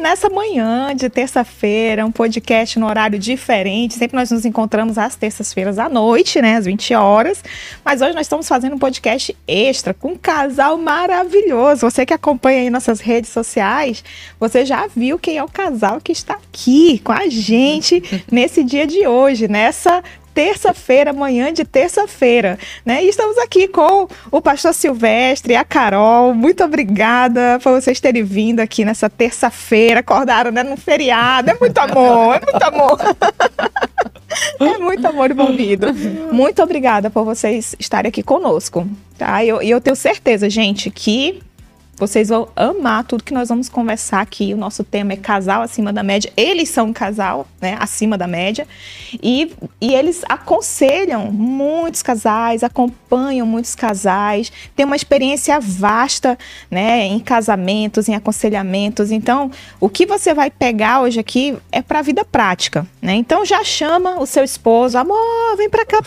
Nessa manhã de terça-feira, um podcast no horário diferente. Sempre nós nos encontramos às terças-feiras à noite, né, às 20 horas. Mas hoje nós estamos fazendo um podcast extra com um casal maravilhoso. Você que acompanha aí nossas redes sociais, você já viu quem é o casal que está aqui com a gente nesse dia de hoje, nessa terça-feira, manhã de terça-feira, né? E estamos aqui com o pastor Silvestre a Carol. Muito obrigada por vocês terem vindo aqui nessa terça-feira. Acordaram, né? Num feriado. É muito amor, é muito amor. É muito amor envolvido. Muito obrigada por vocês estarem aqui conosco, tá? E eu, eu tenho certeza, gente, que vocês vão amar tudo que nós vamos conversar aqui. O nosso tema é casal acima da média. Eles são um casal, né, acima da média. E, e eles aconselham muitos casais, acompanham muitos casais, têm uma experiência vasta, né, em casamentos, em aconselhamentos. Então, o que você vai pegar hoje aqui é para a vida prática, né? Então, já chama o seu esposo, amor, vem para cá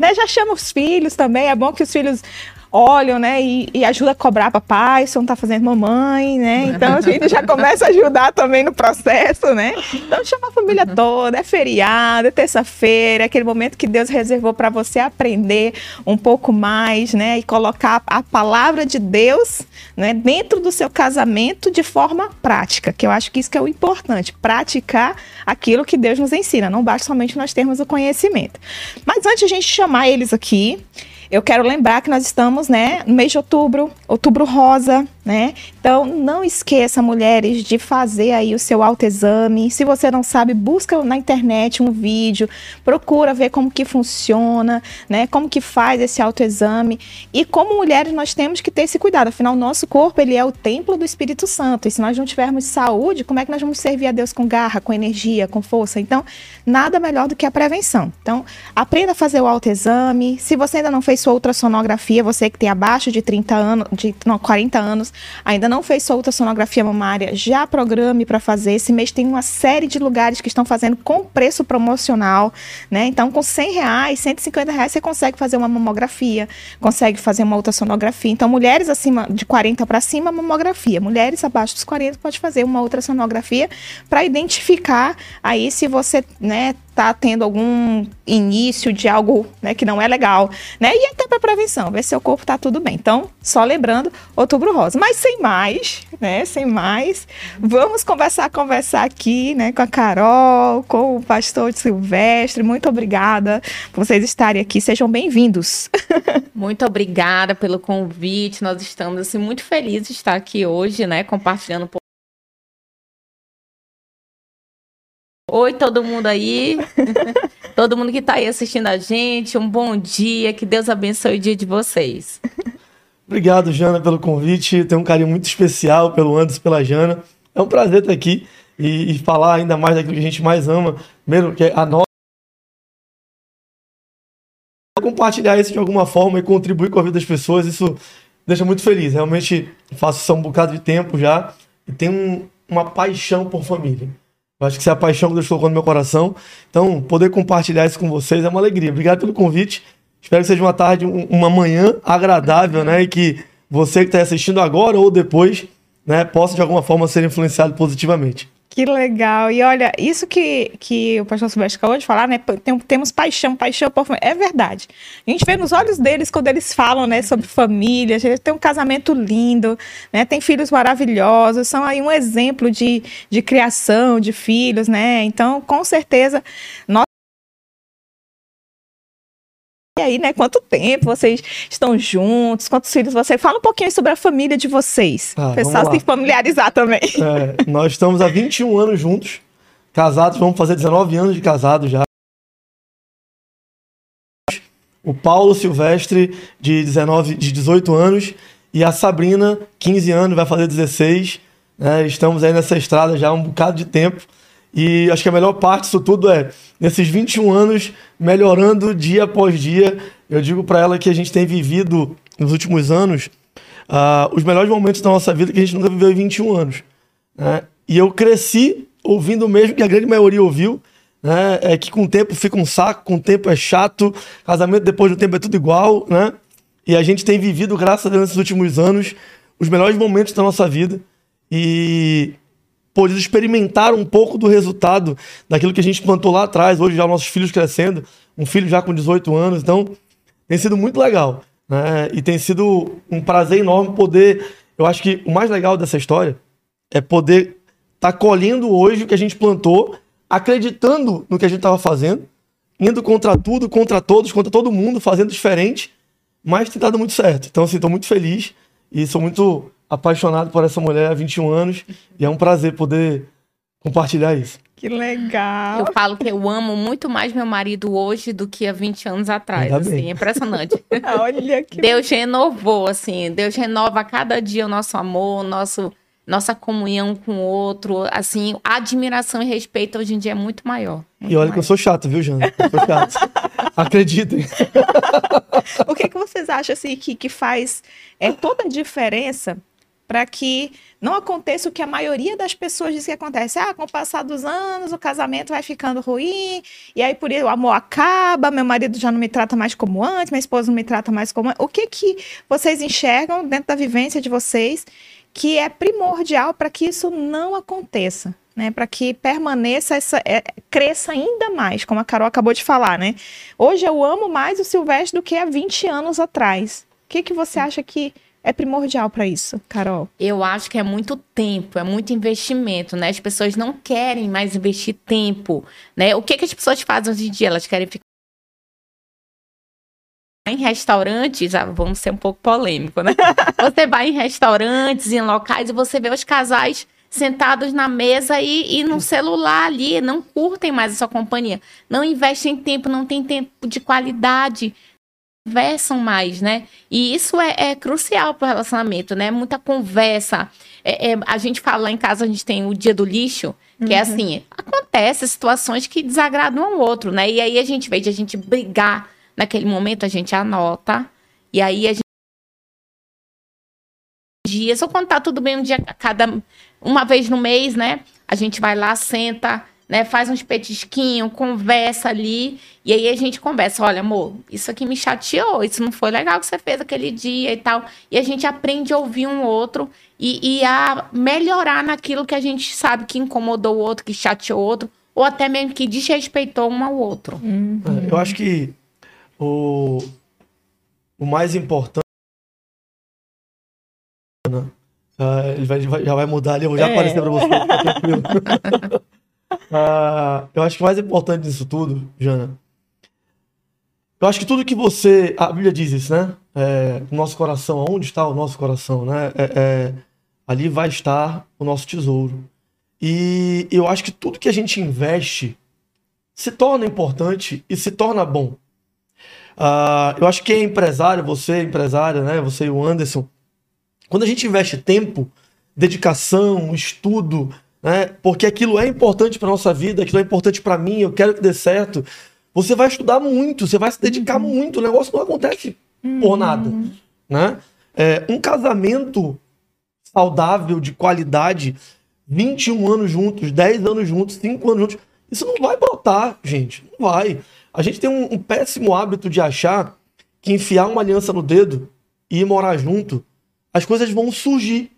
né, já chama os filhos também. É bom que os filhos olham, né, e, e ajuda a cobrar papai, se não tá fazendo mamãe, né? Então a gente já começa a ajudar também no processo, né? Então chama a família uhum. toda, é feriado, é terça-feira, é aquele momento que Deus reservou para você aprender um pouco mais, né, e colocar a palavra de Deus, né, dentro do seu casamento de forma prática, que eu acho que isso que é o importante, praticar aquilo que Deus nos ensina, não basta somente nós termos o conhecimento. Mas antes de a gente chamar eles aqui, eu quero lembrar que nós estamos, né, no mês de outubro, outubro rosa, né? Então, não esqueça, mulheres, de fazer aí o seu autoexame. Se você não sabe, busca na internet um vídeo, procura ver como que funciona, né? Como que faz esse autoexame. E como mulheres, nós temos que ter esse cuidado. Afinal, o nosso corpo, ele é o templo do Espírito Santo. E se nós não tivermos saúde, como é que nós vamos servir a Deus com garra, com energia, com força? Então, nada melhor do que a prevenção. Então, aprenda a fazer o autoexame. Se você ainda não fez sua ultrassonografia, você que tem abaixo de 30 anos, de não, 40 anos, ainda não fez sua ultrassonografia mamária, já programe para fazer. Esse mês tem uma série de lugares que estão fazendo com preço promocional, né? Então, com 100 reais, 150 reais, você consegue fazer uma mamografia, consegue fazer uma ultrassonografia. Então, mulheres acima de 40 para cima, mamografia. Mulheres abaixo dos 40 pode fazer uma ultrassonografia para identificar aí se você, né, está tendo algum início de algo né, que não é legal, né? E até para prevenção, ver se seu corpo está tudo bem. Então, só lembrando, outubro rosa. Mas sem mais, né? Sem mais, vamos conversar, conversar aqui, né? Com a Carol, com o pastor Silvestre. Muito obrigada por vocês estarem aqui. Sejam bem-vindos. Muito obrigada pelo convite. Nós estamos assim muito felizes de estar aqui hoje, né? Compartilhando um Oi, todo mundo aí. todo mundo que está aí assistindo a gente. Um bom dia. Que Deus abençoe o dia de vocês. Obrigado, Jana, pelo convite. Tenho um carinho muito especial pelo Anderson, pela Jana. É um prazer estar aqui e, e falar ainda mais daquilo que a gente mais ama, mesmo que é a nossa. Compartilhar isso de alguma forma e contribuir com a vida das pessoas, isso deixa muito feliz. Realmente faço há um bocado de tempo já e tenho um, uma paixão por família. Eu acho que isso é a paixão que Deus colocou no meu coração. Então, poder compartilhar isso com vocês é uma alegria. Obrigado pelo convite. Espero que seja uma tarde, uma manhã agradável, né? E que você que está assistindo agora ou depois, né, possa de alguma forma ser influenciado positivamente. Que legal. E olha, isso que, que o pastor Silvestre acabou de falar, né? Tem, temos paixão, paixão por. É verdade. A gente vê nos olhos deles quando eles falam, né, sobre família. A gente tem um casamento lindo, né? Tem filhos maravilhosos, são aí um exemplo de, de criação de filhos, né? Então, com certeza, nós e aí, né? Quanto tempo vocês estão juntos? Quantos filhos vocês? Fala um pouquinho sobre a família de vocês. Ah, o pessoal se familiarizar também. É, nós estamos há 21 anos juntos, casados, vamos fazer 19 anos de casado já. O Paulo Silvestre, de, 19, de 18 anos, e a Sabrina, 15 anos, vai fazer 16. Né? Estamos aí nessa estrada já há um bocado de tempo. E acho que a melhor parte disso tudo é, nesses 21 anos, melhorando dia após dia. Eu digo para ela que a gente tem vivido, nos últimos anos, uh, os melhores momentos da nossa vida que a gente nunca viveu em 21 anos. Né? E eu cresci ouvindo o mesmo que a grande maioria ouviu, né? É que com o tempo fica um saco, com o tempo é chato, casamento depois do tempo é tudo igual, né? E a gente tem vivido, graças a Deus, nesses últimos anos, os melhores momentos da nossa vida e poder experimentar um pouco do resultado daquilo que a gente plantou lá atrás. Hoje já nossos filhos crescendo, um filho já com 18 anos, então tem sido muito legal. Né? E tem sido um prazer enorme poder. Eu acho que o mais legal dessa história é poder estar tá colhendo hoje o que a gente plantou, acreditando no que a gente estava fazendo, indo contra tudo, contra todos, contra todo mundo, fazendo diferente, mas tem dado muito certo. Então, assim, estou muito feliz e sou muito apaixonado por essa mulher há 21 anos e é um prazer poder compartilhar isso. Que legal. Eu falo que eu amo muito mais meu marido hoje do que há 20 anos atrás. Ainda assim, bem. é impressionante. Olha que. Deus renovou, assim. Deus renova a cada dia o nosso amor, nosso, nossa comunhão com o outro. Assim, a admiração e respeito hoje em dia é muito maior. Muito e olha mais. que eu sou chato, viu, Jana? Eu sou chato. Acreditem. o que, que vocês acham assim, que, que faz é, toda a diferença para que não aconteça o que a maioria das pessoas diz que acontece. Ah, com o passar dos anos, o casamento vai ficando ruim, e aí por isso o amor acaba, meu marido já não me trata mais como antes, minha esposa não me trata mais como antes. O que que vocês enxergam dentro da vivência de vocês que é primordial para que isso não aconteça? Né, para que permaneça essa, é, cresça ainda mais, como a Carol acabou de falar, né? Hoje eu amo mais o Silvestre do que há 20 anos atrás. O que, que você acha que é primordial para isso, Carol? Eu acho que é muito tempo, é muito investimento, né? As pessoas não querem mais investir tempo, né? O que, que as pessoas fazem hoje em dia? Elas querem ficar em restaurantes, já vamos ser um pouco polêmico, né? Você vai em restaurantes, em locais e você vê os casais sentados na mesa e, e no celular ali, não curtem mais a sua companhia, não investem tempo, não tem tempo de qualidade conversam mais, né? E isso é, é crucial para o relacionamento, né? Muita conversa. É, é, a gente fala lá em casa, a gente tem o dia do lixo, que é uhum. é assim, acontece situações que desagradam um outro, né? E aí a gente, vê de a gente brigar naquele momento, a gente anota, e aí a gente dias, ou quando tá tudo bem um dia, cada uma vez no mês, né? A gente vai lá, senta, né? Faz uns petisquinhos, conversa ali, e aí a gente conversa, olha, amor, isso aqui me chateou, isso não foi legal que você fez aquele dia e tal. E a gente aprende a ouvir um outro e, e a melhorar naquilo que a gente sabe que incomodou o outro, que chateou o outro, ou até mesmo que desrespeitou um ao outro. Uhum. Eu acho que o, o mais importante. Uh, ele vai, já vai mudar ali, eu vou já é. aparecer para você, Uh, eu acho que o mais importante disso tudo, Jana, eu acho que tudo que você. A Bíblia diz isso, né? É, nosso coração, onde está o nosso coração, né? É, é, ali vai estar o nosso tesouro. E eu acho que tudo que a gente investe se torna importante e se torna bom. Uh, eu acho que é empresário, você empresária, né? Você e o Anderson. Quando a gente investe tempo, dedicação, estudo, né? Porque aquilo é importante para nossa vida, aquilo é importante para mim, eu quero que dê certo. Você vai estudar muito, você vai se dedicar uhum. muito, o negócio não acontece uhum. por nada, né? É, um casamento saudável, de qualidade, 21 anos juntos, 10 anos juntos, 5 anos juntos, isso não vai brotar, gente, não vai. A gente tem um, um péssimo hábito de achar que enfiar uma aliança no dedo e ir morar junto, as coisas vão surgir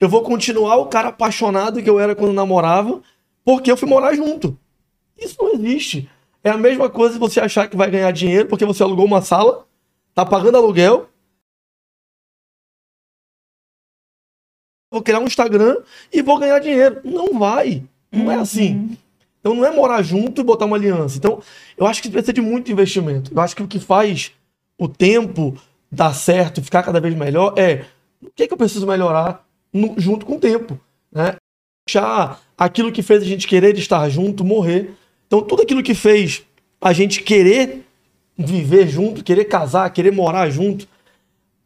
eu vou continuar o cara apaixonado que eu era quando namorava, porque eu fui morar junto. Isso não existe. É a mesma coisa se você achar que vai ganhar dinheiro porque você alugou uma sala, tá pagando aluguel. Vou criar um Instagram e vou ganhar dinheiro. Não vai. Não uhum. é assim. Então não é morar junto e botar uma aliança. Então, eu acho que precisa de muito investimento. Eu acho que o que faz o tempo dar certo, ficar cada vez melhor, é o que, é que eu preciso melhorar no, junto com o tempo. Né? Deixar aquilo que fez a gente querer estar junto morrer. Então, tudo aquilo que fez a gente querer viver junto, querer casar, querer morar junto,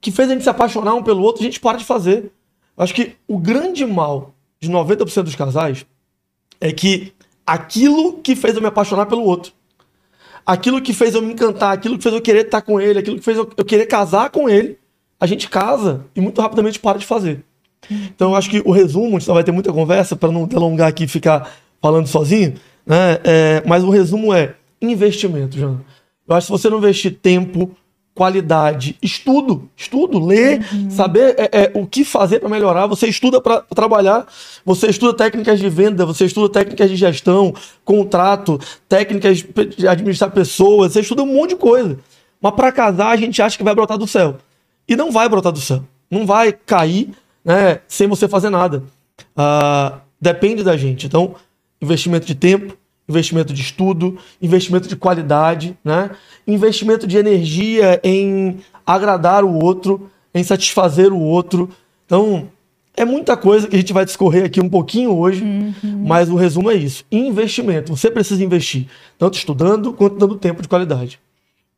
que fez a gente se apaixonar um pelo outro, a gente para de fazer. Acho que o grande mal de 90% dos casais é que aquilo que fez eu me apaixonar pelo outro, aquilo que fez eu me encantar, aquilo que fez eu querer estar com ele, aquilo que fez eu querer casar com ele, a gente casa e muito rapidamente para de fazer. Então eu acho que o resumo, a gente só vai ter muita conversa para não delongar aqui e ficar falando sozinho, né? É, mas o resumo é investimento, Jana. Eu acho que se você não investir tempo, qualidade, estudo, estudo, ler, saber é, é, o que fazer para melhorar. Você estuda para trabalhar, você estuda técnicas de venda, você estuda técnicas de gestão, contrato, técnicas de administrar pessoas, você estuda um monte de coisa. Mas para casar, a gente acha que vai brotar do céu. E não vai brotar do céu. Não vai cair né, sem você fazer nada. Ah, depende da gente. Então, investimento de tempo, investimento de estudo, investimento de qualidade, né? investimento de energia em agradar o outro, em satisfazer o outro. Então, é muita coisa que a gente vai discorrer aqui um pouquinho hoje, uhum. mas o resumo é isso. Investimento. Você precisa investir, tanto estudando quanto dando tempo de qualidade.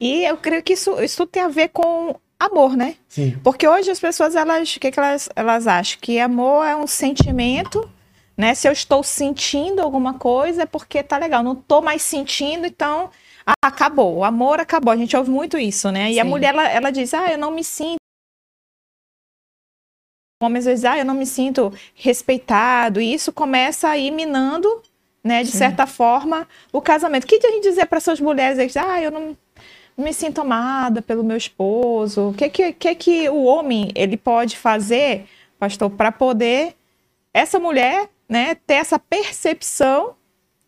E eu creio que isso, isso tem a ver com amor, né? Sim. Porque hoje as pessoas, elas, o que, que elas, elas acham? Que amor é um sentimento né? Se eu estou sentindo alguma coisa é porque tá legal, não estou mais sentindo, então ah, acabou, o amor acabou. A gente ouve muito isso, né? E Sim. a mulher ela, ela diz: "Ah, eu não me sinto homens vezes, ah, eu não me sinto respeitado, e isso começa a ir minando, né, de Sim. certa forma, o casamento. O que a gente dizer para essas mulheres, ah, eu não me sinto amada pelo meu esposo. O que que, que que o homem ele pode fazer, pastor, para poder essa mulher né, ter essa percepção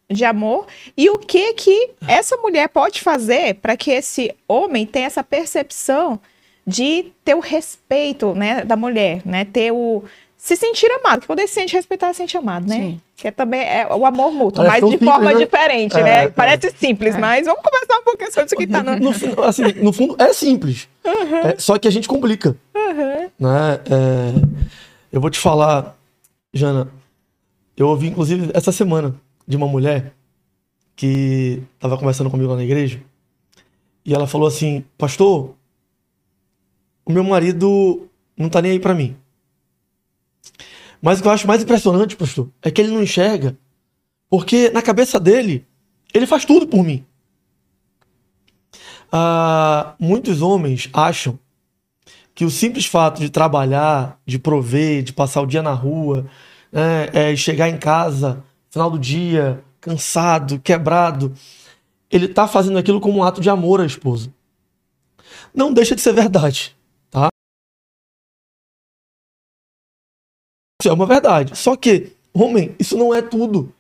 de amor e o que que essa mulher pode fazer para que esse homem tenha essa percepção de ter o respeito, né, da mulher, né, ter o se sentir amado, poder se sentir respeitado, se sentir amado, né? Sim. Que é também é o amor mútuo, Parece mas de forma né? diferente, é, né? É. Parece simples, é. mas vamos conversar um pouquinho sobre isso que tá no... no, assim, no fundo é simples, uhum. é, só que a gente complica, uhum. né? É, eu vou te falar, Jana, eu ouvi, inclusive, essa semana, de uma mulher que estava conversando comigo lá na igreja. E ela falou assim: Pastor, o meu marido não tá nem aí para mim. Mas o que eu acho mais impressionante, pastor, é que ele não enxerga. Porque na cabeça dele, ele faz tudo por mim. Ah, muitos homens acham que o simples fato de trabalhar, de prover, de passar o dia na rua, é, é, chegar em casa, final do dia, cansado, quebrado, ele está fazendo aquilo como um ato de amor à esposa. Não deixa de ser verdade, Isso é uma verdade. Só que, homem, isso não é tudo.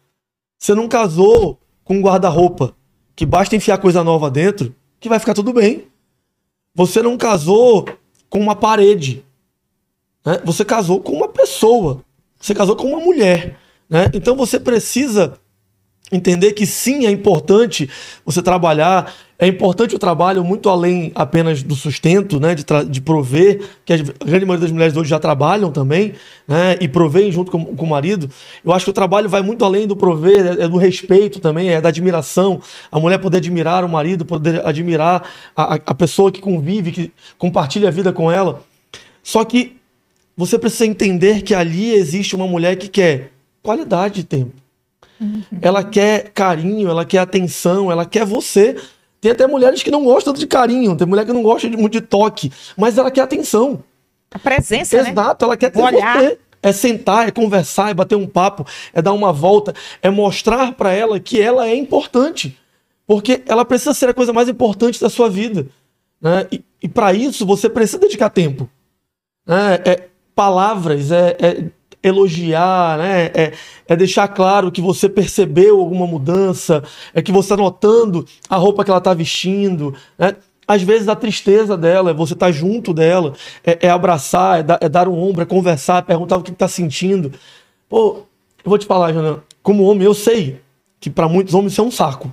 Você não casou com um guarda-roupa que basta enfiar coisa nova dentro que vai ficar tudo bem. Você não casou com uma parede. Né? Você casou com uma pessoa. Você casou com uma mulher, né? Então você precisa entender que sim, é importante você trabalhar, é importante o trabalho muito além apenas do sustento, né, de, de prover, que a grande maioria das mulheres hoje já trabalham também, né, e provém junto com, com o marido. Eu acho que o trabalho vai muito além do prover, é, é, do respeito também, é da admiração. A mulher poder admirar o marido, poder admirar a, a pessoa que convive, que compartilha a vida com ela. Só que você precisa entender que ali existe uma mulher que quer qualidade de tempo. Uhum. Ela quer carinho, ela quer atenção, ela quer você. Tem até mulheres que não gostam de carinho, tem mulher que não gosta de, muito de toque, mas ela quer atenção. A presença, Exato, né? Exato, ela quer ter olhar. você. É sentar, é conversar, é bater um papo, é dar uma volta, é mostrar para ela que ela é importante. Porque ela precisa ser a coisa mais importante da sua vida. Né? E, e para isso você precisa dedicar tempo. Né? É, palavras, é, é elogiar, né? É, é, deixar claro que você percebeu alguma mudança, é que você está notando a roupa que ela está vestindo, né? Às vezes a tristeza dela, é você estar tá junto dela, é, é abraçar, é, dar, é dar um ombro, é conversar, é perguntar o que está sentindo. Pô, eu vou te falar, Jana, como homem, eu sei que para muitos homens isso é um saco.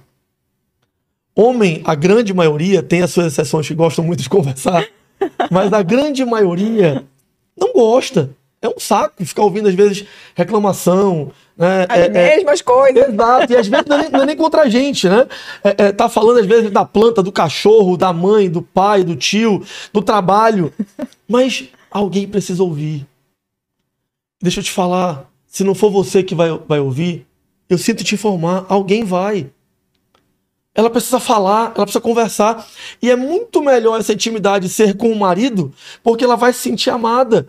Homem, a grande maioria, tem as suas exceções que gostam muito de conversar, mas a grande maioria não gosta. É um saco ficar ouvindo, às vezes, reclamação. Né? As é, é mesmas é, coisas. Exato, e às vezes não é, nem, não é nem contra a gente, né? É, é, tá falando, às vezes, da planta, do cachorro, da mãe, do pai, do tio, do trabalho. Mas alguém precisa ouvir. Deixa eu te falar, se não for você que vai, vai ouvir, eu sinto te informar, alguém vai. Ela precisa falar, ela precisa conversar. E é muito melhor essa intimidade ser com o marido, porque ela vai se sentir amada.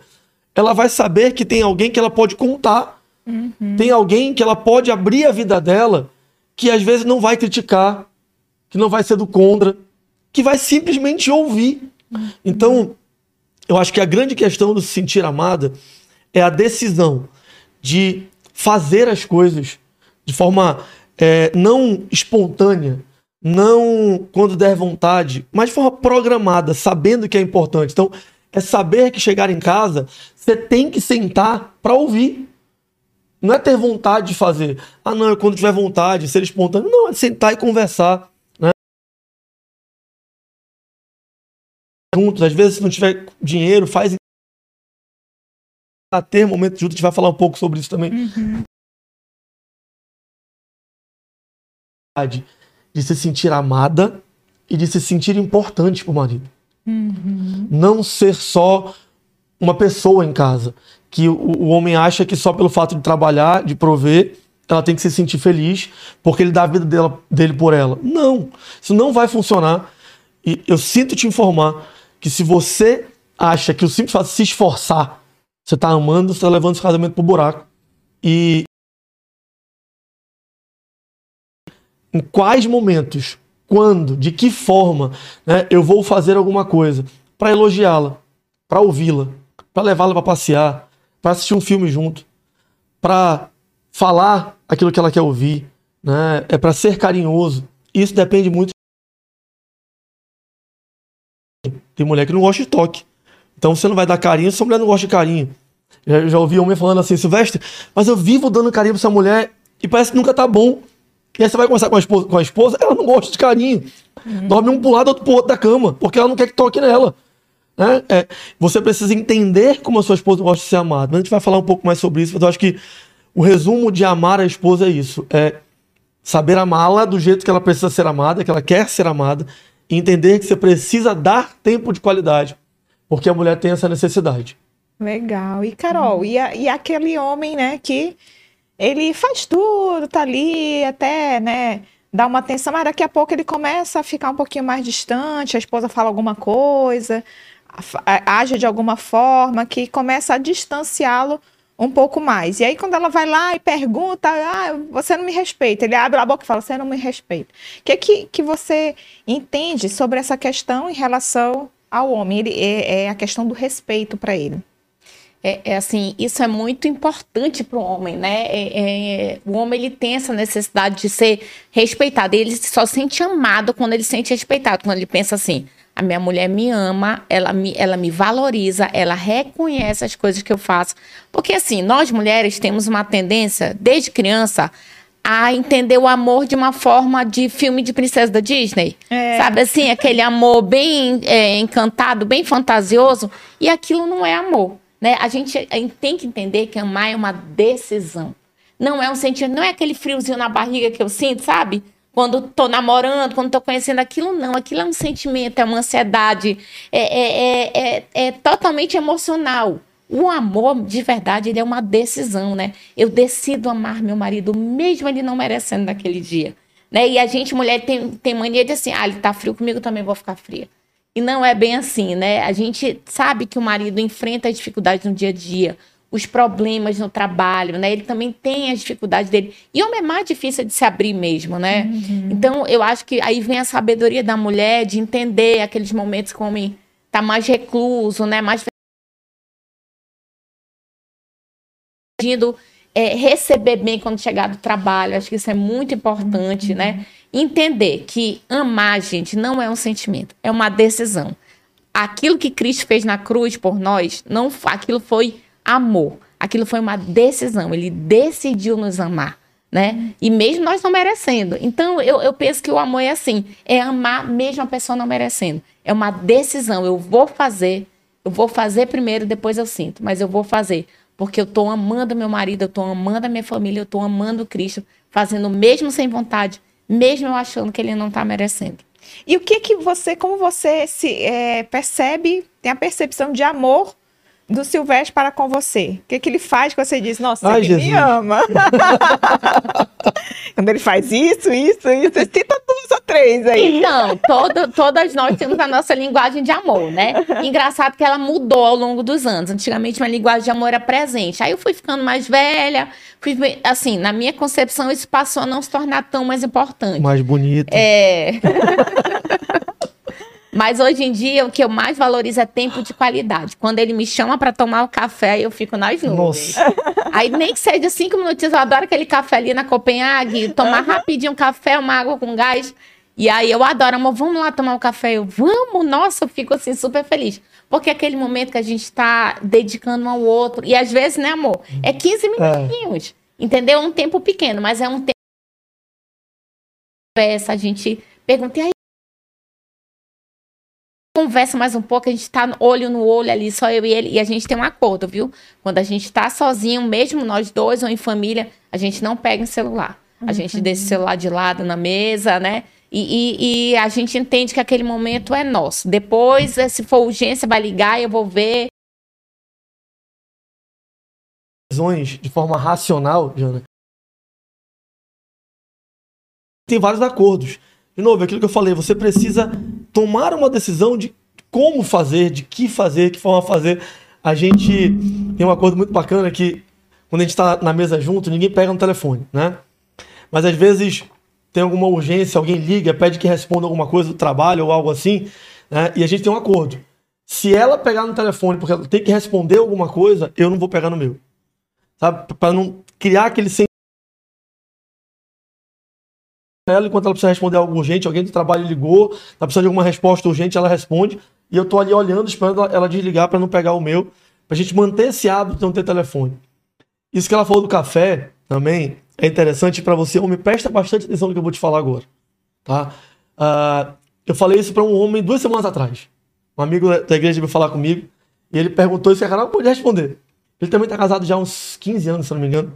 Ela vai saber que tem alguém que ela pode contar. Uhum. Tem alguém que ela pode abrir a vida dela, que às vezes não vai criticar, que não vai ser do contra, que vai simplesmente ouvir. Então, eu acho que a grande questão do se sentir amada é a decisão de fazer as coisas de forma é, não espontânea, não quando der vontade, mas de forma programada, sabendo que é importante. Então, é saber que chegar em casa, você tem que sentar para ouvir. Não é ter vontade de fazer. Ah, não, é quando tiver vontade, ser espontâneo. Não, é sentar e conversar. Né? Juntos, às vezes, se não tiver dinheiro, faz. A ter momento junto, a gente vai falar um pouco sobre isso também. Uhum. De se sentir amada e de se sentir importante pro marido. Uhum. Não ser só uma pessoa em casa que o, o homem acha que só pelo fato de trabalhar, de prover, ela tem que se sentir feliz porque ele dá a vida dela, dele por ela. Não, isso não vai funcionar. E eu sinto te informar que se você acha que o simples fato de se esforçar, você está amando, você está levando esse casamento pro buraco. E em quais momentos, quando, de que forma, né, eu vou fazer alguma coisa para elogiá-la, para ouvi-la, para levá-la para passear, para assistir um filme junto, para falar aquilo que ela quer ouvir, né? É para ser carinhoso. Isso depende muito. Tem mulher que não gosta de toque. Então você não vai dar carinho se a mulher não gosta de carinho. Já, já ouvi homem falando assim, Silvestre, mas eu vivo dando carinho pra essa mulher e parece que nunca tá bom. E aí você vai conversar com a esposa, com a esposa ela não gosta de carinho. Uhum. Dorme um pro lado, outro pro outro da cama, porque ela não quer que toque nela. Né? É, você precisa entender como a sua esposa gosta de ser amada. A gente vai falar um pouco mais sobre isso, mas eu acho que o resumo de amar a esposa é isso: é saber amá-la do jeito que ela precisa ser amada, que ela quer ser amada, e entender que você precisa dar tempo de qualidade, porque a mulher tem essa necessidade. Legal. E Carol, e, a, e aquele homem, né, que ele faz tudo, tá ali, até, né, dá uma atenção, mas daqui a pouco ele começa a ficar um pouquinho mais distante, a esposa fala alguma coisa, age de alguma forma que começa a distanciá-lo um pouco mais. E aí, quando ela vai lá e pergunta, ah, você não me respeita, ele abre a boca e fala, você não me respeita. O que, que, que você entende sobre essa questão em relação ao homem? Ele, é, é a questão do respeito para ele. É, é, assim, isso é muito importante para o homem, né? É, é, o homem ele tem essa necessidade de ser respeitado. Ele só sente amado quando ele sente respeitado, quando ele pensa assim: a minha mulher me ama, ela me, ela me valoriza, ela reconhece as coisas que eu faço. Porque, assim, nós mulheres temos uma tendência, desde criança, a entender o amor de uma forma de filme de princesa da Disney. É. Sabe assim, aquele amor bem é, encantado, bem fantasioso. E aquilo não é amor. Né? A, gente, a gente tem que entender que amar é uma decisão. Não é um sentimento, não é aquele friozinho na barriga que eu sinto, sabe? Quando estou namorando, quando estou conhecendo aquilo, não. Aquilo é um sentimento, é uma ansiedade, é, é, é, é, totalmente emocional. O amor, de verdade, ele é uma decisão, né? Eu decido amar meu marido, mesmo ele não merecendo naquele dia. Né? E a gente, mulher, tem, tem mania de assim, ah, ele tá frio comigo, também vou ficar fria. E não é bem assim, né? A gente sabe que o marido enfrenta dificuldades no dia a dia, os problemas no trabalho, né? Ele também tem as dificuldades dele. E homem é mais difícil de se abrir mesmo, né? Uhum. Então, eu acho que aí vem a sabedoria da mulher de entender aqueles momentos que o homem tá mais recluso, né? Mais é, receber bem quando chegar do trabalho. Acho que isso é muito importante, uhum. né? Entender que amar, gente, não é um sentimento, é uma decisão. Aquilo que Cristo fez na cruz por nós, não, aquilo foi amor. Aquilo foi uma decisão. Ele decidiu nos amar. Né? E mesmo nós não merecendo. Então, eu, eu penso que o amor é assim: é amar mesmo a pessoa não merecendo. É uma decisão. Eu vou fazer, eu vou fazer primeiro, depois eu sinto, mas eu vou fazer. Porque eu estou amando meu marido, eu estou amando a minha família, eu estou amando Cristo, fazendo mesmo sem vontade, mesmo eu achando que ele não está merecendo. E o que que você, como você se é, percebe, tem a percepção de amor do Silvestre para com você? O que, que ele faz que você diz, nossa, Ai, ele Jesus. me ama? Quando ele faz isso, isso, isso, cita duas ou três aí. Então, todo, todas nós temos a nossa linguagem de amor, né? Engraçado que ela mudou ao longo dos anos. Antigamente, uma linguagem de amor era presente. Aí eu fui ficando mais velha, fui, assim, na minha concepção, isso passou a não se tornar tão mais importante. Mais bonito. É. Mas hoje em dia, o que eu mais valorizo é tempo de qualidade. Quando ele me chama para tomar o café, eu fico nas nuvens. Nossa. Aí nem que seja cinco minutinhos, eu adoro aquele café ali na Copenhague, tomar rapidinho um café, uma água com gás. E aí eu adoro, amor, vamos lá tomar um café. Eu, vamos, nossa, eu fico assim super feliz. Porque é aquele momento que a gente está dedicando um ao outro. E às vezes, né, amor? É 15 minutinhos. Entendeu? Um tempo pequeno, mas é um tempo. A gente pergunta, e aí? Conversa mais um pouco, a gente tá olho no olho ali, só eu e ele, e a gente tem um acordo, viu? Quando a gente tá sozinho, mesmo nós dois ou em família, a gente não pega em celular. A gente deixa o celular de lado na mesa, né? E, e, e a gente entende que aquele momento é nosso. Depois, eh, se for urgência, vai ligar, eu vou ver. de forma racional, Jana, tem vários acordos. De novo, aquilo que eu falei, você precisa tomar uma decisão de como fazer, de que fazer, que forma fazer. A gente tem um acordo muito bacana que quando a gente está na mesa junto, ninguém pega no telefone, né? Mas às vezes tem alguma urgência, alguém liga, pede que responda alguma coisa do trabalho ou algo assim, né? E a gente tem um acordo. Se ela pegar no telefone porque ela tem que responder alguma coisa, eu não vou pegar no meu. Sabe? Para não criar aquele ela enquanto ela precisa responder algo urgente, alguém do trabalho ligou, tá precisando de alguma resposta urgente, ela responde, e eu tô ali olhando, esperando ela- desligar para não pegar o meu, pra gente manter esse hábito de não ter telefone. Isso que ela falou do café também é interessante para você, homem, presta bastante atenção no que eu vou te falar agora, tá? Ah, eu falei isso para um homem duas semanas atrás. Um amigo da- igreja veio falar comigo, e ele perguntou isso e a Carol pôde responder. Ele também tá casado já há uns 15 anos, se não me engano.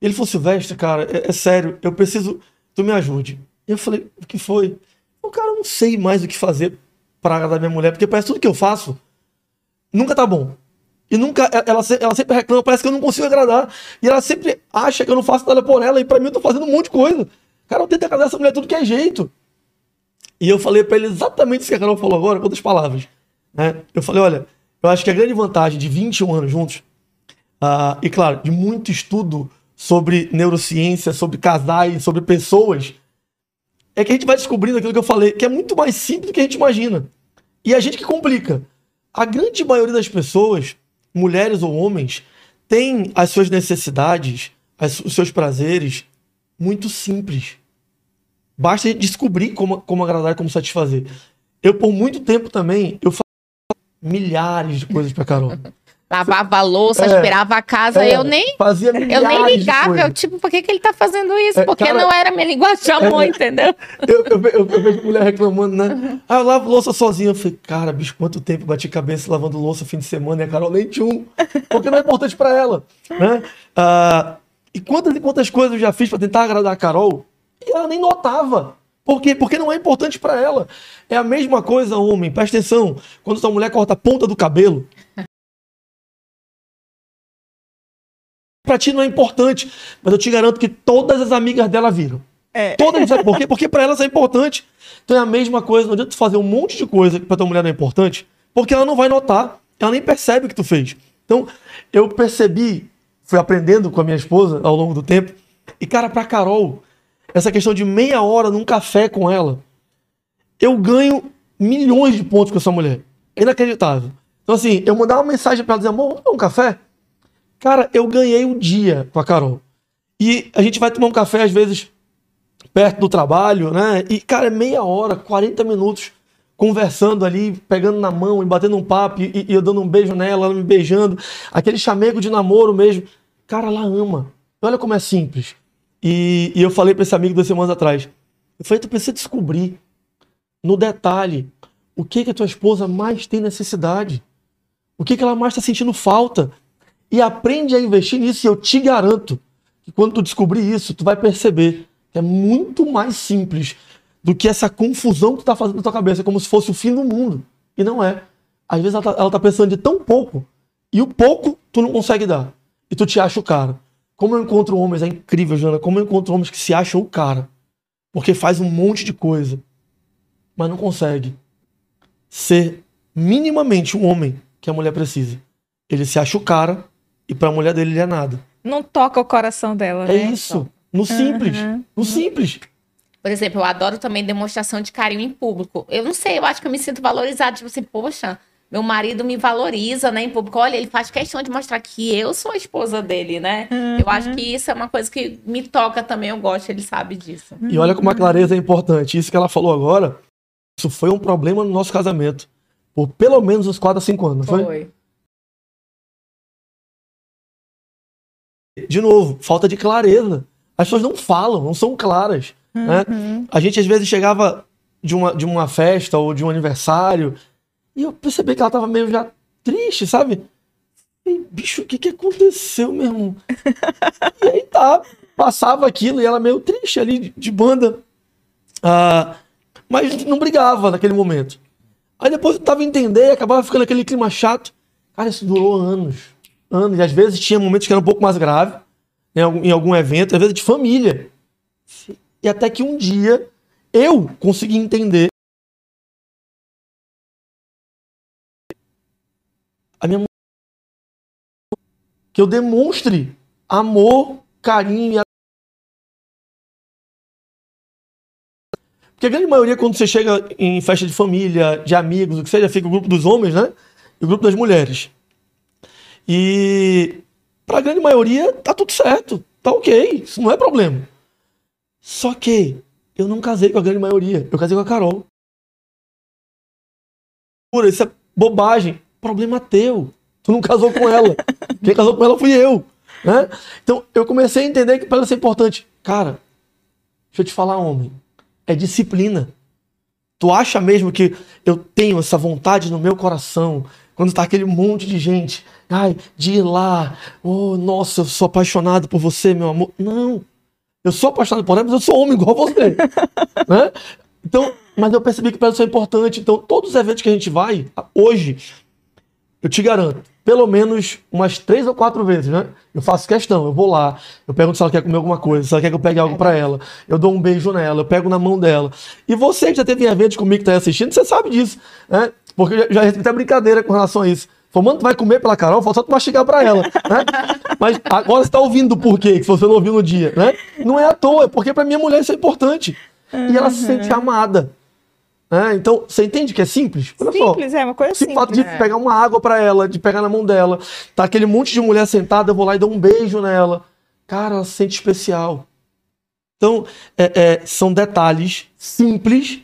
Ele falou, Silvestre, cara, é, é sério, eu preciso, tu me ajude. Eu falei, o que foi? O cara, eu não sei mais o que fazer para agradar minha mulher, porque parece tudo que eu faço nunca tá bom. E nunca, ela, ela se- ela sempre reclama, parece que eu não consigo agradar. E ela sempre acha que eu não faço nada por ela, e pra mim eu tô fazendo um monte de coisa. Cara, eu tento agradar essa mulher tudo que é jeito. E eu falei pra ele exatamente isso que a Carol falou agora, com outras palavras. Né? Eu falei, olha, eu acho que a grande vantagem de 21 anos juntos, ah, e claro, de muito estudo sobre neurociência, sobre casais, sobre pessoas, é que a gente vai descobrindo aquilo que eu falei, que é muito mais simples do que a gente imagina. E a gente que complica. A grande maioria das pessoas, mulheres ou homens, tem as suas necessidades, as- os seus prazeres muito simples. Basta a gente descobrir como, como agradar como satisfazer. Eu, por muito tempo também, eu fazia milhares de coisas pra Carol. Lavava a louça, É. esperava a casa, É, eu nem. fazia Eu nem ligava, eu, tipo, por que, que ele tá fazendo isso? É, Porque cara- não era minha linguagem de amor, entendeu? Eu, eu, eu, eu vejo mulher reclamando, né? Ah, eu lavo louça sozinha. Eu falei, cara, bicho, quanto tempo bati cabeça lavando louça fim de semana e a Carol nem tinha um. Porque não é importante pra ela, né? Ah, e quantas e quantas coisas eu já fiz pra tentar agradar a Carol e ela nem notava. Por quê? Porque não é importante pra ela. É a mesma coisa, homem. Presta atenção. Quando sua mulher corta a ponta do cabelo, pra ti não é importante. Mas eu te garanto que todas as amigas dela viram. É. Todas, sabe por quê? Porque pra ela isso é importante. Então é a mesma coisa, não adianta tu fazer um monte de coisa que pra tua mulher não é importante, porque ela não vai notar, ela nem percebe o que tu fez. Então, eu percebi, fui aprendendo com a minha esposa ao longo do tempo, e cara, pra Carol, essa questão de meia hora num café com ela, eu ganho milhões de pontos com essa mulher. É inacreditável. Então, assim, eu mandar uma mensagem pra ela dizer, amor, vamos tomar um café? Cara, eu ganhei um dia com a Carol. E a gente vai tomar um café, às vezes, perto do trabalho, né? E, cara, é meia hora, 40 minutos conversando ali, pegando na mão e batendo um papo e, e eu dando um beijo nela, ela me beijando, aquele chamego de namoro mesmo. Cara, ela ama. Olha como é simples. E, e eu falei pra esse amigo duas semanas atrás. Eu falei, tu precisa descobrir no detalhe o que que a tua esposa mais tem necessidade. O que que ela mais está sentindo falta. E aprende a investir nisso e eu te garanto que quando tu descobrir isso, tu vai perceber que é muito mais simples do que essa confusão que tu tá fazendo na tua cabeça, como se fosse o fim do mundo. E não é. Às vezes ela tá, ela tá pensando de tão pouco, e o pouco tu não consegue dar. E tu te acha o cara. Como eu encontro homens, é incrível, Jana, como eu encontro homens que se acham o cara. Porque faz um monte de coisa, mas não consegue ser minimamente um homem que a mulher precisa. Ele se acha o cara, e pra mulher dele ele é nada. Não toca o coração dela, É né? isso. No simples. Uhum. No simples. Por exemplo, eu adoro também demonstração de carinho em público. Eu não sei, eu acho que eu me sinto valorizada. Tipo assim, poxa, meu marido me valoriza, né, em público. Olha, ele faz questão de mostrar que eu sou a esposa dele, né? Uhum. Eu acho que isso é uma coisa que me toca também, eu gosto, ele sabe disso. E olha como a clareza é importante. Isso que ela falou agora, isso foi um problema no nosso casamento. Por pelo menos uns 4 a 5 anos, não foi? Foi. De novo, falta de clareza. As pessoas não falam, não são claras. né? Uhum. A gente às vezes chegava de uma, de uma festa ou de um aniversário e eu percebi que ela tava meio já triste, sabe? E, bicho, o que que aconteceu, meu irmão? e aí tá, passava aquilo e ela meio triste ali de, de banda. Ah, mas não brigava naquele momento. Aí depois eu tava entender e acabava ficando aquele clima chato. Cara, isso durou anos. Anos. E às vezes tinha momentos que era um pouco mais grave, em algum, evento, às vezes de família. E até que um dia eu consegui entender. A minha que eu demonstre amor, carinho e Porque a grande maioria, quando você chega em festa de família, de amigos, o que seja, fica o grupo dos homens, né? E o grupo das mulheres. E pra grande maioria, tá tudo certo. Tá ok. Isso não é problema. Só que eu não casei com a grande maioria. Eu casei com a Carol. Pura, isso é bobagem. Problema teu. Tu não casou com ela. Quem casou com ela fui eu. Né? Então eu comecei a entender que para ela ser importante. Cara, deixa eu te falar, homem. É disciplina. Tu acha mesmo que eu tenho essa vontade no meu coração quando tá aquele monte de gente, ai, de ir lá, oh, nossa, eu sou apaixonado por você, meu amor. Não. Eu sou apaixonado por ela, mas eu sou homem igual você. né? Então, mas eu percebi que para isso é importante. Então, todos os eventos que a gente vai, hoje, eu te garanto, pelo menos umas três ou quatro vezes, né? Eu faço questão, eu vou lá, eu pergunto se ela quer comer alguma coisa, se ela quer que eu pegue algo pra ela, eu dou um beijo nela, eu pego na mão dela. E você que já teve eventos comigo que tá aí assistindo, você sabe disso, né? Porque eu já, recebi até brincadeira com relação a isso. Falou, mano, tu vai comer pela Carol, falta só tu mastigar pra ela, né? Mas agora você tá ouvindo por quê, que você não ouviu no dia, né? Não é à toa, é porque pra minha mulher isso é importante. E ela se sente amada. né? Então, você entende que é simples? Olha só. Simples, é uma coisa O simples. fato de É. pegar uma água pra ela, de pegar na mão dela, tá aquele monte de mulher sentada, eu vou lá e dou um beijo nela. Cara, ela se sente especial. Então, é- é, são detalhes simples,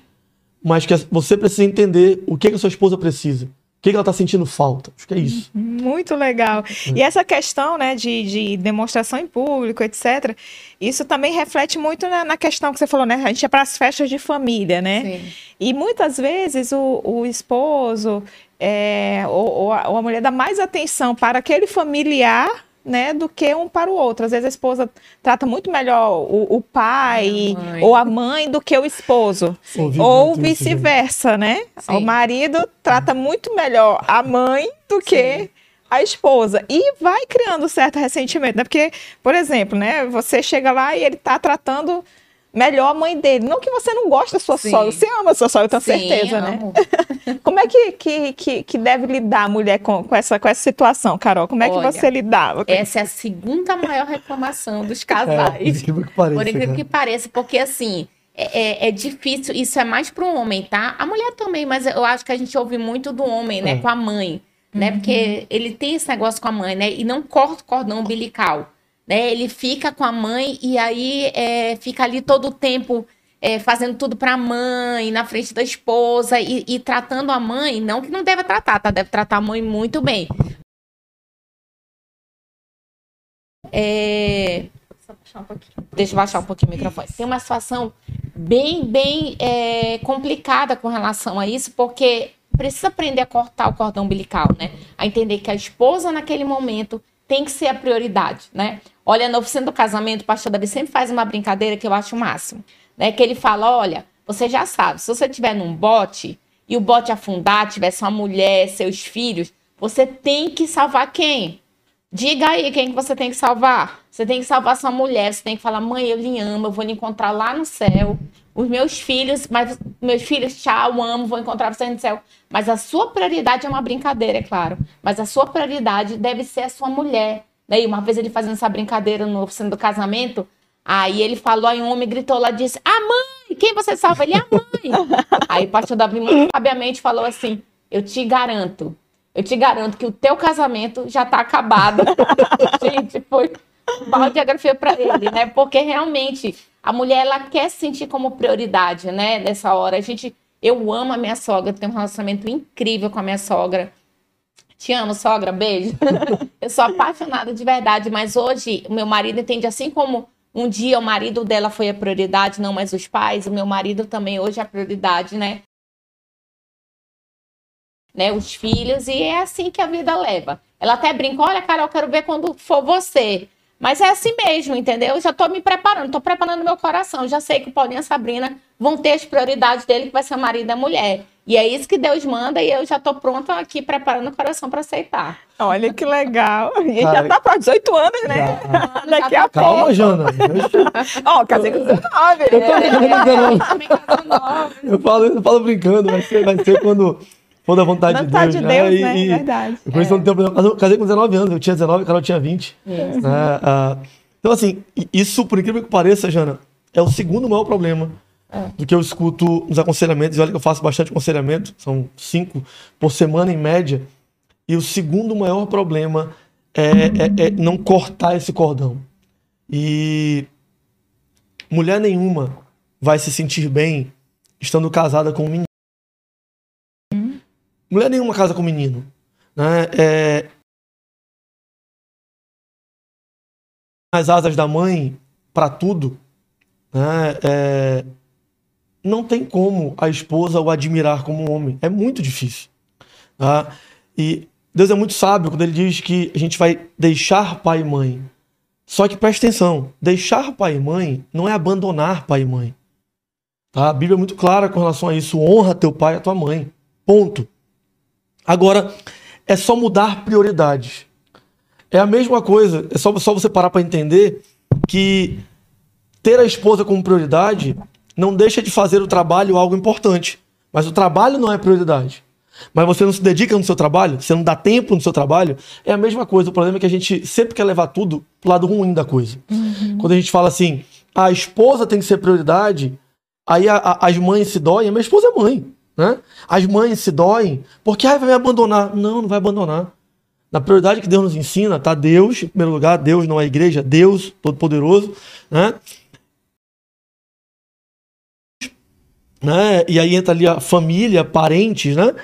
mas que você precisa entender o que, que a sua esposa precisa. O que, ela tá sentindo falta. Acho que é isso. Muito legal. E essa questão, né, de, de demonstração em público, etc., isso também reflete muito na, na questão que você falou, né? A gente é para as festas de família, né? Sim. E muitas vezes o, o esposo é, ou, ou a, ou a mulher dá mais atenção para aquele familiar, né, do que um para o outro. Às vezes a esposa trata muito melhor o, o pai A ou a mãe do que o esposo. Ouvi Ou vice-versa, né? Sim. O marido trata muito melhor a mãe do que a esposa. E vai criando certo ressentimento, né? Porque, por exemplo, né? Você chega lá e ele tá tratando melhor a mãe dele. Não que você não goste da sua Sim. sogra. Você ama a sua sogra, eu tenho Sim, certeza, né? amo. Como é que, que, que, que deve lidar a mulher com, com, essa, com essa situação, Carol? Como é que Olha, você lidava? com Essa é a segunda maior reclamação dos É, por casais. incrível que pareça. Por incrível cara. que pareça, porque assim, é, é- é difícil, isso é mais pro homem, tá? A mulher também, mas eu acho que a gente ouve muito do homem, né? É. Com a mãe, né? Porque ele tem esse negócio com a mãe, né? E não corta o cordão umbilical, né? Ele fica com a mãe e aí é, fica ali todo o tempo é, fazendo tudo pra mãe, na frente da esposa e, e tratando a mãe, não que não deve tratar, tá? Deve tratar a mãe muito bem. É, Deixa eu baixar um pouquinho o microfone. Tem uma situação bem, bem é, complicada com relação a isso, porque precisa aprender a cortar o cordão umbilical, né? A entender que a esposa, naquele momento, tem que ser a prioridade, né? Olha, na oficina do casamento, o pastor Davi sempre faz uma brincadeira que eu acho o máximo, né? Que ele fala, olha, você já sabe, se você estiver num bote e o bote afundar, tiver sua mulher, seus filhos, você tem que salvar quem? Diga aí quem que você tem que salvar. Você tem que salvar sua mulher. Você tem que falar, mãe, eu lhe amo, eu vou lhe encontrar lá no céu. Os meus filhos, mas meus filhos, tchau, amo, vou encontrar vocês no céu. Mas a sua prioridade é uma brincadeira, é claro. Mas a sua prioridade deve ser a sua mulher. Daí, uma vez ele fazendo essa brincadeira no oficina do casamento, aí ele falou, aí um homem gritou lá, disse, ah, mãe, quem você salva? Ele a mãe. Aí o pastor Davi muito sabiamente falou assim: Eu te garanto, eu te garanto que o teu casamento já tá acabado. Gente, foi balde de agrafia para ele, né? Porque realmente a mulher ela quer se sentir como prioridade, né? Nessa hora. A gente, eu amo a minha sogra, tenho um relacionamento incrível com a minha sogra. Te amo, sogra, beijo. eu sou apaixonada de verdade, mas hoje o meu marido entende assim como um dia o marido dela foi a prioridade, não mais os pais, o meu marido também hoje é a prioridade, né? Né, os filhos, e é assim que a vida leva. Ela até brinca, olha, Carol, quero ver quando for você. Mas é assim mesmo, entendeu? Eu já estou me preparando, estou preparando meu coração. Já sei que o Paulinho e a Sabrina vão ter as prioridades dele, que vai ser marido e mulher. E é isso que Deus manda e eu já estou pronta aqui preparando o coração para aceitar. Olha que legal. E já tá para 18 anos, né? Já. Daqui a Calma, pouco. Jana. Ó, casei com 19. Eu tô né? nova. eu falo, eu falo brincando, vai ser, vai ser quando for da vontade, Vontade de de Deus. Deus, né? né? E- Verdade. Eu conheci há um tempo, eu casei com 19 anos, eu tinha 19, a Carol tinha 20. Isso. né? Ah, então, assim, isso, por incrível que pareça, Jana, é o segundo maior problema do que eu escuto nos aconselhamentos. E olha que eu faço bastante aconselhamento, são cinco por semana em média. E o segundo maior problema é, é- é não cortar esse cordão. E mulher nenhuma vai se sentir bem estando casada com um menino. Mulher nenhuma casa com menino. Né? É, as asas da mãe para tudo, né? É, não tem como a esposa o admirar como homem. É muito difícil. Tá? E Deus é muito sábio quando ele diz que a gente vai deixar pai e mãe. Só que preste atenção: deixar pai e mãe não é abandonar pai e mãe. Tá? A Bíblia é muito clara com relação a isso. Honra teu pai e a tua mãe. Ponto. Agora, é só mudar prioridades. É a mesma coisa, é só, só você parar para entender que ter a esposa como prioridade não deixa de fazer o trabalho algo importante. Mas o trabalho não é prioridade. Mas você não se dedica no seu trabalho, você não dá tempo no seu trabalho, é a mesma coisa. O problema é que a gente sempre quer levar tudo pro lado ruim da coisa. Quando a gente fala assim, a esposa tem que ser prioridade, aí a- a- as mães se doem, a minha esposa é mãe. Né? As mães se doem porque ai, vai me abandonar. Não, não vai abandonar. Na prioridade que Deus nos ensina, tá Deus, em primeiro lugar, Deus não é a igreja, Deus Todo-Poderoso, né? né? E aí entra ali a família, parentes, né?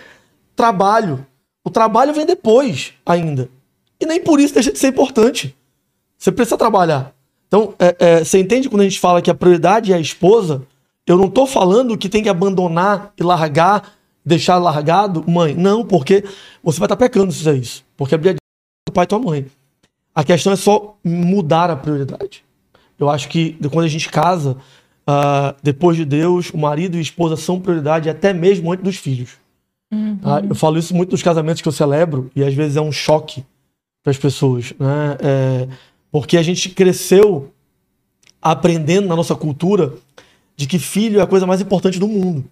Trabalho. O trabalho vem depois ainda. E nem por isso deixa de ser importante. Você precisa trabalhar. Então, é, é, você entende quando a gente fala que a prioridade é a esposa? Eu não tô falando que tem que abandonar e largar, deixar largado, mãe. Não, porque você vai estar pecando se fizer isso. Porque a Bíblia diz do pai e tua mãe. A questão é só mudar a prioridade. Eu acho que quando a gente casa, ah, depois de Deus, o marido e a esposa são prioridade até mesmo antes dos filhos. tá? Eu falo isso muito nos casamentos que eu celebro e às vezes é um choque para as pessoas, né? É, porque a gente cresceu aprendendo na nossa cultura de que filho é a coisa mais importante do mundo.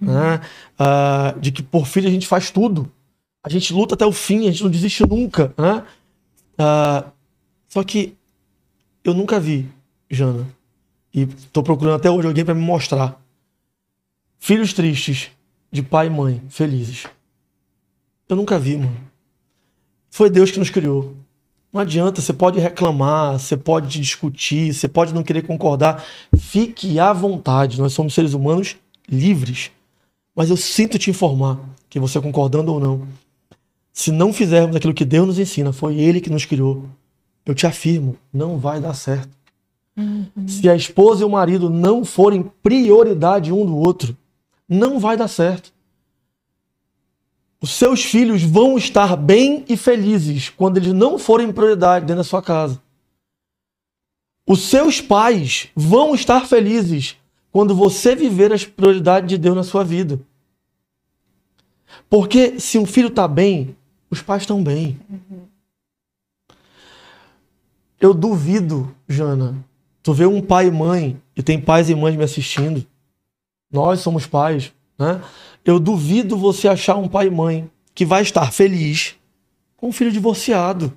né? Ah, de que por filho a gente faz tudo. A gente luta até o fim, a gente não desiste nunca. Né? Ah, só que eu nunca vi, Jana, e tô procurando até hoje alguém para me mostrar filhos tristes de pai e mãe felizes. Eu nunca vi, mano. Foi Deus que nos criou. Não adianta, você pode reclamar, você pode discutir, você pode não querer concordar. Fique à vontade, nós somos seres humanos livres. Mas eu sinto te informar que você concordando ou não, se não fizermos aquilo que Deus nos ensina, foi Ele que nos criou. Eu te afirmo, não vai dar certo. Se a esposa e o marido não forem prioridade um do outro, não vai dar certo. Os seus filhos vão estar bem e felizes quando eles não forem prioridade dentro da sua casa. Os seus pais vão estar felizes quando você viver as prioridades de Deus na sua vida. Porque se um filho está bem, os pais estão bem. Eu duvido, Jana, tu vê um pai e mãe, e tem pais e mães me assistindo, nós somos pais, né? Eu duvido você achar um pai e mãe que vai estar feliz com um filho divorciado.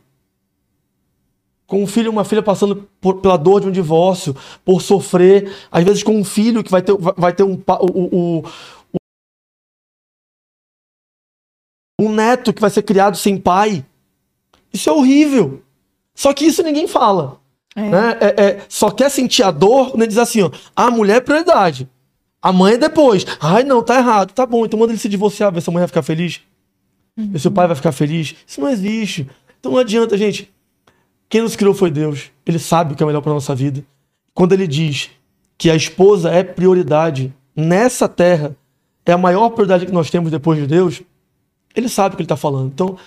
com um filho e uma filha passando por- pela dor de um divórcio, por sofrer, às vezes com um filho que vai ter, vai- ter um, o, o- um neto que vai ser criado sem pai. Isso é horrível. Só que isso ninguém fala. É. né? É- é- só quer sentir a dor quando ele diz assim: ó, a mulher é prioridade. A mãe é depois. Ai, não, tá errado. Tá bom, então manda ele se divorciar, ver se a mãe vai ficar feliz. Ver se o pai vai ficar feliz. Isso não existe. Então não adianta, gente. Quem nos criou foi Deus. Ele sabe o que é melhor para nossa vida. Quando ele diz que a esposa é prioridade nessa terra, é a maior prioridade que nós temos depois de Deus, ele sabe o que ele está falando. Então,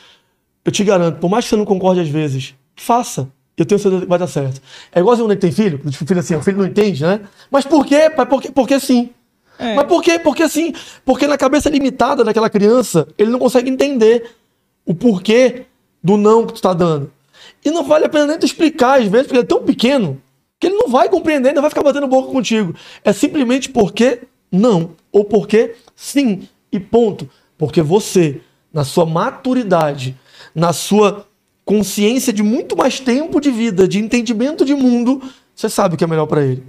eu te garanto, por mais que você não concorde às vezes, faça. Eu tenho certeza que vai dar certo. É igual quando tem filho, o filho assim, o filho não entende, né? Mas por quê, pai? Por quê? Porque sim. É. Mas por quê? Porque sim. Porque na cabeça limitada daquela criança, ele não consegue entender o porquê do não que tu está dando. E não vale a pena nem tu explicar, às vezes, porque ele é tão pequeno que ele não vai compreender, ainda vai ficar batendo boca contigo. É simplesmente porque não. Ou porque sim. E ponto. Porque você, na sua maturidade, na sua consciência de muito mais tempo de vida, de entendimento de mundo, você sabe o que é melhor para ele.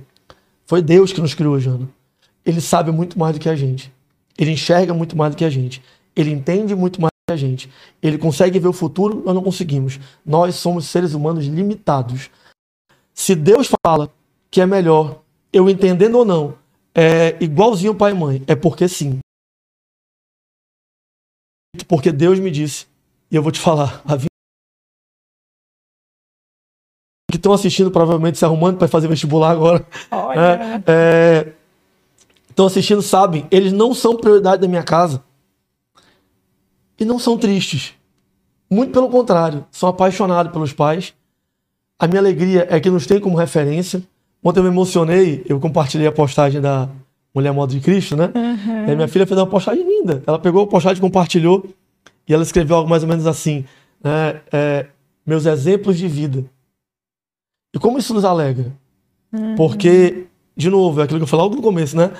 Foi Deus que nos criou, Jana. Ele sabe muito mais do que a gente. Ele enxerga muito mais do que a gente. Ele entende muito mais do que a gente. Ele consegue ver o futuro, nós não conseguimos. Nós somos seres humanos limitados. Se Deus fala que é melhor, eu entendendo ou não, é igualzinho pai e mãe, é porque sim. Porque Deus me disse, e eu vou te falar, a vida que estão assistindo, provavelmente se arrumando para fazer vestibular agora, Olha. é, estão assistindo sabem, eles não são prioridade da minha casa. E não são tristes. Muito pelo contrário, são apaixonados pelos pais. A minha alegria é que nos tem como referência. Ontem eu me emocionei, eu compartilhei a postagem da Mulher Modo de Cristo, né? E a minha filha fez uma postagem linda. Ela pegou a postagem, compartilhou e ela escreveu algo mais ou menos assim: né? É, Meus exemplos de vida. E como isso nos alegra? Porque, de novo, é aquilo que eu falei logo no começo, né?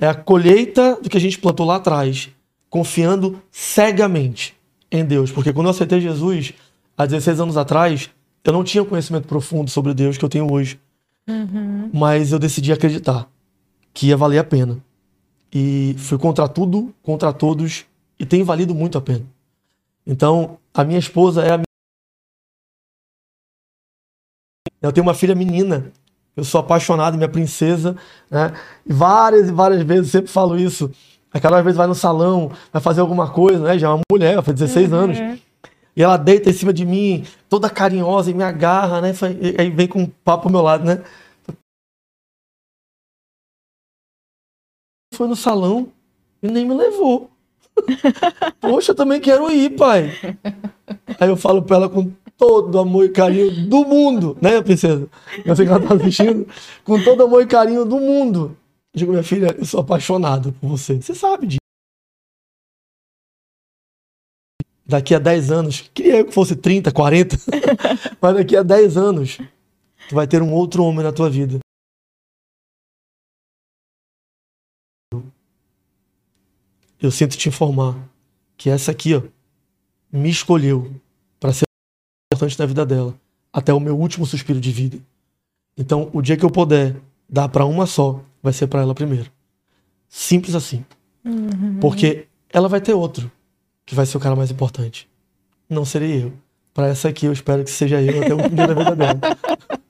É a colheita do que a gente plantou lá atrás, confiando cegamente em Deus. Porque quando eu aceitei Jesus, há 16 anos atrás, eu não tinha conhecimento profundo sobre Deus que eu tenho hoje. Mas eu decidi acreditar que ia valer a pena. E fui contra tudo, contra todos, e tem valido muito a pena. Então, a minha esposa é a minha. Eu tenho uma filha menina. Eu sou apaixonado, minha princesa, né? E várias e várias vezes sempre falo isso. Aquela vez vai no salão, vai fazer alguma coisa, né? Já é uma mulher, faz 16 anos. E ela deita em cima de mim, toda carinhosa, e me agarra, né? E aí vem com um papo pro meu lado, né? Foi no salão e nem me levou. Poxa, eu também quero ir, pai. Aí eu falo pra ela com todo amor e carinho do mundo, né, princesa? Eu sei que ela tá assistindo. Com todo amor e carinho do mundo. Eu digo, minha filha, eu sou apaixonado por você. Você sabe disso. Daqui a 10 anos, queria que fosse 30, 40, mas daqui a 10 anos, tu vai ter um outro homem na tua vida. Eu sinto te informar que essa aqui, ó, me escolheu importante na vida dela, até o meu último suspiro de vida. Então, o dia que eu puder dar para uma só, vai ser para ela primeiro. Simples assim. Porque ela vai ter outro que vai ser o cara mais importante. Não serei eu. Para essa aqui, eu espero que seja eu até o dia da vida dela.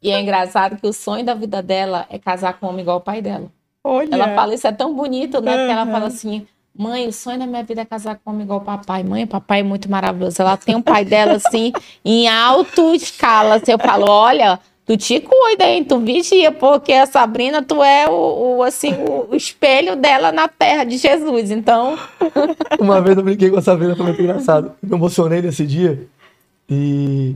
E é engraçado que o sonho da vida dela é casar com um homem igual o pai dela. Olha. Ela fala, isso é tão bonito, né? Porque ela Uhum. fala assim, mãe, o sonho da minha vida é casar com um homem igual papai. Mãe, papai é muito maravilhoso. Ela tem um pai dela, assim, em alto escala. Assim, eu falo, olha, tu te cuida, hein? Tu vigia, porque a Sabrina, tu é o, o, assim, o, espelho dela na terra de Jesus. Então, Uma vez eu brinquei com a Sabrina, foi muito engraçado. Me emocionei nesse dia e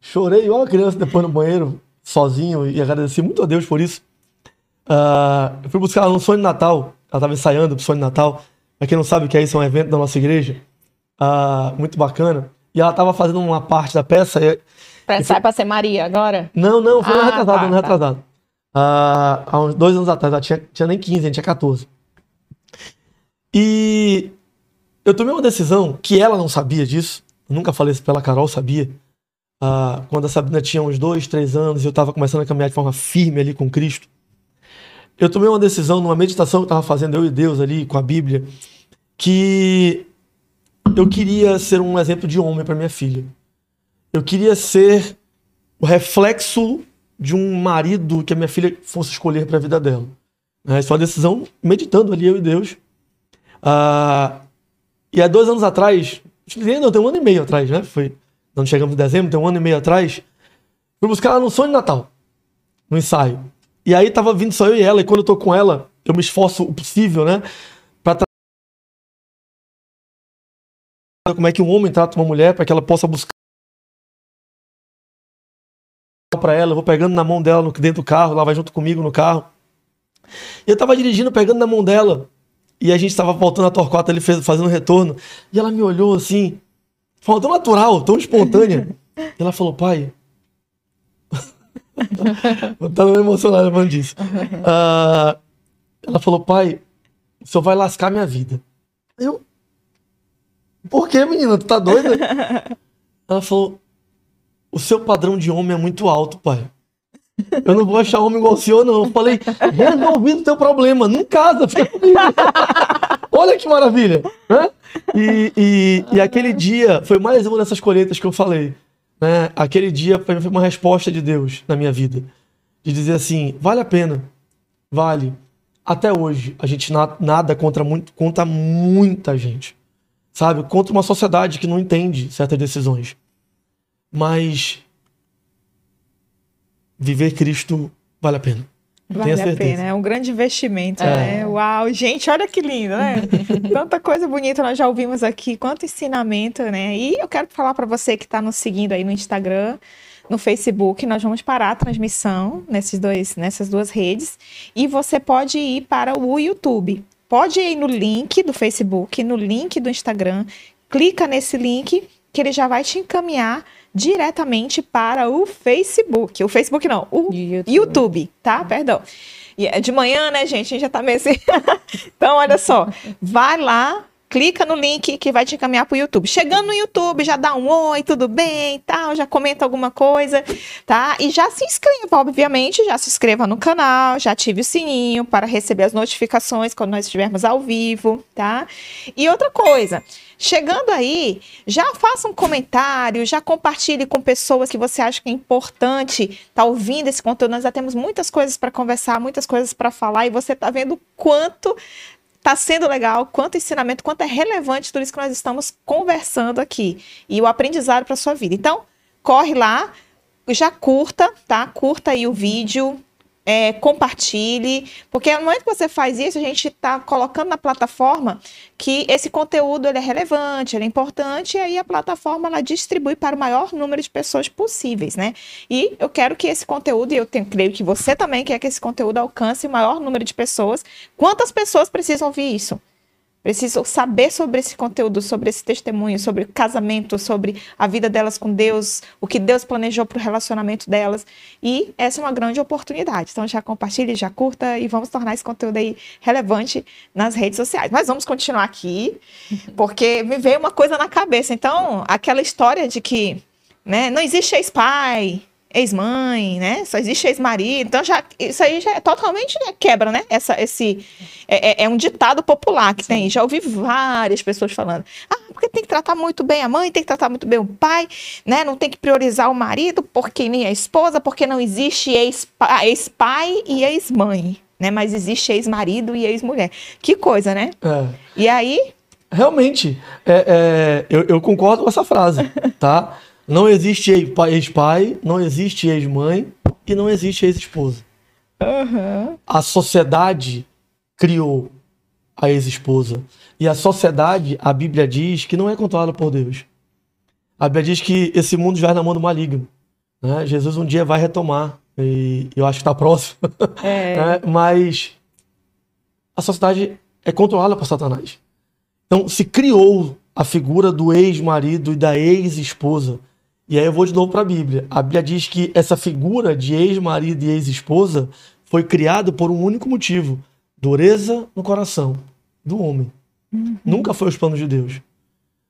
chorei igual uma criança depois no banheiro, sozinho, e agradeci muito a Deus por isso. Ah, eu fui buscar ela no sonho de Natal, ela estava ensaiando pro sonho de Natal. Pra quem não sabe o que é isso, é um evento da nossa igreja, ah, muito bacana. E ela estava fazendo uma parte da peça. E... pra, sai pra ser Maria agora. Não, não, foi Ah, retrasado, tá, ano tá. retrasado. Ah, há uns dois anos atrás, ela tinha, tinha nem 15, a gente tinha 14. E eu tomei uma decisão que ela não sabia disso. Eu nunca falei isso pra ela, a Carol sabia. ah, quando a Sabrina tinha uns dois, três anos e eu estava começando a caminhar de forma firme ali com Cristo, eu tomei uma decisão numa meditação que eu estava fazendo, eu e Deus ali, com a Bíblia, que eu queria ser um exemplo de homem para minha filha. Eu queria ser o reflexo de um marido que a minha filha fosse escolher para a vida dela. É, isso foi uma decisão meditando ali, eu e Deus. Ah, e há dois anos atrás, não, tem um ano e meio atrás, né? Foi, não chegamos em dezembro, tem um ano e meio atrás, fui buscar ela no sonho de Natal, no ensaio. E aí tava vindo só eu e ela, e quando eu tô com ela, eu me esforço o possível, né? Pra como é que um homem trata uma mulher para que ela possa buscar para ela, eu vou pegando na mão dela dentro do carro, ela vai junto comigo no carro. E eu tava dirigindo, pegando na mão dela, e a gente tava voltando a Torquata, ele fez, fazendo um retorno, e ela me olhou assim, forma tão natural, tão espontânea. e ela falou, pai, tá emocionado falando disso. Uh, ela falou, pai, o senhor vai lascar minha vida. Eu, por que, menina? Tu tá doida? Ela falou, o seu padrão de homem é muito alto, pai. Eu não vou achar homem igual o senhor, não. Eu falei, resolvido o teu problema, não casa, fica Olha que maravilha. Né? E, e, e, aquele dia foi mais uma dessas colheitas que eu falei. Né? Aquele dia foi uma resposta de Deus na minha vida. De dizer assim, vale a pena. Vale. Até hoje, a gente nada contra, muito, contra muita gente. Sabe? Contra uma sociedade que não entende certas decisões. Mas viver Cristo vale a pena. Vale a pena, é um grande investimento, é. né? Uau, gente, olha que lindo, né? Tanta coisa bonita nós já ouvimos aqui, quanto ensinamento, né? E eu quero falar para você que está nos seguindo aí no Instagram, no Facebook, nós vamos parar a transmissão nesses dois, nessas duas redes e você pode ir para o YouTube. Pode ir no link do Facebook, no link do Instagram, clica nesse link que ele já vai te encaminhar diretamente para o Facebook. O Facebook não, o YouTube, YouTube tá? Perdão. E é de manhã, né, gente? A gente já tá meio assim. então, olha só. Vai lá, clica no link que vai te encaminhar para o YouTube. Chegando no YouTube, já dá um oi, tudo bem, tal, já comenta alguma coisa, tá? E já se inscreva, obviamente, já se inscreva no canal, já ative o sininho para receber as notificações quando nós estivermos ao vivo, tá? E outra coisa, Chegando aí, já faça um comentário, já compartilhe com pessoas que você acha que é importante estar tá ouvindo esse conteúdo. Nós já temos muitas coisas para conversar, muitas coisas para falar e você está vendo quanto está sendo legal, quanto ensinamento, quanto é relevante tudo isso que nós estamos conversando aqui e o aprendizado para sua vida. Então, corre lá, já curta, tá? Curta aí o vídeo, é, compartilhe, porque no momento que você faz isso, a gente está colocando na plataforma que esse conteúdo ele é relevante, ele é importante, e aí a plataforma ela distribui para o maior número de pessoas possíveis, né? E eu quero que esse conteúdo, e eu tenho, creio que você também quer que esse conteúdo alcance o maior número de pessoas. Quantas pessoas precisam ouvir isso? Preciso saber sobre esse conteúdo, sobre esse testemunho, sobre o casamento, sobre a vida delas com Deus, o que Deus planejou para o relacionamento delas. E essa é uma grande oportunidade. Então já compartilhe, já curta e vamos tornar esse conteúdo aí relevante nas redes sociais. Mas vamos continuar aqui, porque me veio uma coisa na cabeça. Então, aquela história de que né, não existe ex-pai, ex-mãe, né? Só existe ex-marido. Então, já, isso aí já é totalmente né, quebra, né? Essa, esse, é, é, é, um ditado popular que tem. Já ouvi várias pessoas falando. Ah, porque tem que tratar muito bem a mãe, tem que tratar muito bem o pai, né? Não tem que priorizar o marido, porque nem a esposa, porque não existe ex-pai ex e ex-mãe, né? Mas existe ex-marido e ex-mulher. Que coisa, né? É. E aí... Realmente, é, é, eu, eu concordo com essa frase, tá? Não existe ex-pai, não existe ex-mãe e não existe ex-esposa. Uhum. A sociedade criou a ex-esposa. E a sociedade, a Bíblia diz que não é controlada por Deus. A Bíblia diz que esse mundo já é na mão do maligno. Né? Jesus um dia vai retomar. E eu acho que está próximo. É. né? Mas a sociedade é controlada por Satanás. Então se criou a figura do ex-marido e da ex-esposa e aí eu vou de novo para a Bíblia. A Bíblia diz que essa figura de ex-marido e ex-esposa foi criada por um único motivo: dureza no coração do homem. Uhum. Nunca foi os planos de Deus.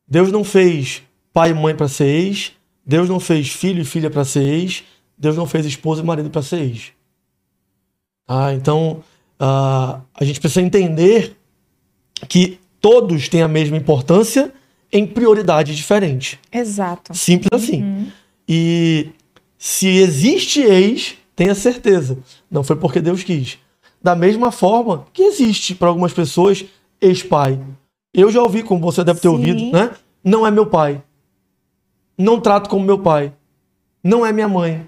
Deus não fez pai e mãe para ser ex, Deus não fez filho e filha para ser ex, Deus não fez esposa e marido para ser ex. Ah, então, uh, a gente precisa entender que todos têm a mesma importância em prioridades diferentes. Exato. Simples assim. E se existe ex, tenha certeza, não foi porque Deus quis. Da mesma forma que existe para algumas pessoas ex-pai. Eu já ouvi, como você deve ter Sim. ouvido, né? Não é meu pai. Não trato como meu pai. Não é minha mãe.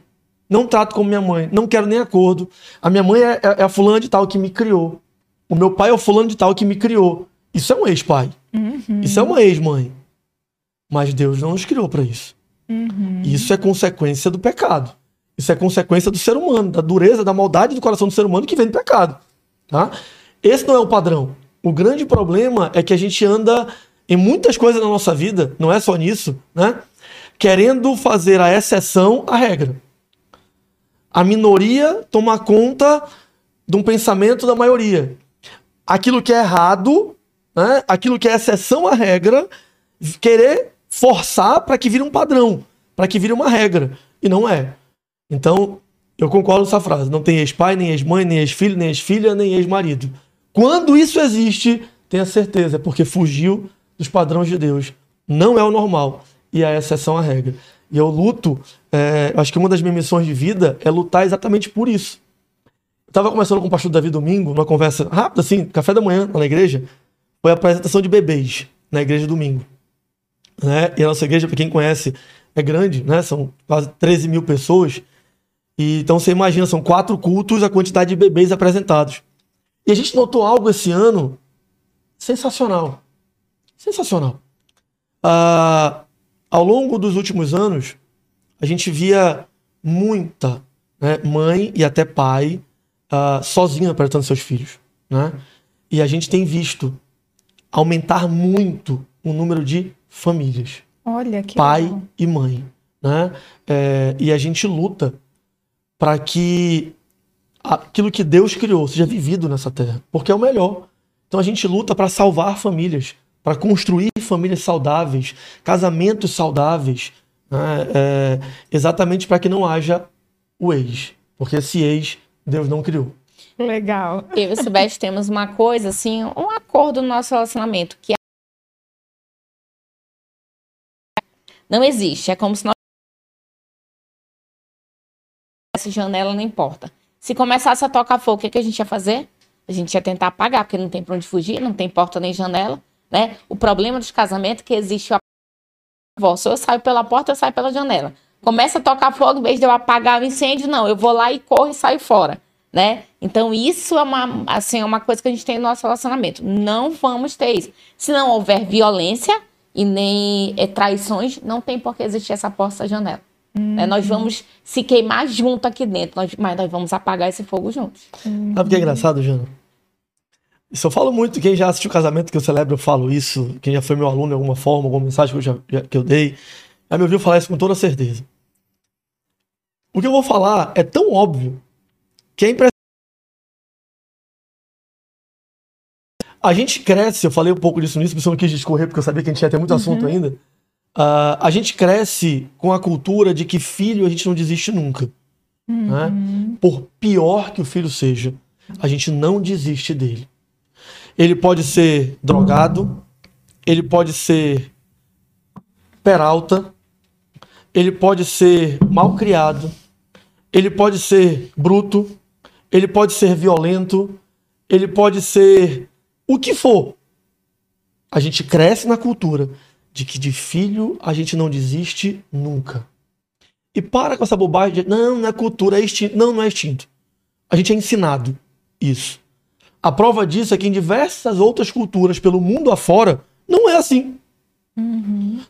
Não trato como minha mãe. Não quero nem acordo. A minha mãe é, é- é a fulana de tal que me criou. O meu pai é o fulano de tal que me criou. Isso é um ex-pai. Isso é uma ex-mãe. Mas Deus não nos criou para isso. Isso é consequência do pecado. Isso é consequência do ser humano, da dureza, da maldade do coração do ser humano que vem do pecado. Tá? Esse não é o padrão. O grande problema é que a gente anda em muitas coisas na nossa vida, não é só nisso, né? Querendo fazer a exceção a regra. A minoria toma conta de um pensamento da maioria. Aquilo que é errado, né? aquilo que é exceção à regra, querer forçar para que vire um padrão, para que vire uma regra. E não é. Então, eu concordo com essa frase. Não tem ex-pai, nem ex-mãe, nem ex-filho, nem ex-filha, nem ex-marido. Quando isso existe, tenha certeza, é porque fugiu dos padrões de Deus. Não é o normal. E é a exceção à regra. E eu luto, é, acho que uma das minhas missões de vida é lutar exatamente por isso. Eu estava conversando com o pastor Davi domingo, numa conversa rápida, assim, café da manhã lá na igreja. Foi a apresentação de bebês na igreja domingo. Né? E a nossa igreja, para quem conhece, é grande, né? São quase 13 mil pessoas. E, então você imagina, são quatro cultos, a quantidade de bebês apresentados. E a gente notou algo esse ano sensacional. Sensacional. Ah, ao longo dos últimos anos, a gente via muita né, mãe e até pai ah, sozinha apresentando seus filhos. Né? E a gente tem visto aumentar muito o número de famílias Olha que pai legal. e mãe, né? É, e a gente luta para que aquilo que Deus criou seja vivido nessa terra, porque é o melhor. Então a gente luta para salvar famílias, para construir famílias saudáveis, casamentos saudáveis, né? É, exatamente para que não haja o ex, porque esse ex Deus não criou. Legal. Eu e o Silvestre temos uma coisa, assim, um acordo no nosso relacionamento, que não existe. É como se nós. Essa janela não importa. Se começasse a tocar fogo, o que, que a gente ia fazer? A gente ia tentar apagar, porque não tem pra onde fugir, não tem porta nem janela, né? O problema dos casamentos é que existe o divórcio. Eu saio pela porta, eu saio pela janela. Começa a tocar fogo, em vez de eu apagar o incêndio, não. Eu vou lá e corro e saio fora, né? Então, isso é uma, assim, é uma coisa que a gente tem no nosso relacionamento. Não vamos ter isso. Se não houver violência e nem eh, traições, não tem por que existir essa porta, essa janela. né? Nós vamos se queimar junto aqui dentro, nós- mas nós vamos apagar esse fogo juntos. Sabe o que é engraçado, Jana? Isso eu falo muito, quem já assistiu o casamento que eu celebro, eu falo isso. Quem já foi meu aluno de alguma forma, alguma mensagem que eu, já, já- que eu dei, já me ouviu falar isso com toda certeza. O que eu vou falar é tão óbvio que é impressionante. A gente cresce, eu falei um pouco disso nisso, mas eu não quis discorrer porque eu sabia que a gente ia ter muito assunto ainda. Ah, a gente cresce com a cultura de que filho a gente não desiste nunca. né? Por pior que o filho seja, a gente não desiste dele. Ele pode ser drogado, ele pode ser peralta, ele pode ser mal criado, ele pode ser bruto, ele pode ser violento, ele pode ser o que for. A gente cresce na cultura de que de filho a gente não desiste nunca. E para com essa bobagem de não, não é cultura, é instinto. Não, não é instinto. A gente é ensinado isso. A prova disso é que em diversas outras culturas pelo mundo afora, não é assim.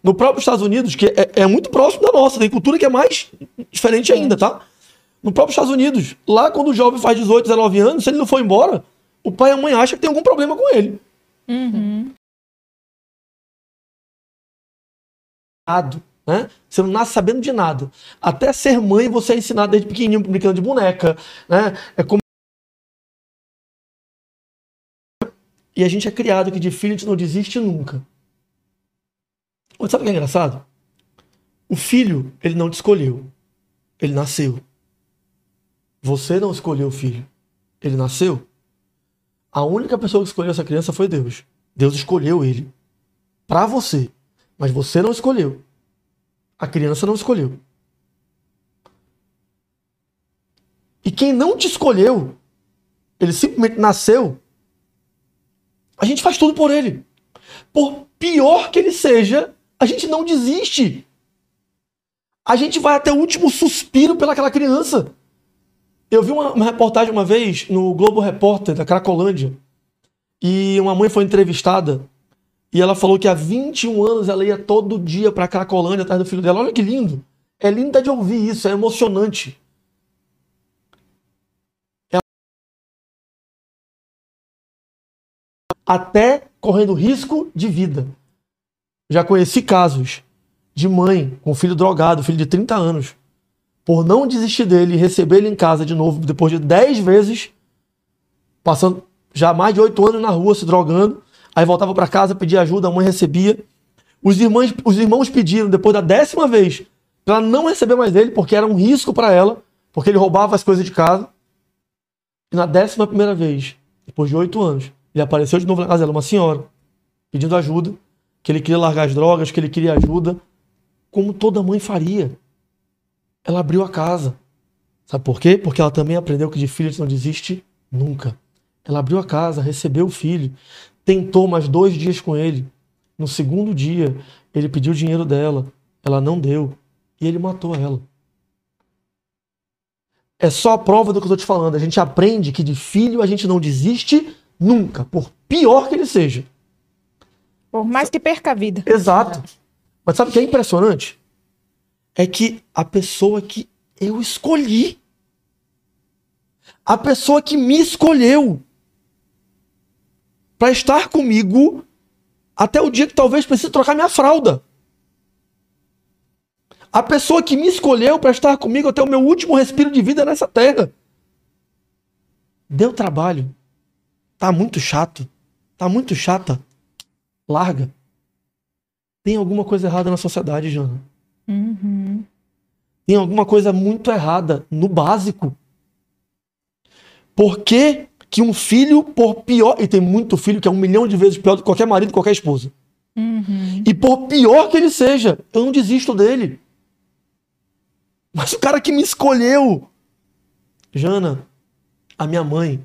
No próprio Estados Unidos, que é, é muito próximo da nossa, tem cultura que é mais diferente ainda, tá? No próprio Estados Unidos, lá quando o jovem faz 18, 19 anos, se ele não for embora, o pai e a mãe acham que tem algum problema com ele. Nada, Né? Você não nasce sabendo de nada. Até ser mãe, você é ensinado desde pequenininho brincando de boneca. Né? É como... E a gente é criado que de filho a gente não desiste nunca. Sabe o que é engraçado? O filho, ele não te escolheu. Ele nasceu. Você não escolheu o filho. Ele nasceu. A única pessoa que escolheu essa criança foi Deus. Deus escolheu ele para você, mas você não escolheu. A criança não escolheu. E quem não te escolheu, ele simplesmente nasceu. A gente faz tudo por ele. Por pior que ele seja, a gente não desiste. A gente vai até o último suspiro pelaquela criança. Eu vi uma, uma reportagem uma vez no Globo Repórter da Cracolândia. E uma mãe foi entrevistada e ela falou que há 21 anos ela ia todo dia para Cracolândia atrás do filho dela. Olha que lindo. É lindo de ouvir isso, é emocionante. Até correndo risco de vida. Já conheci casos de mãe com filho drogado, filho de 30 anos, por não desistir dele e receber ele em casa de novo depois de 10 vezes, passando já mais de 8 anos na rua se drogando, aí voltava para casa, pedia ajuda, a mãe recebia. Os irmãos, os irmãos pediram depois da décima vez para não receber mais ele, porque era um risco para ela, porque ele roubava as coisas de casa. E na décima primeira vez, depois de oito anos, ele apareceu de novo na casa dela, uma senhora, pedindo ajuda, que ele queria largar as drogas, que ele queria ajuda como toda mãe faria. Ela abriu a casa. Sabe por quê? Porque ela também aprendeu que de filho a gente não desiste nunca. Ela abriu a casa, recebeu o filho, tentou mais dois dias com ele. No segundo dia, ele pediu o dinheiro dela. Ela não deu. E ele matou ela. É só a prova do que eu estou te falando. A gente aprende que de filho a gente não desiste nunca, por pior que ele seja. Por mais que perca a vida. Exato. Mas sabe o que é impressionante? É que a pessoa que eu escolhi, a pessoa que me escolheu para estar comigo até o dia que talvez precise trocar minha fralda. A pessoa que me escolheu para estar comigo até o meu último respiro de vida nessa terra. Deu trabalho. Tá muito chato. Tá muito chata. Larga tem alguma coisa errada na sociedade, Jana. Uhum. Tem alguma coisa muito errada no básico. Por que, que um filho, por pior. E tem muito filho que é um milhão de vezes pior do que qualquer marido, qualquer esposa. Uhum. E por pior que ele seja, eu não desisto dele. Mas o cara que me escolheu. Jana, a minha mãe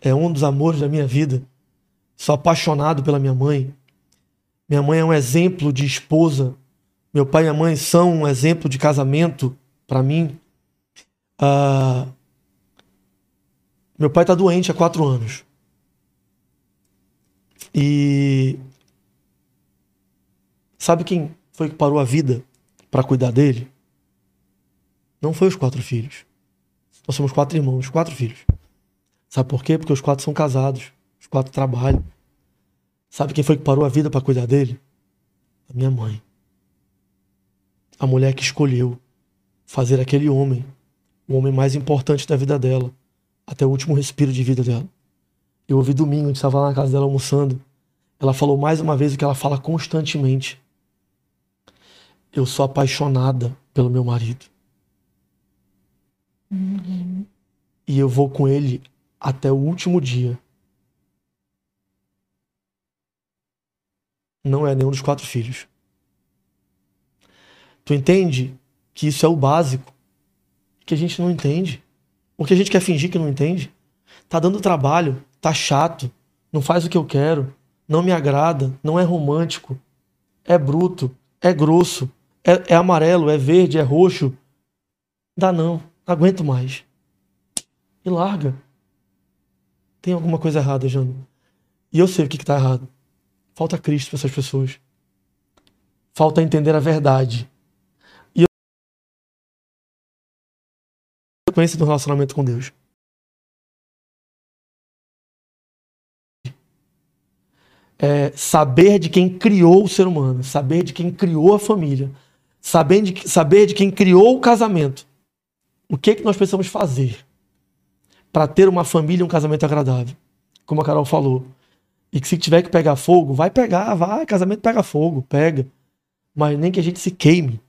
é um dos amores da minha vida. Sou apaixonado pela minha mãe. Minha mãe é um exemplo de esposa. Meu pai e minha mãe são um exemplo de casamento para mim. Uh, meu pai está doente há quatro anos. E sabe quem foi que parou a vida para cuidar dele? Não foi os quatro filhos. Nós somos quatro irmãos, quatro filhos. Sabe por quê? Porque os quatro são casados, os quatro trabalham. Sabe quem foi que parou a vida para cuidar dele? A minha mãe. A mulher que escolheu fazer aquele homem o homem mais importante da vida dela, até o último respiro de vida dela. Eu ouvi domingo, a gente estava lá na casa dela almoçando. Ela falou mais uma vez o que ela fala constantemente. Eu sou apaixonada pelo meu marido. Uhum. E eu vou com ele até o último dia. não é nenhum dos quatro filhos. Tu entende que isso é o básico que a gente não entende? Porque a gente quer fingir que não entende? Tá dando trabalho, tá chato, não faz o que eu quero, não me agrada, não é romântico, é bruto, é grosso, é, é amarelo, é verde, é roxo. Dá não, aguento mais. E larga. Tem alguma coisa errada, Jano. E eu sei o que, que tá errado. Falta Cristo para essas pessoas. Falta entender a verdade. Consequência do relacionamento com Deus. É saber de quem criou o ser humano, saber de quem criou a família, saber de, saber de quem criou o casamento. O que, é que nós precisamos fazer para ter uma família e um casamento agradável? Como a Carol falou, e que se tiver que pegar fogo, vai pegar, vai, casamento pega fogo, pega. mas nem que a gente se queime,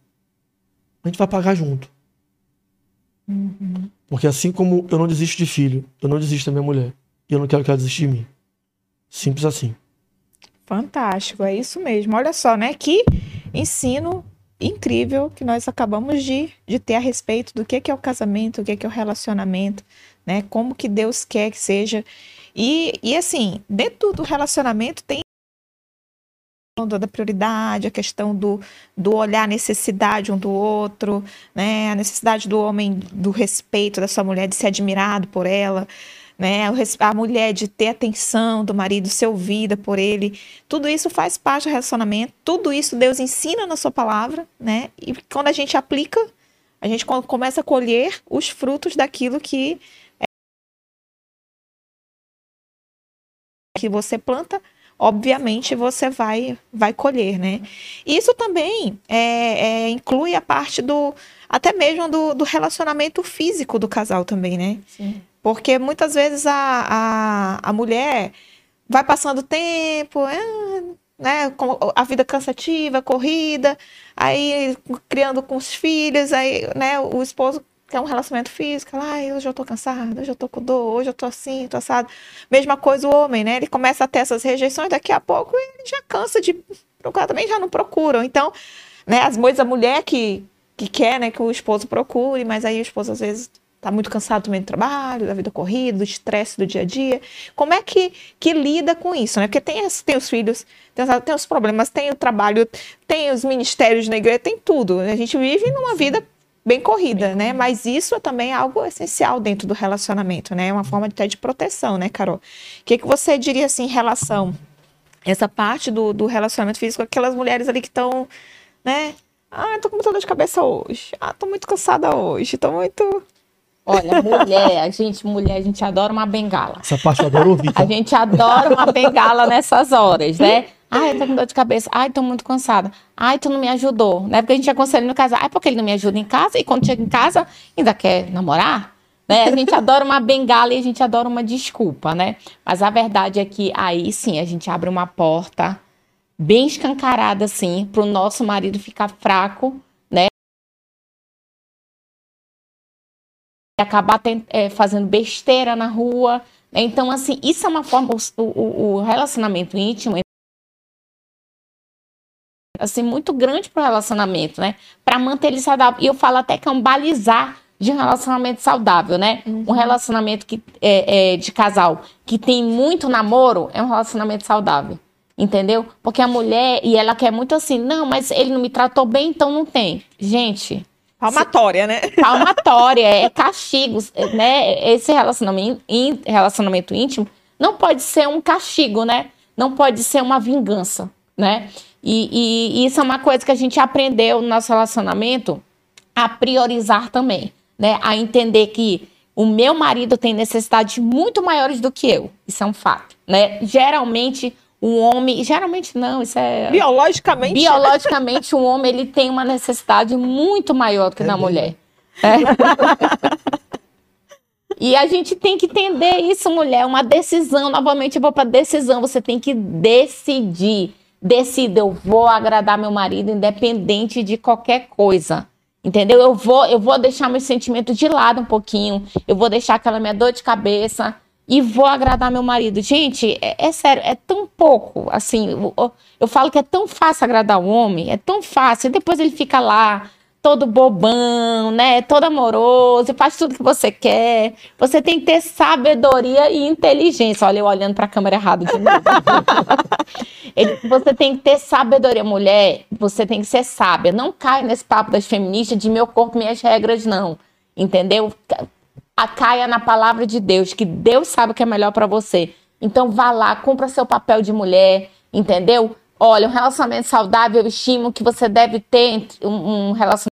a gente vai pagar junto. Uhum. Porque assim como eu não desisto de filho, eu não desisto da minha mulher. E eu não quero que ela desista de mim. Simples assim. Fantástico, é isso mesmo. Olha só, né? Que ensino incrível que nós acabamos de, de ter a respeito do que, que é o casamento, o que, que é o relacionamento, né? Como que Deus quer que seja. E, e assim, dentro do relacionamento tem da prioridade, a questão do, do olhar a necessidade um do outro, né? A necessidade do homem do respeito da sua mulher, de ser admirado por ela, né? A mulher de ter atenção do marido, ser ouvida por ele. Tudo isso faz parte do relacionamento. Tudo isso Deus ensina na sua palavra, né? E quando a gente aplica, a gente começa a colher os frutos daquilo que é, que você planta, obviamente você vai vai colher, né? Isso também é, é, inclui a parte do até mesmo do, do relacionamento físico do casal também, né? Sim. Porque muitas vezes a, a, a mulher vai passando tempo, é, né, a vida cansativa, corrida, aí criando com os filhos, aí, né, o esposo quer um relacionamento físico, lá, ah, hoje eu tô cansado, hoje eu tô com dor, hoje eu tô assim, tô assado. Mesma coisa o homem, né, ele começa a ter essas rejeições, daqui a pouco ele já cansa de procurar, também já não procuram. Então, né, as vezes a mulher que, que quer, né, que o esposo procure, mas aí o esposo às vezes Tá muito cansado também do trabalho, da vida corrida, do estresse do dia a dia. Como é que, que lida com isso, né? Porque tem, tem os filhos, tem, tem os problemas, tem o trabalho, tem os ministérios na igreja, tem tudo. A gente vive numa vida bem corrida, né? Mas isso é também algo essencial dentro do relacionamento, né? É uma forma até de proteção, né, Carol? O que, que você diria assim em relação essa parte do, do relacionamento físico, aquelas mulheres ali que estão, né? Ah, tô com muita dor de cabeça hoje. Ah, tô muito cansada hoje. Tô muito Olha, mulher, a gente, mulher, a gente adora uma bengala. Essa parte eu adoro ouvir. Tá? A gente adora uma bengala nessas horas, né? Ai, tô com dor de cabeça. Ai, tô muito cansada. Ai, tu não me ajudou. Né? Porque a gente aconselha no casal. Ai, porque ele não me ajuda em casa e quando chega em casa ainda quer namorar? Né? A gente adora uma bengala e a gente adora uma desculpa, né? Mas a verdade é que aí sim a gente abre uma porta bem escancarada assim pro nosso marido ficar fraco acabar é, fazendo besteira na rua. Né? Então, assim, isso é uma forma, o, o, o relacionamento íntimo assim, muito grande para o relacionamento, né? Para manter ele saudável. E eu falo até que é um balizar de um relacionamento saudável, né? Uhum. Um relacionamento que, é, é, de casal que tem muito namoro é um relacionamento saudável. Entendeu? Porque a mulher, e ela quer muito assim, não, mas ele não me tratou bem, então não tem. Gente, Palmatória, né? Palmatória, é castigo, né? Esse relacionamento, relacionamento íntimo não pode ser um castigo, né? Não pode ser uma vingança, né? E, e, e isso é uma coisa que a gente aprendeu no nosso relacionamento a priorizar também, né? A entender que o meu marido tem necessidades muito maiores do que eu. Isso é um fato, né? Geralmente um homem, geralmente não, isso é biologicamente. Biologicamente, um homem ele tem uma necessidade muito maior do que é na mulher. É. e a gente tem que entender isso, mulher, uma decisão. Novamente, eu vou para decisão. Você tem que decidir. Decida, eu vou agradar meu marido, independente de qualquer coisa. Entendeu? Eu vou, eu vou deixar meus sentimentos de lado um pouquinho. Eu vou deixar aquela minha dor de cabeça e vou agradar meu marido. Gente, é, é sério, é tão pouco. Assim, eu, eu, falo que é tão fácil agradar o homem, é tão fácil. E depois ele fica lá, todo bobão, né? Todo amoroso, faz tudo que você quer. Você tem que ter sabedoria e inteligência. Olha, eu olhando para a câmera errada de novo. ele, você tem que ter sabedoria, mulher. Você tem que ser sábia. Não cai nesse papo das feministas de meu corpo, minhas regras, não. Entendeu? a caia na palavra de Deus, que Deus sabe o que é melhor para você. Então vá lá, cumpra seu papel de mulher, entendeu? Olha, um relacionamento saudável, eu estimo que você deve ter um relacionamento.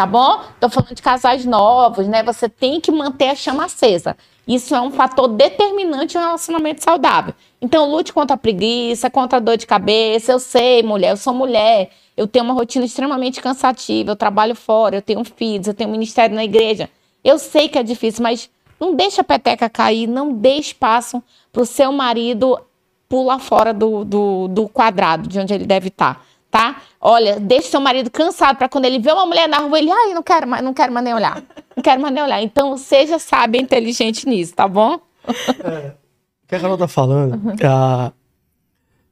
Tá bom? Tô falando de casais novos, né? Você tem que manter a chama acesa. Isso é um fator determinante um relacionamento saudável. Então, lute contra a preguiça, contra a dor de cabeça. Eu sei, mulher, eu sou mulher eu tenho uma rotina extremamente cansativa, eu trabalho fora, eu tenho filhos, eu tenho um ministério na igreja. Eu sei que é difícil, mas não deixa a peteca cair, não dê espaço para o seu marido pula fora do, do, do quadrado de onde ele deve estar, tá? Olha, deixa seu marido cansado para quando ele vê uma mulher na rua, ele, ai, não quero mais, não quero mais nem olhar. Não quero mais nem olhar. Então, seja sábio e inteligente nisso, tá bom? É, o que a Carol tá falando, uhum.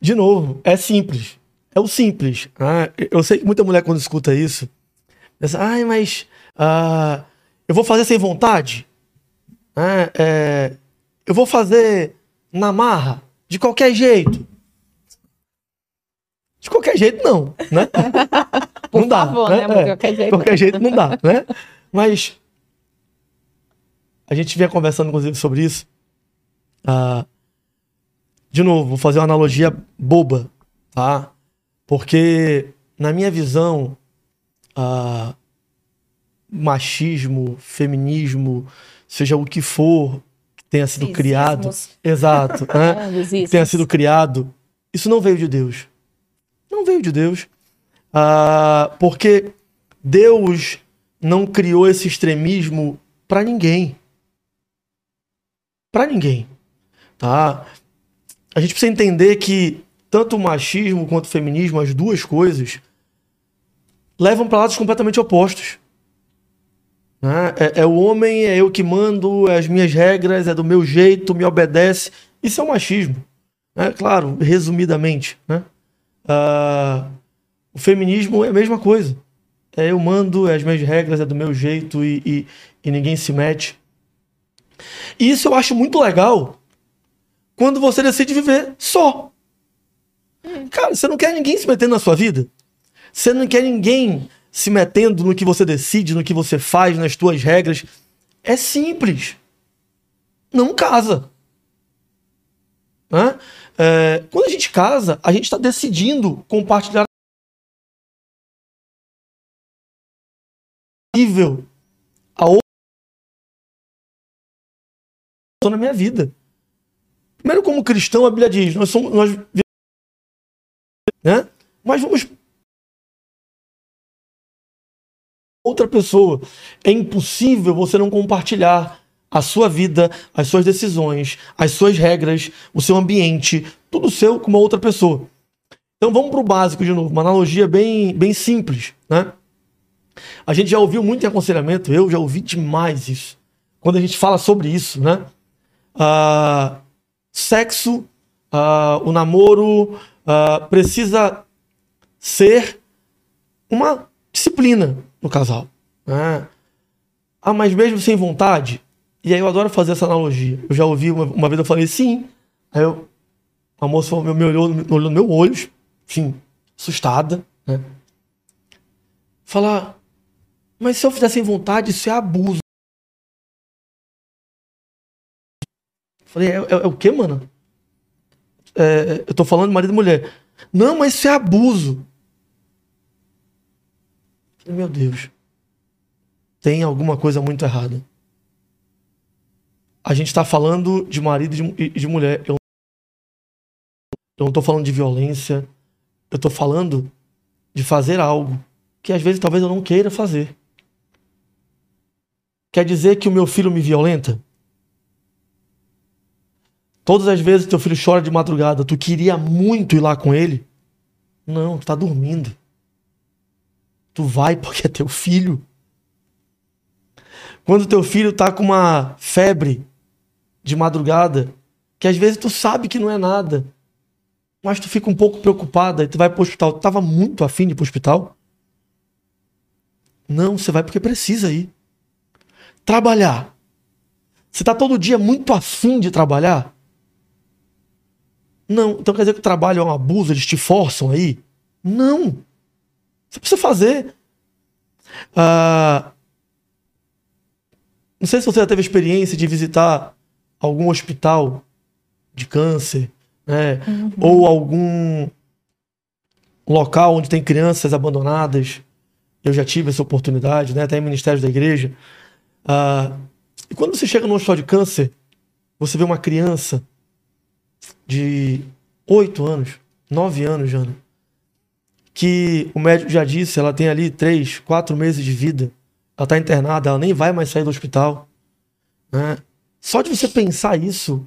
de novo, é simples. É o simples. Né? Eu sei que muita mulher, quando escuta isso, pensa, ai, mas uh, eu vou fazer sem vontade? É, é, eu vou fazer na marra, de qualquer jeito. De qualquer jeito, não, né? Por não favor, dá, né? né? De qualquer jeito. qualquer jeito não dá, né? Mas a gente vinha conversando, inclusive, sobre isso. Ah, de novo, vou fazer uma analogia boba, tá? Porque, na minha visão, ah, machismo, feminismo, seja o que for que tenha sido Exismos. criado, exato, né? tenha sido criado, isso não veio de Deus. Não veio de Deus. Ah, porque Deus não criou esse extremismo para ninguém. Para ninguém. Tá? A gente precisa entender que tanto o machismo quanto o feminismo, as duas coisas, levam para lados completamente opostos. Né? É, é, o homem, é eu que mando, é as minhas regras, é do meu jeito, me obedece. Isso é o machismo. Né? Claro, resumidamente. Né? Uh, o feminismo é a mesma coisa. É eu mando, é as minhas regras, é do meu jeito e, e, e ninguém se mete. E isso eu acho muito legal quando você decide viver só. Cara, você não quer ninguém se metendo na sua vida. Você não quer ninguém se metendo no que você decide, no que você faz, nas suas regras. É simples. Não casa. Né? É, quando a gente casa, a gente está decidindo compartilhar nível a outra na minha vida. Primeiro, como cristão, a Bíblia diz: nós somos. Nós, né? Mas vamos outra pessoa. É impossível você não compartilhar a sua vida, as suas decisões, as suas regras, o seu ambiente, tudo seu com uma outra pessoa. Então vamos para o básico de novo, uma analogia bem, bem simples, né? A gente já ouviu muito em aconselhamento, eu já ouvi demais isso. Quando a gente fala sobre isso, né? Uh, sexo, uh, o namoro uh, precisa ser uma disciplina, no casal. Né? Ah, mas mesmo sem vontade? E aí eu adoro fazer essa analogia. Eu já ouvi uma, uma vez, eu falei sim. Aí eu, a moça me olhou, me olhou no meu olho, enfim, assustada, né? Falar, mas se eu fizer sem vontade, isso é abuso. Falei, é, é, é o que, mano? É, eu tô falando de marido e mulher. Não, mas isso é abuso. Meu Deus. Tem alguma coisa muito errada. A gente está falando de marido e de, de, mulher. Eu, eu não estou falando de violência. Eu estou falando de fazer algo que às vezes talvez eu não queira fazer. Quer dizer que o meu filho me violenta? Todas as vezes teu filho chora de madrugada, tu queria muito ir lá com ele? Não, tu tá dormindo. Tu vai porque é teu filho. Quando teu filho tá com uma febre de madrugada, que às vezes tu sabe que não é nada, mas tu fica um pouco preocupada e tu vai pro hospital. Tu tava muito afim de ir pro hospital? Não, você vai porque precisa ir. Trabalhar. Você tá todo dia muito afim de trabalhar? Não. Então quer dizer que o trabalho é um abuso, eles te forçam aí? Não. Você precisa fazer. Ah, não sei se você já teve experiência de visitar algum hospital de câncer, né? Uhum. Ou algum local onde tem crianças abandonadas. Eu já tive essa oportunidade, né? Até em ministérios da igreja. Ah, e quando você chega no hospital de câncer, você vê uma criança de 8 anos, 9 anos, Jana, que o médico já disse, ela tem ali três, quatro meses de vida, ela está internada, ela nem vai mais sair do hospital. Né? Só de você pensar isso,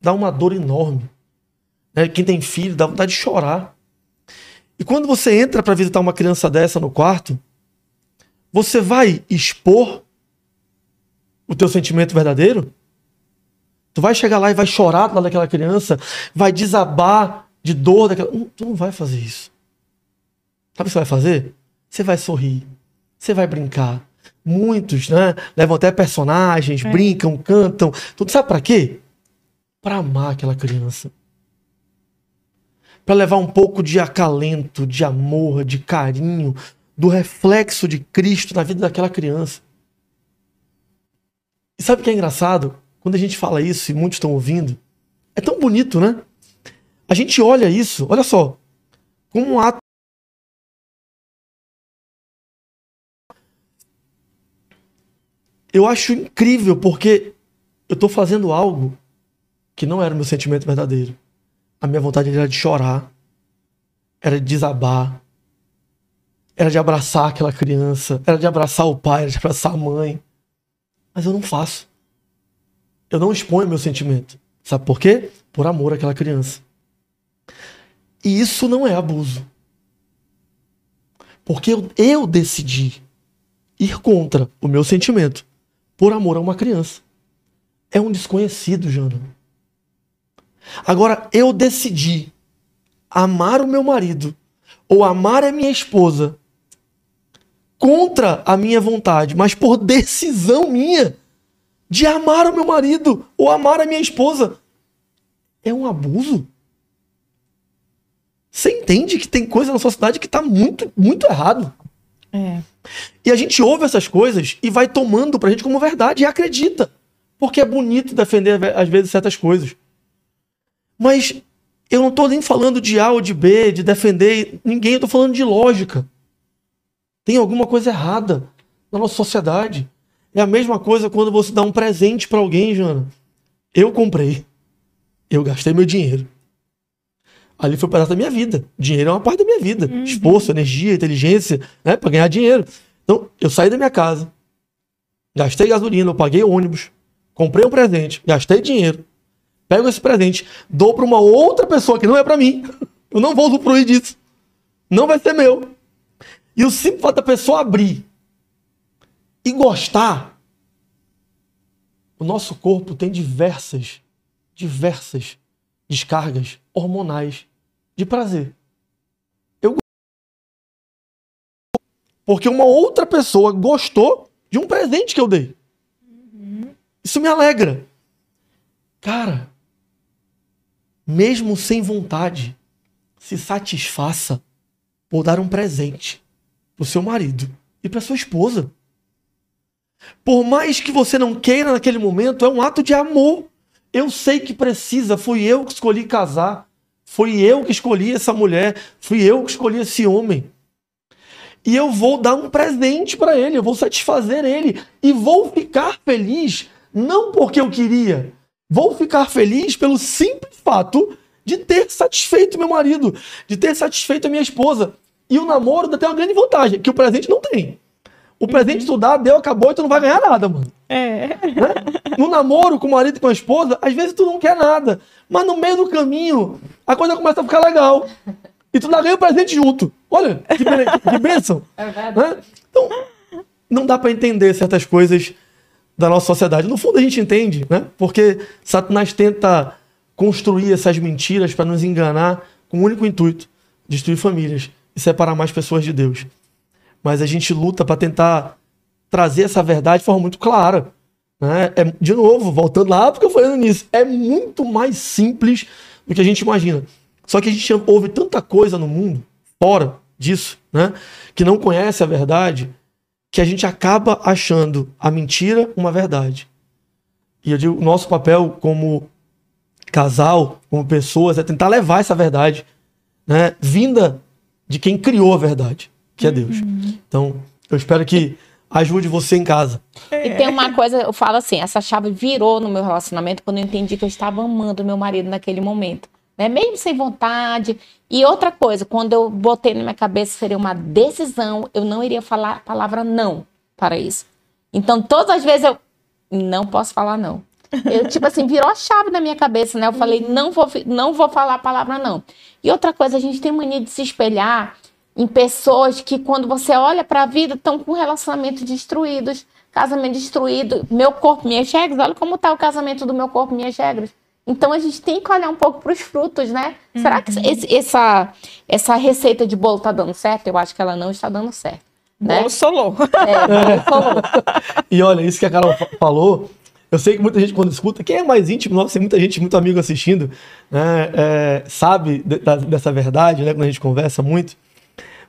dá uma dor enorme. Né? Quem tem filho dá vontade de chorar. E quando você entra para visitar uma criança dessa no quarto, você vai expor o teu sentimento verdadeiro? Tu vai chegar lá e vai chorar lá daquela criança, vai desabar de dor daquela. Não, tu não vai fazer isso. Sabe o que você vai fazer? Você vai sorrir, você vai brincar. Muitos, né? Levam até personagens, é. brincam, cantam. Tu sabe para quê? Para amar aquela criança. Para levar um pouco de acalento, de amor, de carinho, do reflexo de Cristo na vida daquela criança. E sabe o que é engraçado? Quando a gente fala isso e muitos estão ouvindo, é tão bonito, né? A gente olha isso, olha só, como um ato. Eu acho incrível porque eu estou fazendo algo que não era o meu sentimento verdadeiro. A minha vontade era de chorar, era de desabar, era de abraçar aquela criança, era de abraçar o pai, era de abraçar a mãe. Mas eu não faço. Eu não exponho meu sentimento. Sabe por quê? Por amor àquela criança. E isso não é abuso. Porque eu, eu decidi ir contra o meu sentimento por amor a uma criança. É um desconhecido, Jana. Agora, eu decidi amar o meu marido ou amar a minha esposa contra a minha vontade, mas por decisão minha de amar o meu marido ou amar a minha esposa. É um abuso. Você entende que tem coisa na sociedade que está muito, muito errado. É. E a gente ouve essas coisas e vai tomando pra gente como verdade e acredita. Porque é bonito defender, às vezes, certas coisas. Mas eu não estou nem falando de A ou de B, de defender ninguém, eu tô falando de lógica. Tem alguma coisa errada na nossa sociedade. É a mesma coisa quando você dá um presente para alguém, Jana. Eu comprei. Eu gastei meu dinheiro. Ali foi um pedaço da minha vida. Dinheiro é uma parte da minha vida. Uhum. Esforço, energia, inteligência, né? Para ganhar dinheiro. Então, eu saí da minha casa, gastei gasolina, eu paguei ônibus, comprei um presente, gastei dinheiro, pego esse presente, dou para uma outra pessoa que não é para mim. Eu não vou usufruir disso. Não vai ser meu. E o simples fato da pessoa abrir e gostar, o nosso corpo tem diversas, diversas descargas hormonais de prazer. Eu porque uma outra pessoa gostou de um presente que eu dei. Isso me alegra. Cara, mesmo sem vontade, se satisfaça por dar um presente para o seu marido e para sua esposa. Por mais que você não queira naquele momento, é um ato de amor. Eu sei que precisa, fui eu que escolhi casar, fui eu que escolhi essa mulher, fui eu que escolhi esse homem. E eu vou dar um presente para ele, eu vou satisfazer ele e vou ficar feliz, não porque eu queria, vou ficar feliz pelo simples fato de ter satisfeito meu marido, de ter satisfeito a minha esposa. E o namoro tem uma grande vantagem, que o presente não tem. O presente uhum. tu dá, deu, acabou e tu não vai ganhar nada, mano. É. Né? No namoro com o marido e com a esposa, às vezes tu não quer nada. Mas no meio do caminho, a coisa começa a ficar legal. E tu dá ganha o presente junto. Olha, que, que bênção. É verdade. Né? Então, não dá para entender certas coisas da nossa sociedade. No fundo, a gente entende, né? Porque Satanás tenta construir essas mentiras para nos enganar com o único intuito: destruir famílias e separar mais pessoas de Deus. Mas a gente luta para tentar trazer essa verdade de forma muito clara. Né? É, de novo, voltando lá porque eu falei início, é muito mais simples do que a gente imagina. Só que a gente ouve tanta coisa no mundo, fora disso, né? que não conhece a verdade, que a gente acaba achando a mentira uma verdade. E eu digo, nosso papel como casal, como pessoas, é tentar levar essa verdade, né, vinda de quem criou a verdade, que é Deus. Uhum. Então, eu espero que ajude você em casa. E tem uma coisa, eu falo assim, essa chave virou no meu relacionamento quando eu entendi que eu estava amando meu marido naquele momento. Né? Mesmo sem vontade. E outra coisa, quando eu botei na minha cabeça seria uma decisão, eu não iria falar a palavra não para isso. Então, todas as vezes eu não posso falar não. Eu, tipo assim, virou a chave na minha cabeça, né? Eu falei, não vou, não vou falar a palavra não. E outra coisa, a gente tem mania de se espelhar em pessoas que, quando você olha pra vida, estão com relacionamentos destruídos, casamento destruído, meu corpo, minhas regras. Olha como tá o casamento do meu corpo, minhas regras. Então a gente tem que olhar um pouco pros frutos, né? Será que esse- essa, essa receita de bolo tá dando certo? Eu acho que ela não está dando certo. Né? Bolo solou. É, bolo. E olha, isso que a Carol fa- falou, eu sei que muita gente quando escuta, quem é mais íntimo, nossa, tem muita gente, muito amigo assistindo, né, é, sabe de- da- dessa verdade, né, quando a gente conversa muito.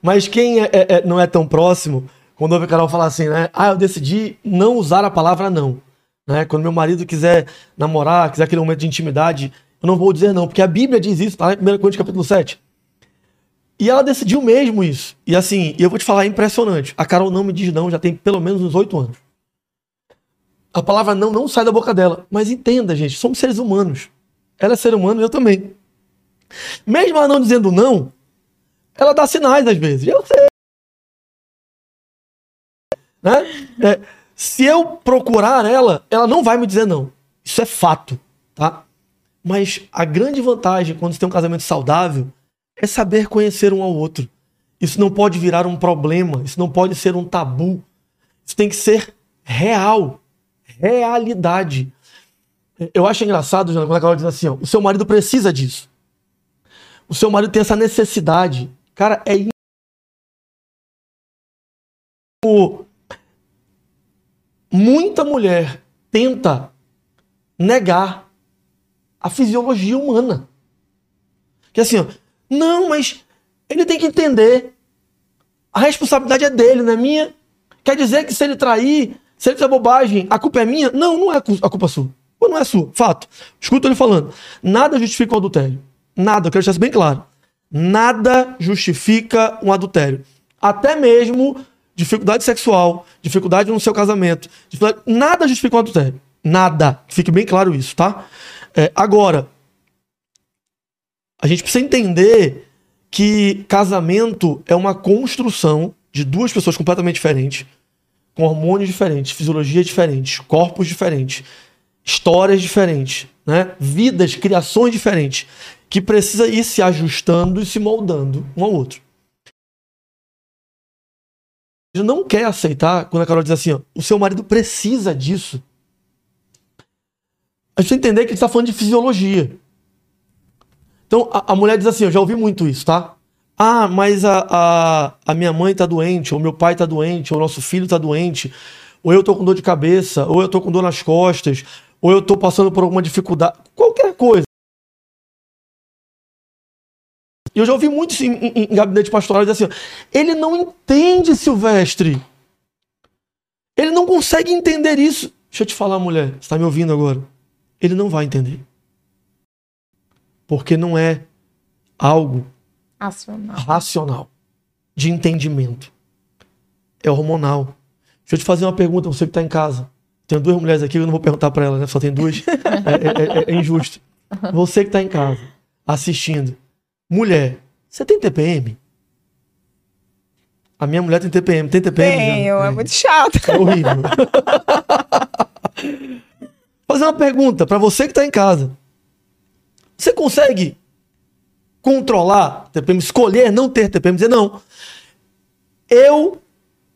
Mas quem é- é- é- não é tão próximo, quando ouve a Carol falar assim, né, ah, eu decidi não usar a palavra não. Né, quando meu marido quiser namorar, quiser aquele momento de intimidade, eu não vou dizer não, porque a Bíblia diz isso, tá lá em 1 Coríntios capítulo 7. E ela decidiu mesmo isso. E assim, eu vou te falar, é impressionante. A Carol não me diz não, já tem pelo menos uns oito anos. A palavra não não sai da boca dela. Mas entenda, gente, somos seres humanos. Ela é ser humano, eu também. Mesmo ela não dizendo não, ela dá sinais às vezes. Eu sei. Né? É, se eu procurar ela, ela não vai me dizer não. Isso é fato, tá? Mas a grande vantagem quando você tem um casamento saudável é saber conhecer um ao outro. Isso não pode virar um problema, isso não pode ser um tabu. Isso tem que ser real, realidade. Eu acho engraçado, quando a Carol diz assim: ó, o seu marido precisa disso. O seu marido tem essa necessidade. Cara, é. Muita mulher tenta negar a fisiologia humana. Que assim, ó, não, mas ele tem que entender. A responsabilidade é dele, não é minha. Quer dizer que se ele trair, se ele fizer bobagem, a culpa é minha? Não, não é a cu- a culpa sua. Ou não é sua. Fato. Escuta ele falando. Nada justifica o adultério. Nada, eu quero deixar isso bem claro. Nada justifica um adultério. Até mesmo dificuldade sexual, dificuldade no seu casamento. Nada justifica um adultério. Nada. Fique bem claro isso, tá? É, agora, a gente precisa entender que casamento é uma construção de duas pessoas completamente diferentes, com hormônios diferentes, fisiologias diferentes, corpos diferentes, histórias diferentes, né? vidas, criações diferentes, que precisa ir se ajustando e se moldando um ao outro. Ele não quer aceitar quando a Carol diz assim: ó, o seu marido precisa disso. A gente precisa entender que ele está falando de fisiologia. Então a, a mulher diz assim: eu já ouvi muito isso, tá? Ah, mas a, a, a minha mãe tá doente, ou meu pai tá doente, ou nosso filho tá doente, ou eu tô com dor de cabeça, ou eu tô com dor nas costas, ou eu tô passando por alguma dificuldade, qualquer coisa. E eu já ouvi muito isso em, em, em gabinete pastoral dizer assim: ele não entende, Silvestre. Ele não consegue entender isso. Deixa eu te falar, mulher, você tá me ouvindo agora? Ele não vai entender. Porque não é algo Racional. racional, de entendimento. É hormonal. Deixa eu te fazer uma pergunta, você que está em casa. Tem duas mulheres aqui, eu não vou perguntar para elas, né? Só tem duas. É, é- é- é injusto. Você que está em casa, assistindo. Mulher, você tem TPM? A minha mulher tem TPM. Tem TPM? Tenho, Jana? é muito chato. É horrível. Fazer uma pergunta para você que está em casa. Você consegue controlar TPM, escolher não ter TPM, dizer não. Eu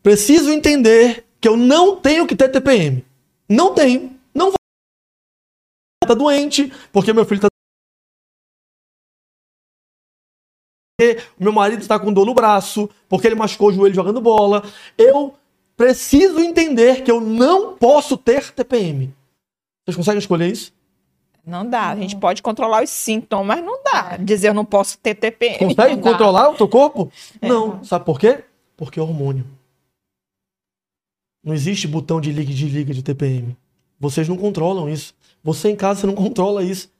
preciso entender que eu não tenho que ter TPM. Não tenho. Não vou. Tá doente, porque meu filho tá o meu marido está com dor no braço, porque ele machucou o joelho jogando bola. Eu preciso entender que eu não posso ter TPM. Vocês conseguem escolher isso? Não dá. A gente pode controlar os sintomas, mas não dá. Dizer eu não posso ter TPM. Consegue Não dá. controlar o teu corpo? Não. Sabe por quê? Porque é hormônio. Não existe botão de liga e desliga de TPM. Vocês não controlam isso. Você em casa, você não controla isso.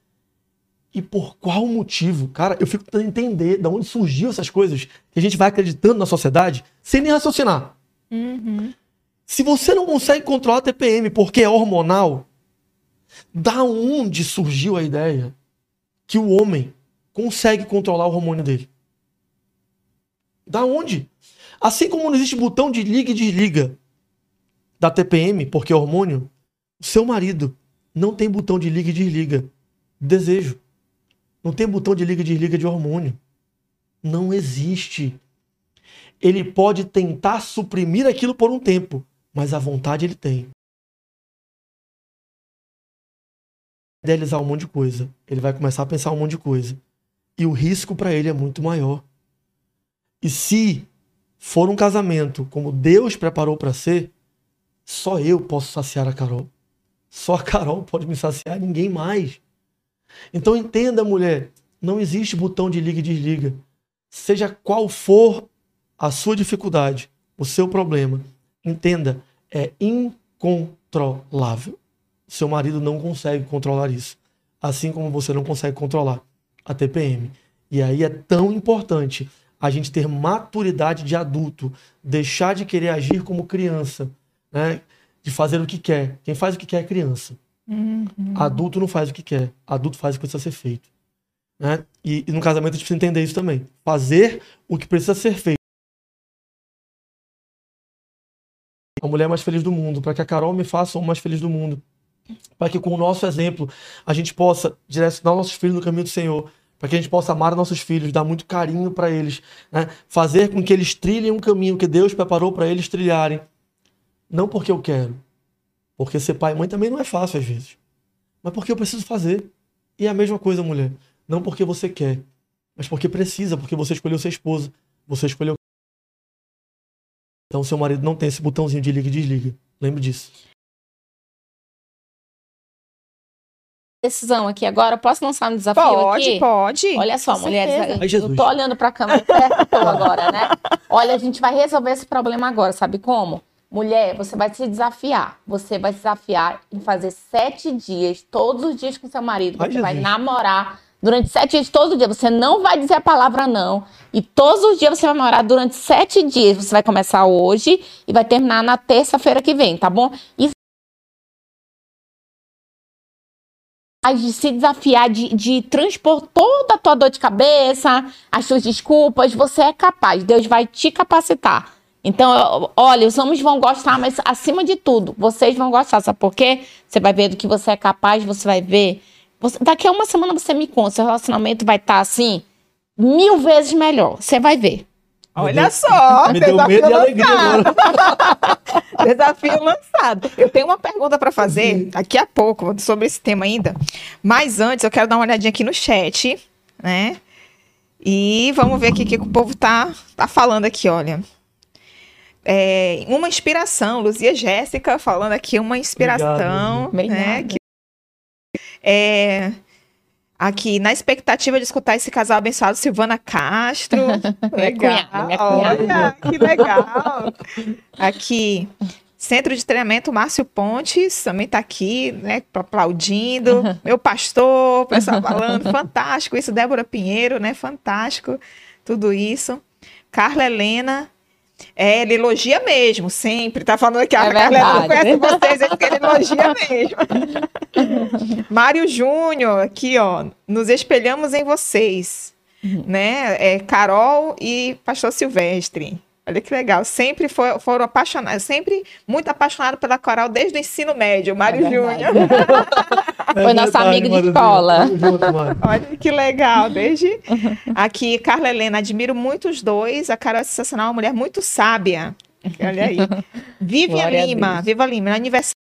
E por qual motivo? Cara, eu fico tentando entender de onde surgiu essas coisas que a gente vai acreditando na sociedade sem nem raciocinar. Uhum. Se você não consegue controlar a TPM porque é hormonal, da onde surgiu a ideia que o homem consegue controlar o hormônio dele? Da onde? Assim como não existe botão de liga e desliga da TPM, porque é hormônio, o seu marido não tem botão de liga e desliga. Desejo. Não tem botão de liga e desliga de hormônio. Não existe. Ele pode tentar suprimir aquilo por um tempo, mas a vontade ele tem. Idealizar um monte de coisa. Ele vai começar a pensar um monte de coisa. E o risco para ele é muito maior. E se for um casamento como Deus preparou para ser, só eu posso saciar a Carol. Só a Carol pode me saciar, ninguém mais. Então entenda, mulher, não existe botão de liga e desliga. Seja qual for a sua dificuldade, o seu problema, entenda, é incontrolável. Seu marido não consegue controlar isso. Assim como você não consegue controlar a TPM. E aí é tão importante a gente ter maturidade de adulto, deixar de querer agir como criança, né? de fazer o que quer. Quem faz o que quer é criança. Uhum. Adulto não faz o que quer. Adulto faz o que precisa ser feito. Né? E, e no casamento a gente precisa entender isso também. Fazer o que precisa ser feito. A mulher mais feliz do mundo, para que a Carol me faça o mais feliz do mundo. Para que com o nosso exemplo a gente possa direcionar nossos filhos no caminho do Senhor. Para que a gente possa amar nossos filhos, dar muito carinho para eles, né? fazer com que eles trilhem um caminho que Deus preparou para eles trilharem. Não porque eu quero, porque ser pai e mãe também não é fácil às vezes. Mas porque eu preciso fazer. E é a mesma coisa, mulher. Não porque você quer, mas porque precisa, porque você escolheu ser esposa. Você escolheu. Então, seu marido não tem esse botãozinho de liga e desliga. Lembre disso. Decisão aqui agora. Posso lançar um desafio Pode, aqui? pode. Olha só, mulheres. Ai, eu tô olhando pra câmera perto agora, né? Olha, a gente vai resolver esse problema agora, sabe como? Mulher, você vai se desafiar. Você vai se desafiar em fazer sete dias, todos os dias com seu marido. Ai, Você vai Jesus. namorar durante sete dias, todos os dias. Você não vai dizer a palavra não. E todos os dias você vai namorar durante sete dias. Você vai começar hoje e vai terminar na terça-feira que vem, tá bom? E de se desafiar, de, de transpor toda a tua dor de cabeça, as suas desculpas, você é capaz. Deus vai te capacitar. Então, olha, os homens vão gostar, mas acima de tudo, vocês vão gostar. Sabe por quê? Você vai ver do que você é capaz, você vai ver. Você- daqui a uma semana você me conta, seu relacionamento vai estar assim, mil vezes melhor. Você vai ver. Olha deu- só, Me deu desafio medo e alegria lançado. agora. Desafio lançado. Eu tenho uma pergunta para fazer daqui a pouco sobre esse tema ainda. Mas antes, eu quero dar uma olhadinha aqui no chat, né? E vamos ver aqui o que o povo tá, tá falando aqui, olha. É, uma inspiração, Luzia Jéssica falando aqui uma inspiração, Obrigada. né? Que, é, aqui, na expectativa de escutar esse casal abençoado, Silvana Castro. legal. cunhada. Olha, que legal. Aqui, Centro de Treinamento Márcio Pontes também está aqui, né, aplaudindo. Meu pastor, o pessoal falando, fantástico isso. Débora Pinheiro, né, fantástico tudo isso. Carla Helena, é, ele elogia mesmo, sempre. Tá falando aqui, a É Carla Helena verdade. conhece vocês, ele, ele elogia mesmo. Mário Júnior, aqui, ó, nos espelhamos em vocês, né? É, Carol e Pastor Silvestre. Olha que legal, sempre foi- foram apaixonados, sempre muito apaixonado pela Carol desde o ensino médio, Mário É. Júnior. Foi nosso amigo de escola. Olha que legal, desde aqui, Carla Helena, admiro muito os dois. A Carol é sensacional, uma mulher muito sábia. Olha aí. Vivian Glória a Lima. Viva Lima, aniversário.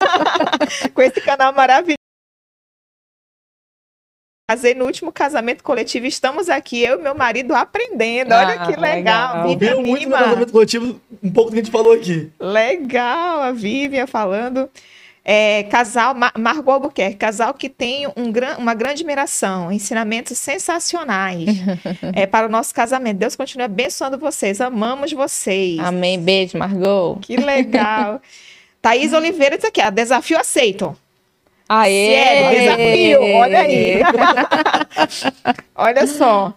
Com esse canal maravilhoso. Casei no último casamento coletivo. Estamos aqui, eu e meu marido, aprendendo. Olha Ah, que legal. legal. Vivian muito no Lima. casamento coletivo um pouco do que a gente falou aqui. Legal, a Vivian falando. É, casal, Mar Margot Albuquerque, casal que tem um gran uma grande admiração, ensinamentos sensacionais é, para o nosso casamento. Deus continue abençoando vocês, amamos vocês. Amém. Beijo, Margot. Que legal. Thaís Oliveira diz aqui, ó, desafio aceito. Aê! Sério, desafio, olha aí. olha só.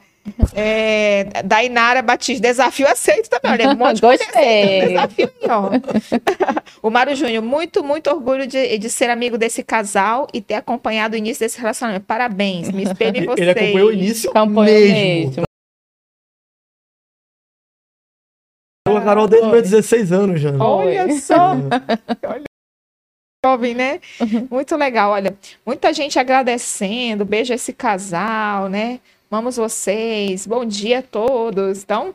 É, Dainara Batista, desafio aceito também. Olha, um monte de coisa Gostei. Desafio aí, ó. o Mário Júnior, muito, muito orgulho de, de ser amigo desse casal e ter acompanhado o início desse relacionamento. Parabéns, me espelho em vocês. Ele acompanhou o início Acompanhou mesmo. mesmo. A Carol desde meus 16 anos, já. Olha só. Olha jovem, né? Muito legal. Olha, muita gente agradecendo. Beijo a esse casal, né? Amamos vocês. Bom dia a todos. Então,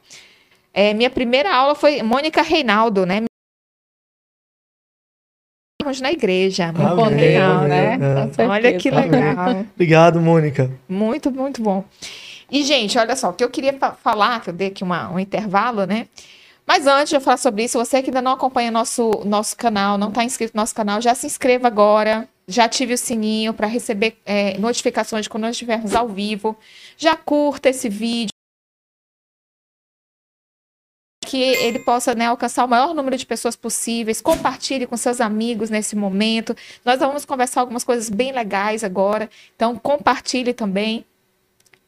é, minha primeira aula foi Mônica Reinaldo, né? na igreja. Muito Amém, legal, amém, né? é. Olha que legal. Obrigado, Mônica. Muito, muito bom. E, gente, olha só, o que eu queria fa- falar, que eu dei aqui uma, um intervalo, né? Mas antes de eu falar sobre isso, você que ainda não acompanha nosso, nosso canal, não está inscrito no nosso canal, já se inscreva agora. Já ative o sininho para receber é, notificações quando nós estivermos ao vivo. Já curta esse vídeo. Que ele possa né, alcançar o maior número de pessoas possíveis. Compartilhe com seus amigos nesse momento. Nós vamos conversar algumas coisas bem legais agora. Então, compartilhe também.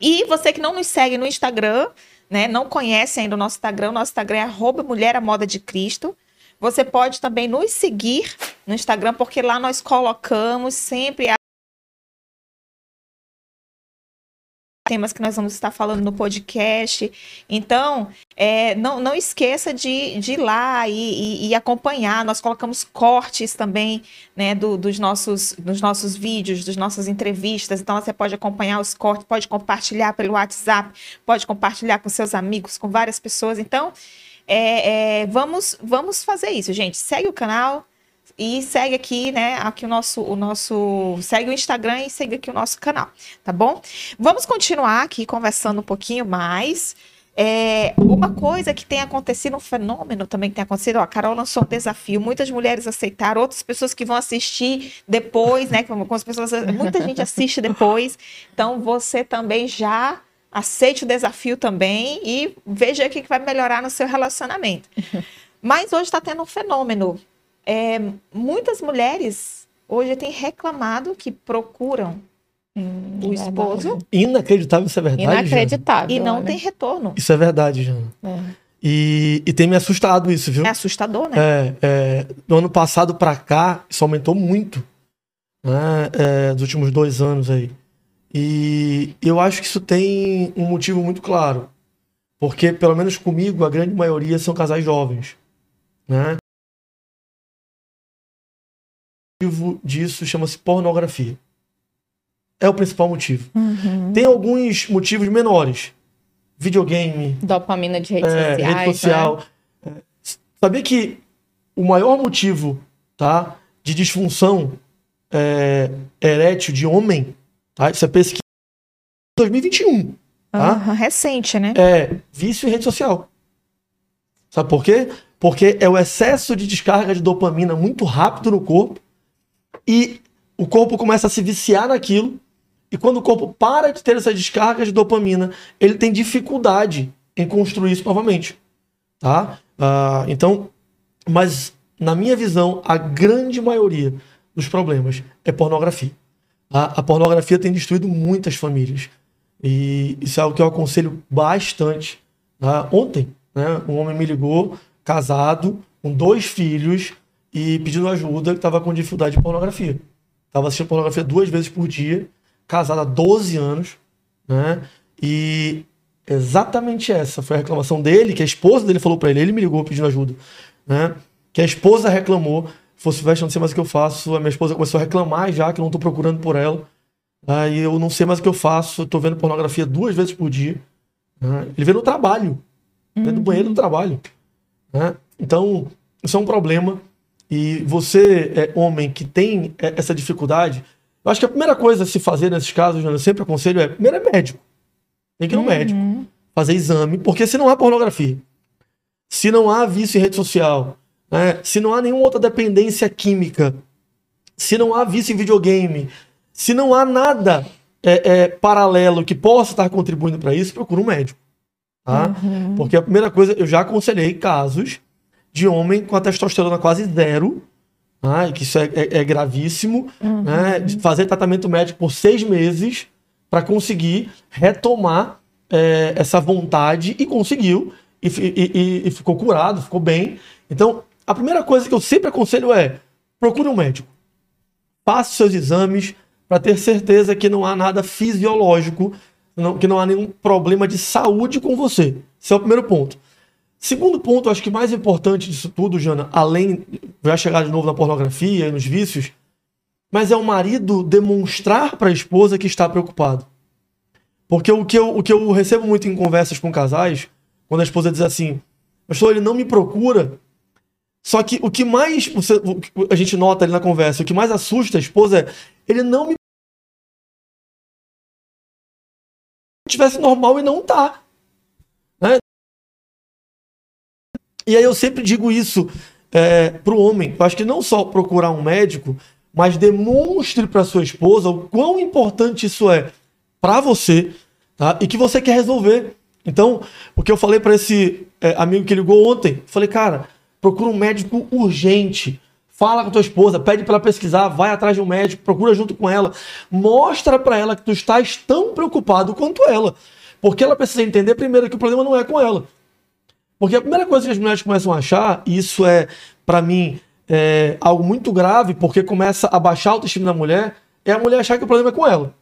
E você que não nos segue no Instagram, né, não conhece ainda o nosso Instagram, nosso Instagram é arroba Mulher à Moda de Cristo. Você pode também nos seguir no Instagram, porque lá nós colocamos sempre temas que nós vamos estar falando no podcast. Então, é, não, não esqueça de, de ir lá e, e- e acompanhar. Nós colocamos cortes também né, do- dos, nossos, dos nossos vídeos, das nossas entrevistas. Então, você pode acompanhar os cortes, pode compartilhar pelo WhatsApp, pode compartilhar com seus amigos, com várias pessoas. Então, é, é, vamos, vamos fazer isso, gente. Segue o canal e segue aqui, né? Aqui o nosso, o nosso. Segue o Instagram e segue aqui o nosso canal, tá bom? Vamos continuar aqui conversando um pouquinho mais. É, uma coisa que tem acontecido, um fenômeno também que tem acontecido, ó, a Carol lançou um desafio, muitas mulheres aceitaram, outras pessoas que vão assistir depois, né? vão- Algumas pessoas, muita gente assiste depois. Então você também já aceite o desafio também e veja o que vai melhorar no seu relacionamento. Mas hoje está tendo um fenômeno. É, muitas mulheres hoje têm reclamado que procuram o esposo Inacreditável isso é verdade. Jana. Inacreditável. e não olha. tem retorno. Isso é verdade, Jana. É. E, e tem me assustado isso, viu? É assustador, né? É, é, do ano passado pra cá, isso aumentou muito. Né? É, dos últimos dois anos aí. E eu acho que isso tem um motivo muito claro. Porque, pelo menos comigo, a grande maioria são casais jovens. Né? Motivo disso chama-se pornografia. É o principal motivo. Uhum. Tem alguns motivos menores. Videogame, Dopamina de redes é, sociais. rede social. É, sabia que o maior motivo tá, de disfunção é, erétil de homem, tá, isso é pesquisa de 2021, tá? Aham, recente, né? é vício em rede social. Sabe por quê? Porque é o excesso de descarga de dopamina muito rápido no corpo e o corpo começa a se viciar naquilo. E quando o corpo para de ter essa descarga de dopamina, ele tem dificuldade em construir isso novamente. Tá? Ah, então, mas na minha visão, a grande maioria dos problemas é pornografia. tá? A pornografia tem destruído muitas famílias. E isso é algo que eu aconselho bastante. tá? Ontem, né, um homem me ligou, casado, com dois filhos, e pedindo ajuda, que estava com dificuldade de pornografia. Estava assistindo pornografia duas vezes por dia, casado há 12 anos, né? E exatamente essa foi a reclamação dele, que a esposa dele falou para ele, ele me ligou pedindo ajuda, né? Que a esposa reclamou, fosse eu não sei mais o que eu faço, a minha esposa começou a reclamar já que eu não tô procurando por ela. Aí eu não sei mais o que eu faço, tô vendo pornografia duas vezes por dia. né? Ele vê no trabalho, vê no banheiro do trabalho. né? Então, isso é um problema. E você, é, homem, que tem é, essa dificuldade, eu acho que a primeira coisa a se fazer nesses casos, eu sempre aconselho, é, primeiro é médico. Tem que ir no médico, fazer exame, porque se não há pornografia, se não há vício em rede social, né, se não há nenhuma outra dependência química, se não há vício em videogame, se não há nada é, é, paralelo que possa estar contribuindo para isso, procura um médico. Tá? Porque a primeira coisa, eu já aconselhei casos de homem com a testosterona quase zero, né, que isso é, é- é gravíssimo, né, de fazer tratamento médico por seis meses para conseguir retomar é, essa vontade e conseguiu, e, e- e- ficou curado, ficou bem. Então, a primeira coisa que eu sempre aconselho é procure um médico faça os seus exames para ter certeza que não há nada fisiológico, não- que não há nenhum problema de saúde com você. Esse é o primeiro ponto. Segundo ponto, acho que mais importante disso tudo, Jana, além, vai chegar de novo na pornografia e nos vícios, mas é o marido demonstrar para a esposa que está preocupado. Porque o que, eu, o que eu recebo muito em conversas com casais, quando a esposa diz assim, pastor, ele não me procura. Só que o que mais você, a gente nota ali na conversa, o que mais assusta a esposa é, ele não me tivesse normal e não tá. E aí eu sempre digo isso é, homem. Eu acho que não só procurar um médico, mas demonstre para sua esposa o quão importante isso é para você tá? e que você quer resolver. Então, o que eu falei para esse é, amigo que ligou ontem, falei, cara, procura um médico urgente. Fala com tua esposa, pede para ela pesquisar, vai atrás de um médico, procura junto com ela, mostra para ela que tu estás tão preocupado quanto ela. Porque ela precisa entender primeiro que o problema não é com ela. Porque a primeira coisa que as mulheres começam a achar, e isso é, para mim, é, algo muito grave, porque começa a baixar a autoestima da mulher, é a mulher achar que o problema é com ela.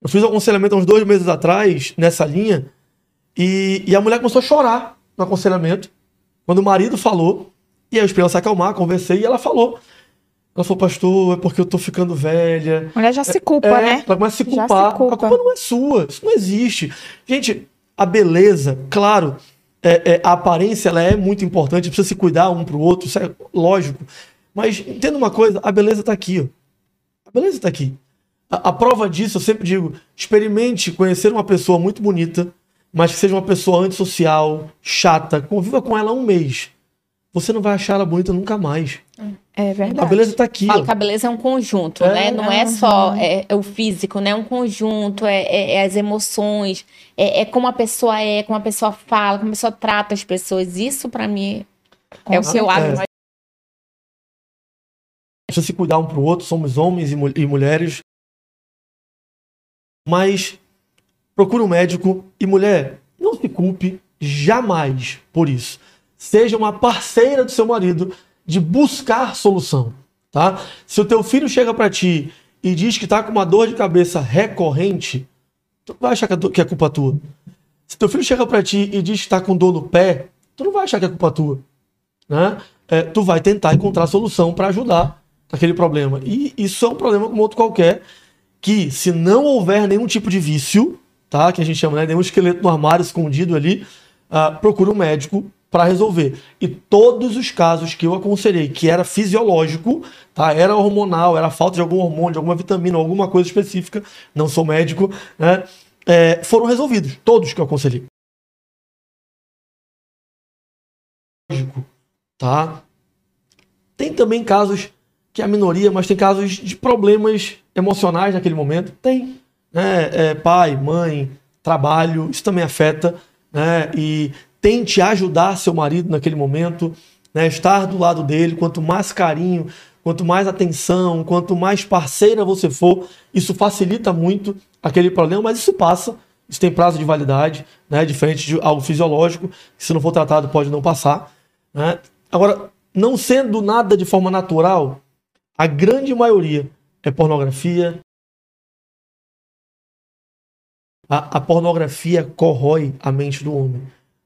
Eu fiz um aconselhamento há uns dois meses atrás, nessa linha, e, e a mulher começou a chorar no aconselhamento, quando o marido falou e aí eu esperei ela se acalmar, conversei e ela falou. Ela falou, pastor, é porque eu tô ficando velha. A mulher já se culpa, é, né? Ela começa a se culpar. se culpa. A culpa não é sua, isso não existe. Gente, a beleza, claro, é, é, a aparência ela é muito importante, precisa se cuidar um pro outro, isso é lógico. Mas entenda uma coisa, a beleza tá aqui, ó. A beleza tá aqui. A, a prova disso, eu sempre digo, experimente conhecer uma pessoa muito bonita, mas que seja uma pessoa antissocial, chata, conviva com ela um mês. Você não vai achar ela bonita nunca mais. É A verdade. beleza tá aqui, que a beleza é um conjunto, É, né? Não é aham. só é, é o físico, né? É um conjunto, é, é- é as emoções, é, é como a pessoa é, como a pessoa fala, como a pessoa trata as pessoas. Isso, pra mim, é o que eu acho precisa se cuidar um pro outro, somos homens e, mu- e mulheres. Mas procure um médico e mulher, não se culpe jamais por isso. Seja uma parceira do seu marido de buscar solução, tá? Se o teu filho chega para ti e diz que tá com uma dor de cabeça recorrente, tu vai achar que é culpa tua. Se teu filho chega para ti e diz que tá com dor no pé, tu não vai achar que é culpa tua né? É, tu vai tentar encontrar solução para ajudar aquele problema. E isso é um problema como outro qualquer, que se não houver nenhum tipo de vício, tá? Que a gente chama, né? Nenhum esqueleto no armário escondido ali, ah, procura um médico para resolver. E todos os casos que eu aconselhei que era fisiológico, tá? Era hormonal, era falta de algum hormônio, de alguma vitamina, alguma coisa específica, não sou médico, né? É, foram resolvidos, todos que eu aconselhei. Tá? Tem também casos que é a minoria, mas tem casos de problemas emocionais naquele momento. Tem. Né? É, pai, mãe, trabalho, isso também afeta. Né? E tente ajudar seu marido naquele momento, né? estar do lado dele. Quanto mais carinho, quanto mais atenção, quanto mais parceira você for, isso facilita muito aquele problema, mas isso passa. Isso tem prazo de validade, né? diferente de algo fisiológico, que se não for tratado pode não passar. Né? Agora, não sendo nada de forma natural, a grande maioria é pornografia. A, a pornografia corrói a mente do homem.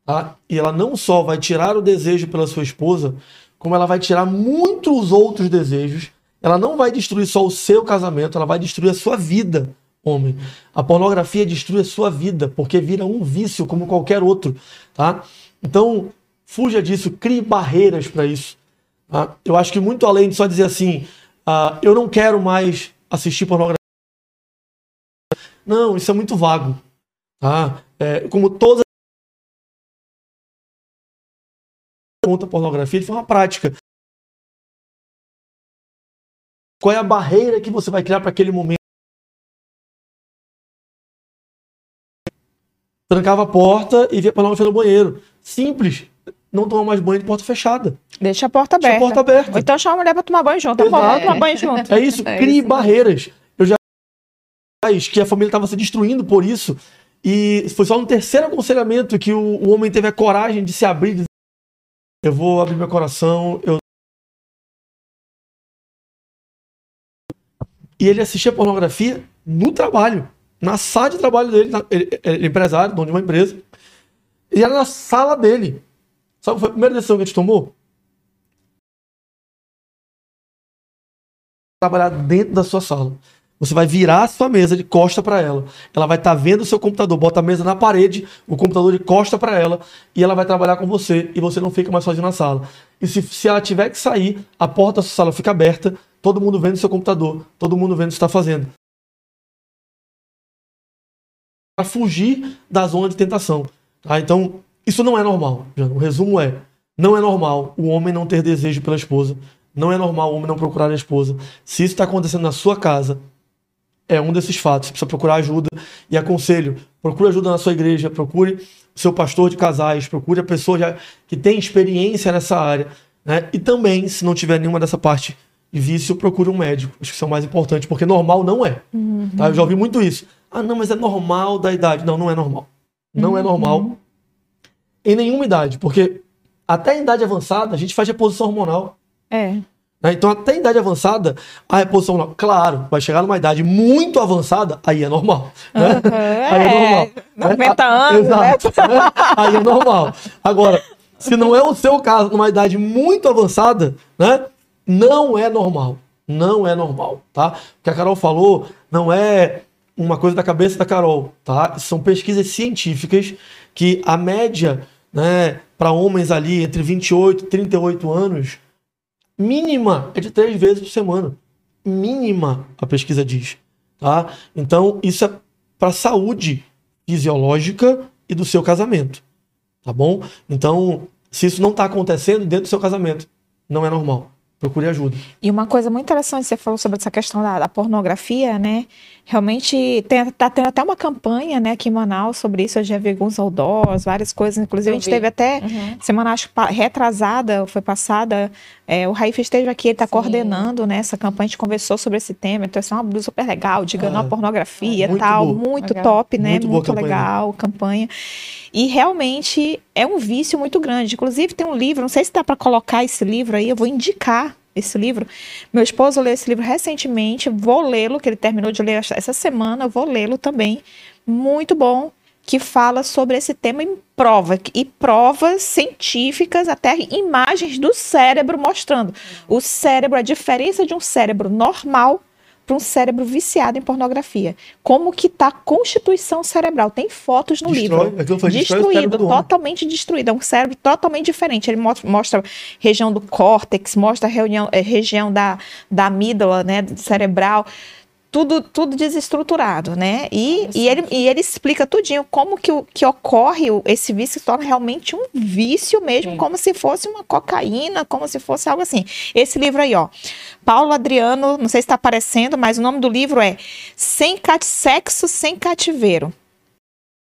Tá? E ela não só vai tirar o desejo pela sua esposa, como ela vai tirar muitos outros desejos. Ela não vai destruir só o seu casamento, ela vai destruir a sua vida, homem. A pornografia destrui a sua vida, porque vira um vício como qualquer outro. Tá? Então, fuja disso, crie barreiras para isso. tá? Eu acho que muito além de só dizer assim, ah, eu não quero mais assistir pornografia. Não, isso é muito vago. Tá? É, como todas conta pornografia de forma prática. Qual é a barreira que você vai criar para aquele momento? Trancava a porta e via pornografia no banheiro. Simples. Não toma mais banho de porta fechada. Deixa a porta Deixa a aberta. porta aberta. Ou então chama a mulher pra tomar banho junto. Vamos Exato. tomar banho junto. É isso, É crie isso. barreiras. Eu já que a família estava se destruindo por isso. E foi só no terceiro aconselhamento que o, o homem teve a coragem de se abrir e dizer, eu vou abrir meu coração, eu E ele assistia pornografia no trabalho, na sala de trabalho dele. na- Ele, ele é empresário, dono de uma empresa. E era na sala dele. Sabe qual foi a primeira decisão que a gente tomou? Trabalhar dentro da sua sala. Você vai virar a sua mesa de costa para ela. Ela vai estar tá vendo o seu computador, bota a mesa na parede, o computador de costa para ela e ela vai trabalhar com você e você não fica mais sozinho na sala. E se, se ela tiver que sair, a porta da sua sala fica aberta, todo mundo vendo o seu computador, todo mundo vendo o que está fazendo. Para fugir da zona de tentação. Tá? Então, isso não é normal. O resumo é: não é normal o homem não ter desejo pela esposa. Não é normal o homem não procurar a esposa. Se isso está acontecendo na sua casa, é um desses fatos. Você precisa procurar ajuda. E aconselho: procure ajuda na sua igreja, procure o seu pastor de casais, procure a pessoa já, que tem experiência nessa área. Né? E também, se não tiver nenhuma dessa parte de vício, procure um médico. Acho que isso é o mais importante, porque normal não é. Uhum. Tá? Eu já ouvi muito isso. Ah, não, mas é normal da idade. Não, não é normal. Não uhum. é normal em nenhuma idade, porque até a idade avançada a gente faz reposição hormonal. É. Né? Então, até a idade avançada, a reposição, claro, vai chegar numa idade muito avançada, aí é normal. Né? Uhum, aí é normal. 90 né? anos, né? Exato, né? Aí é normal. Agora, se não é o seu caso, numa idade muito avançada, né? Não é normal. Não é normal, tá? O que a Carol falou não é uma coisa da cabeça da Carol, tá? São pesquisas científicas que a média, né, para homens ali entre 28 e 38 anos, mínima é de três vezes por semana. Mínima, a pesquisa diz. Tá? Então, isso é para a saúde fisiológica e do seu casamento. Tá bom? Então, se isso não está acontecendo dentro do seu casamento, não é normal procure ajuda. E uma coisa muito interessante, você falou sobre essa questão da, da pornografia, né? Realmente tem, tá tendo até uma campanha, né, aqui em Manaus sobre isso. Eu já vi alguns outdoors, várias coisas. Inclusive, eu a gente vi. teve até uhum. semana, acho retrasada, foi passada. É, o Raif esteve aqui, ele está coordenando né, essa campanha. A gente conversou sobre esse tema. Então, isso é uma blusa super legal, diga não à pornografia e tal. Boa. Muito legal. top, né? Muito, muito legal, campanha. E realmente é um vício muito grande. Inclusive, tem um livro, não sei se dá para colocar esse livro aí, eu vou indicar esse livro. Meu esposo leu esse livro recentemente, vou lê-lo, que ele terminou de ler essa semana, vou lê-lo também. Muito bom, que fala sobre esse tema em prova, e provas científicas, até imagens do cérebro mostrando o cérebro, a diferença de um cérebro normal para um cérebro viciado em pornografia. Como que está a constituição cerebral? Tem fotos no destrói, livro. Foi, Destruído, totalmente destruído. É um cérebro totalmente diferente. Ele mostra, região do córtex, mostra reunião, é, região da, da amígdala, né, cerebral tudo, tudo desestruturado, né? E, e, ele, e ele explica tudinho como que, que ocorre esse vício se torna realmente um vício mesmo, Sim. como se fosse uma cocaína, como se fosse algo assim. Esse livro aí, ó. Paulo Adriano, não sei se está aparecendo, mas o nome do livro é Sem Sexo Sem Cativeiro.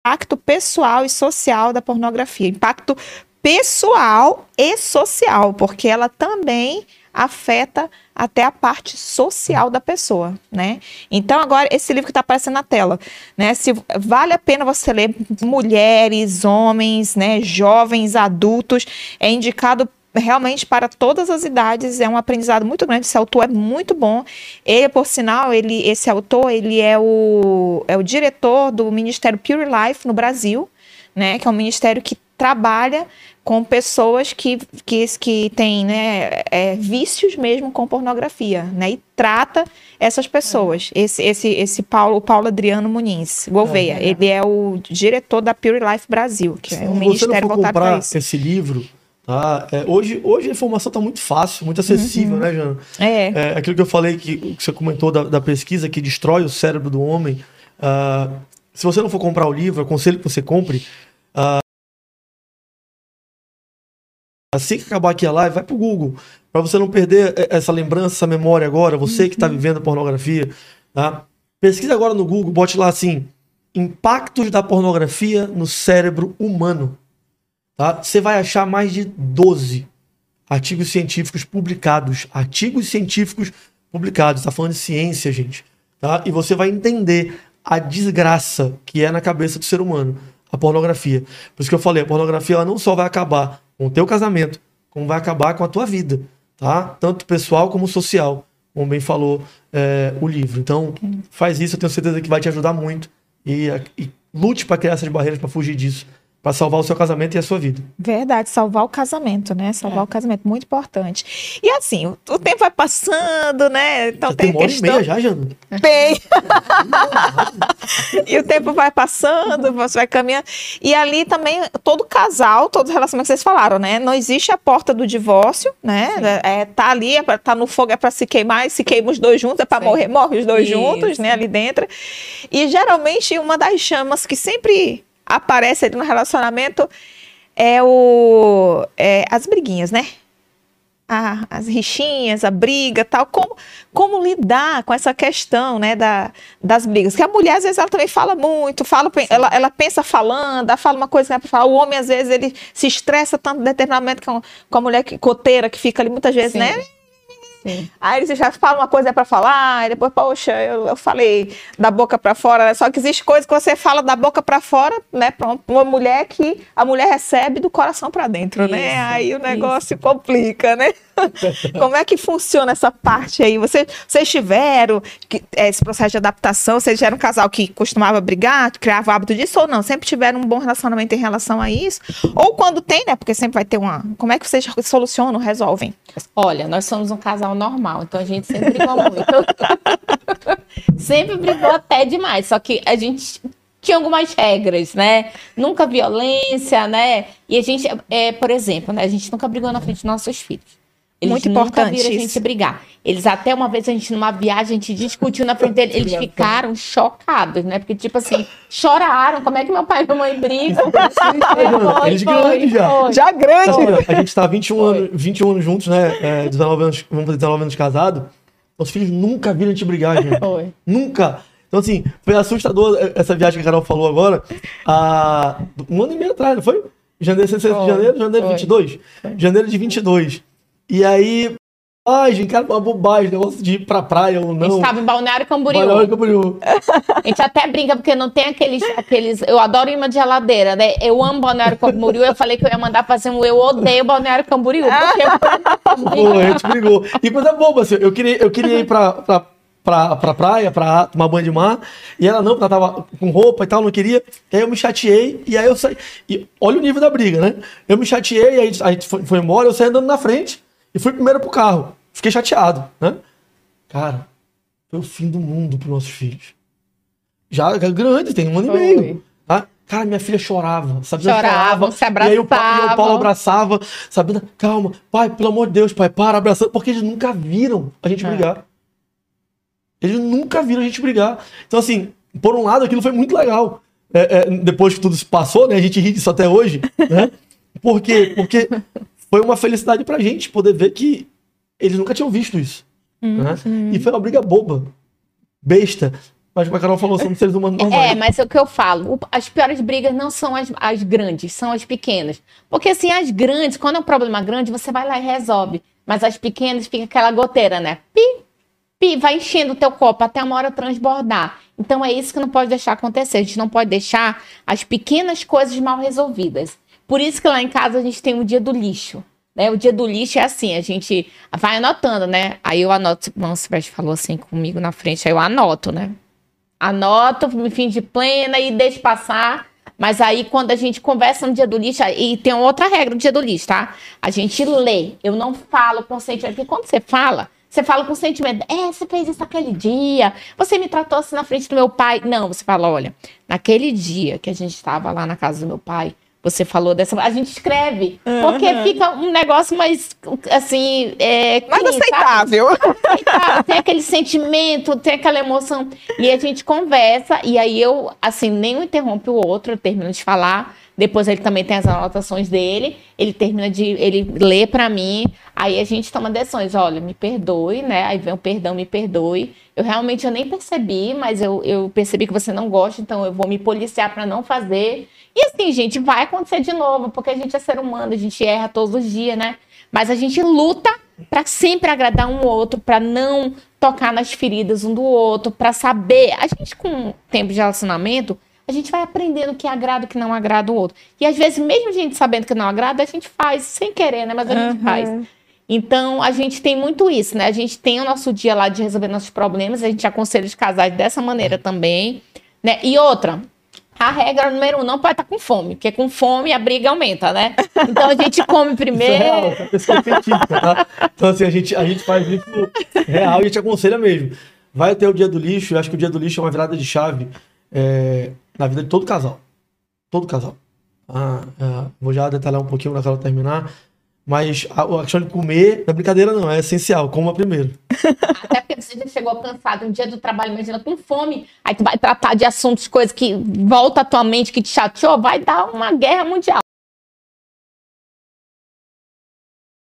Impacto pessoal e social da pornografia. Impacto pessoal e social, porque ela também afeta até a parte social da pessoa, né? Então agora esse livro que está aparecendo na tela, né? Se vale a pena você ler mulheres, homens, né? Jovens, adultos, é indicado realmente para todas as idades é um aprendizado muito grande esse autor é muito bom ele por sinal ele esse autor ele é o é o diretor do Ministério Pure Life no Brasil né que é um ministério que trabalha com pessoas que, que, que têm né, é, vícios mesmo com pornografia, né? E trata essas pessoas. É. Esse, esse, esse Paulo, Paulo Adriano Muniz Gouveia, é, é. ele é o diretor da Pure Life Brasil, que Se é um ministério voltado para isso. esse livro, tá? É, hoje, hoje a informação está muito fácil, muito acessível, uhum. né, Jana? É. é. Aquilo que eu falei, que, que você comentou da, da pesquisa que destrói o cérebro do homem. Uh, se você não for comprar o livro, aconselho que você compre. Uh, Assim que acabar aqui a live, vai pro Google. para você não perder essa lembrança, essa memória agora, você que está uhum. vivendo pornografia. Tá? Pesquisa agora no Google, bote lá assim: impactos da pornografia no cérebro humano. Tá? Você vai achar mais de 12 artigos científicos publicados. Artigos científicos publicados. Está falando de ciência, gente. Tá? E você vai entender a desgraça que é na cabeça do ser humano a pornografia. Por isso que eu falei, a pornografia ela não só vai acabar com o teu casamento, como vai acabar com a tua vida, tá? Tanto pessoal como social, como bem falou é, o livro. Então, faz isso, eu tenho certeza que vai te ajudar muito e, e lute para criar essas barreiras para fugir disso, para salvar o seu casamento e a sua vida. Verdade, salvar o casamento, né? Salvar é. o casamento, muito importante. E assim, o, o, tempo vai passando, né? Então já tem, tem uma hora e meia já, Jana? Tem. e o tempo vai passando, você vai caminhando. E ali também, todo casal, todo relacionamento que vocês falaram, né? Não existe a porta do divórcio, né? É, tá ali, é pra, tá no fogo, é para se queimar, e se queima os dois juntos, é para morrer, morre os dois Isso. juntos, né? Ali dentro. E geralmente, uma das chamas que sempre aparece ali no relacionamento é o é, as briguinhas, né? A, as rixinhas, a briga, tal. Como, como lidar com essa questão, né, da, das brigas? Que a mulher às vezes ela também fala muito, fala, ela, ela pensa falando, ela fala uma coisa que é para falar. O homem às vezes ele se estressa tanto determinadamente com, com a mulher que, coteira que fica ali muitas vezes, Sim. né? Sim. Aí eles já falam uma coisa para falar, e depois, poxa, eu, eu falei da boca para fora, né? Só que existe coisa que você fala da boca para fora, né, para uma mulher que a mulher recebe do coração para dentro, né? isso, né? Aí o negócio isso. complica, né? Como é que funciona essa parte aí? Você, vocês tiveram que, é, esse processo de adaptação? Vocês eram um casal que costumava brigar, criava o hábito disso ou não? Sempre tiveram um bom relacionamento em relação a isso? Ou quando tem, né? Porque sempre vai ter uma. Como é que vocês solucionam, resolvem? Olha, nós somos um casal normal, então a gente sempre brigou muito. sempre brigou até demais, só que a gente tinha algumas regras, né? Nunca violência, né? E a gente, é, por exemplo, né? a gente nunca brigou na frente dos nossos filhos. Eles Muito nunca importante viram a gente brigar. Eles até uma vez a gente numa viagem, a gente discutiu na frente deles, eles ficaram chocados, né? Porque tipo assim, choraram, como é que meu pai e minha mãe brigam? eles grandes já. Foi. Já grande. Então, a gente tá 21 anos, 21 anos juntos, né? É, 19 anos, vamos fazer 19 anos casados. Nossos filhos nunca viram a gente brigar, gente. Foi. Nunca. Então, assim, foi assustador essa viagem que a Carol falou agora. Há um ano e meio atrás, não foi? Janeiro, foi. janeiro, janeiro foi. 22. Foi. Janeiro de 22. E aí, gente, cara, uma bobagem, negócio de ir pra praia ou não. A gente tava em Balneário Camboriú. Balneário Camboriú. A gente até brinca, porque não tem aqueles, aqueles... Eu adoro imã de geladeira, né? Eu amo Balneário Camboriú, eu falei que eu ia mandar fazer um Eu Odeio Balneário Camboriú, porque... Pô, a gente brigou. E coisa boba, assim, eu queria, eu queria ir pra... pra pra, pra praia, pra tomar banho de mar, e ela não, porque ela tava com roupa e tal, não queria. E aí eu me chateei, e aí eu saí. E olha o nível da briga, né? Eu me chateei, aí a gente foi, foi embora, eu saí andando na frente. E fui primeiro pro carro. Fiquei chateado, né? Cara, foi o fim do mundo pros nossos filhos. Já é grande, tem um ano foi. e meio. Tá? Cara, minha filha chorava. Sabrina chorava, se abraçava. E aí o, pai, o Paulo abraçava. Sabrina, calma, pai, pelo amor de Deus, pai, para abraçando. Porque eles nunca viram a gente é. brigar. Eles nunca viram a gente brigar. Então, assim, por um lado, aquilo foi muito legal. É, é, depois que tudo se passou, né? A gente ri disso até hoje, né? Por quê? Porque foi uma felicidade pra gente poder ver que eles nunca tinham visto isso. Uhum. Né? E foi uma briga boba, besta. Mas como a Carol falou, somos seres humanos normais. É, mas é o que eu falo. As piores brigas não são as, as grandes, são as pequenas. Porque assim, as grandes, quando é um problema grande, você vai lá e resolve. Mas as pequenas fica aquela goteira, né? Pi, pi, vai enchendo o teu copo até uma hora transbordar. Então é isso que não pode deixar acontecer. A gente não pode deixar as pequenas coisas mal resolvidas. Por isso que lá em casa a gente tem o dia do lixo. Né? O dia do lixo é assim, a gente vai anotando, né? Aí eu anoto, o Silvestre falou assim comigo na frente, aí eu anoto, né? Anoto, me fim de plena e deixo passar. Mas aí, quando a gente conversa no dia do lixo, e tem outra regra do dia do lixo, tá? A gente lê. Eu não falo com sentimento. Porque quando você fala, você fala com sentimento. É, você fez isso naquele dia. Você me tratou assim na frente do meu pai. Não, você fala, olha, naquele dia que a gente estava lá na casa do meu pai, você falou dessa. A gente escreve. Uhum. Porque fica um negócio mais assim. É, mais clean, aceitável. aceitável. Tem aquele sentimento, tem aquela emoção. E a gente conversa, e aí eu, assim, nem um interrompe o outro, eu termino de falar. Depois ele também tem as anotações dele, ele termina de. ele lê para mim, aí a gente toma decisões, olha, me perdoe, né? Aí vem o perdão, me perdoe. Eu realmente eu nem percebi, mas eu, eu percebi que você não gosta, então eu vou me policiar para não fazer. E assim, gente, vai acontecer de novo, porque a gente é ser humano, a gente erra todos os dias, né? Mas a gente luta para sempre agradar um outro, para não tocar nas feridas um do outro, para saber. A gente, com o tempo de relacionamento, a gente vai aprendendo o que agrada e o que não agrada o outro. E às vezes, mesmo a gente sabendo que não agrada, a gente faz sem querer, né? Mas a uhum. gente faz. Então, a gente tem muito isso, né? A gente tem o nosso dia lá de resolver nossos problemas, a gente aconselha os casais dessa maneira também, né? E outra, A regra número um, não pode estar com fome, porque com fome a briga aumenta, né? Então a gente come Isso é primeiro. real, essa pessoa é tá? Então, assim, a gente, a gente faz isso real e a gente aconselha mesmo. Vai ter o dia do lixo, eu acho que o dia do lixo é uma virada de chave é, na vida de todo casal. Todo casal. Ah, ah, vou já detalhar um pouquinho na hora terminar. Mas a, a questão de comer não é brincadeira, não, é essencial. Coma primeiro. Até porque você já chegou cansado um dia do trabalho, imagina com fome. Aí tu vai tratar de assuntos, coisas que volta à tua mente, que te chateou, vai dar uma guerra mundial.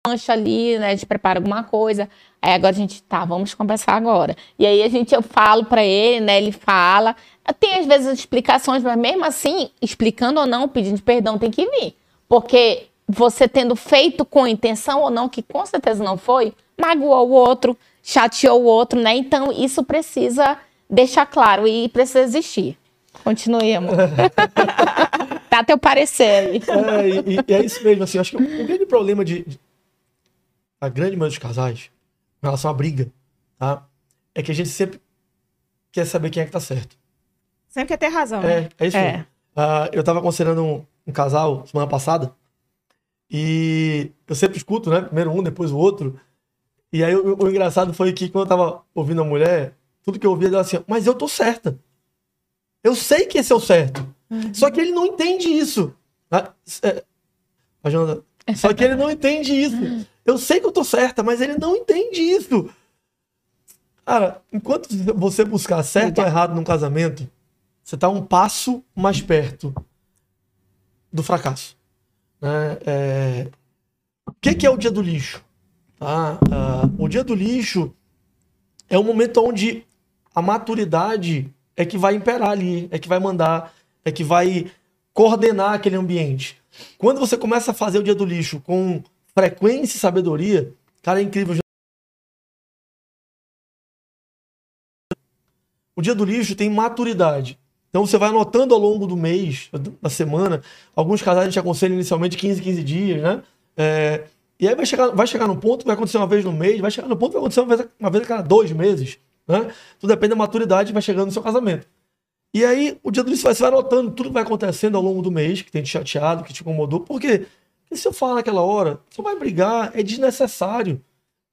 Lancha ali, né? A gente prepara alguma coisa. Aí agora a gente, tá, vamos conversar agora. E aí a gente, eu falo pra ele, né? Ele fala. Tem às vezes explicações, mas mesmo assim, explicando ou não, pedindo perdão, tem que vir. Porque você tendo feito com intenção ou não, que com certeza não foi, magoou o outro, chateou o outro, né? Então isso precisa deixar claro e precisa existir. Continue, amor. Dá teu parecer aí. É, e, e é isso mesmo, assim, acho que o, o grande problema de, de- a grande maioria dos casais, em relação à briga, tá? É que a gente sempre quer saber quem é que tá certo. Sempre quer ter razão. né? É, é isso É. mesmo. Ah, eu tava aconselhando um, um casal semana passada e eu sempre escuto, né? Primeiro um, depois o outro. E aí o, o engraçado foi que quando eu tava ouvindo a mulher, tudo que eu ouvia dela assim, mas eu tô certa. Eu sei que esse é o certo. Só que ele não entende isso. Ah, é, só que ele não entende isso. Eu sei que eu tô certa, mas ele não entende isso. Cara, enquanto você buscar certo ou errado num casamento, você tá um passo mais perto do fracasso. Né? É, O que, que é o dia do lixo? Tá? Ah, o dia do lixo é um momento onde a maturidade é que vai imperar ali, é que vai mandar, é que vai coordenar aquele ambiente. Quando você começa a fazer o dia do lixo com frequência e sabedoria, cara, é incrível. O dia do lixo tem maturidade. Então você vai anotando ao longo do mês, da semana. Alguns casais a gente aconselha inicialmente 15, 15 dias, né? É, e aí vai chegar, vai chegar no ponto vai acontecer uma vez no mês, vai chegar no ponto vai acontecer uma vez, uma vez a cada dois meses, né? Tudo depende da maturidade que vai chegando no seu casamento. E aí, o dia do lixo você vai anotando tudo que vai acontecendo ao longo do mês, que tem te chateado, que te incomodou. Por quê? Porque se eu falar naquela hora, você vai brigar, é desnecessário.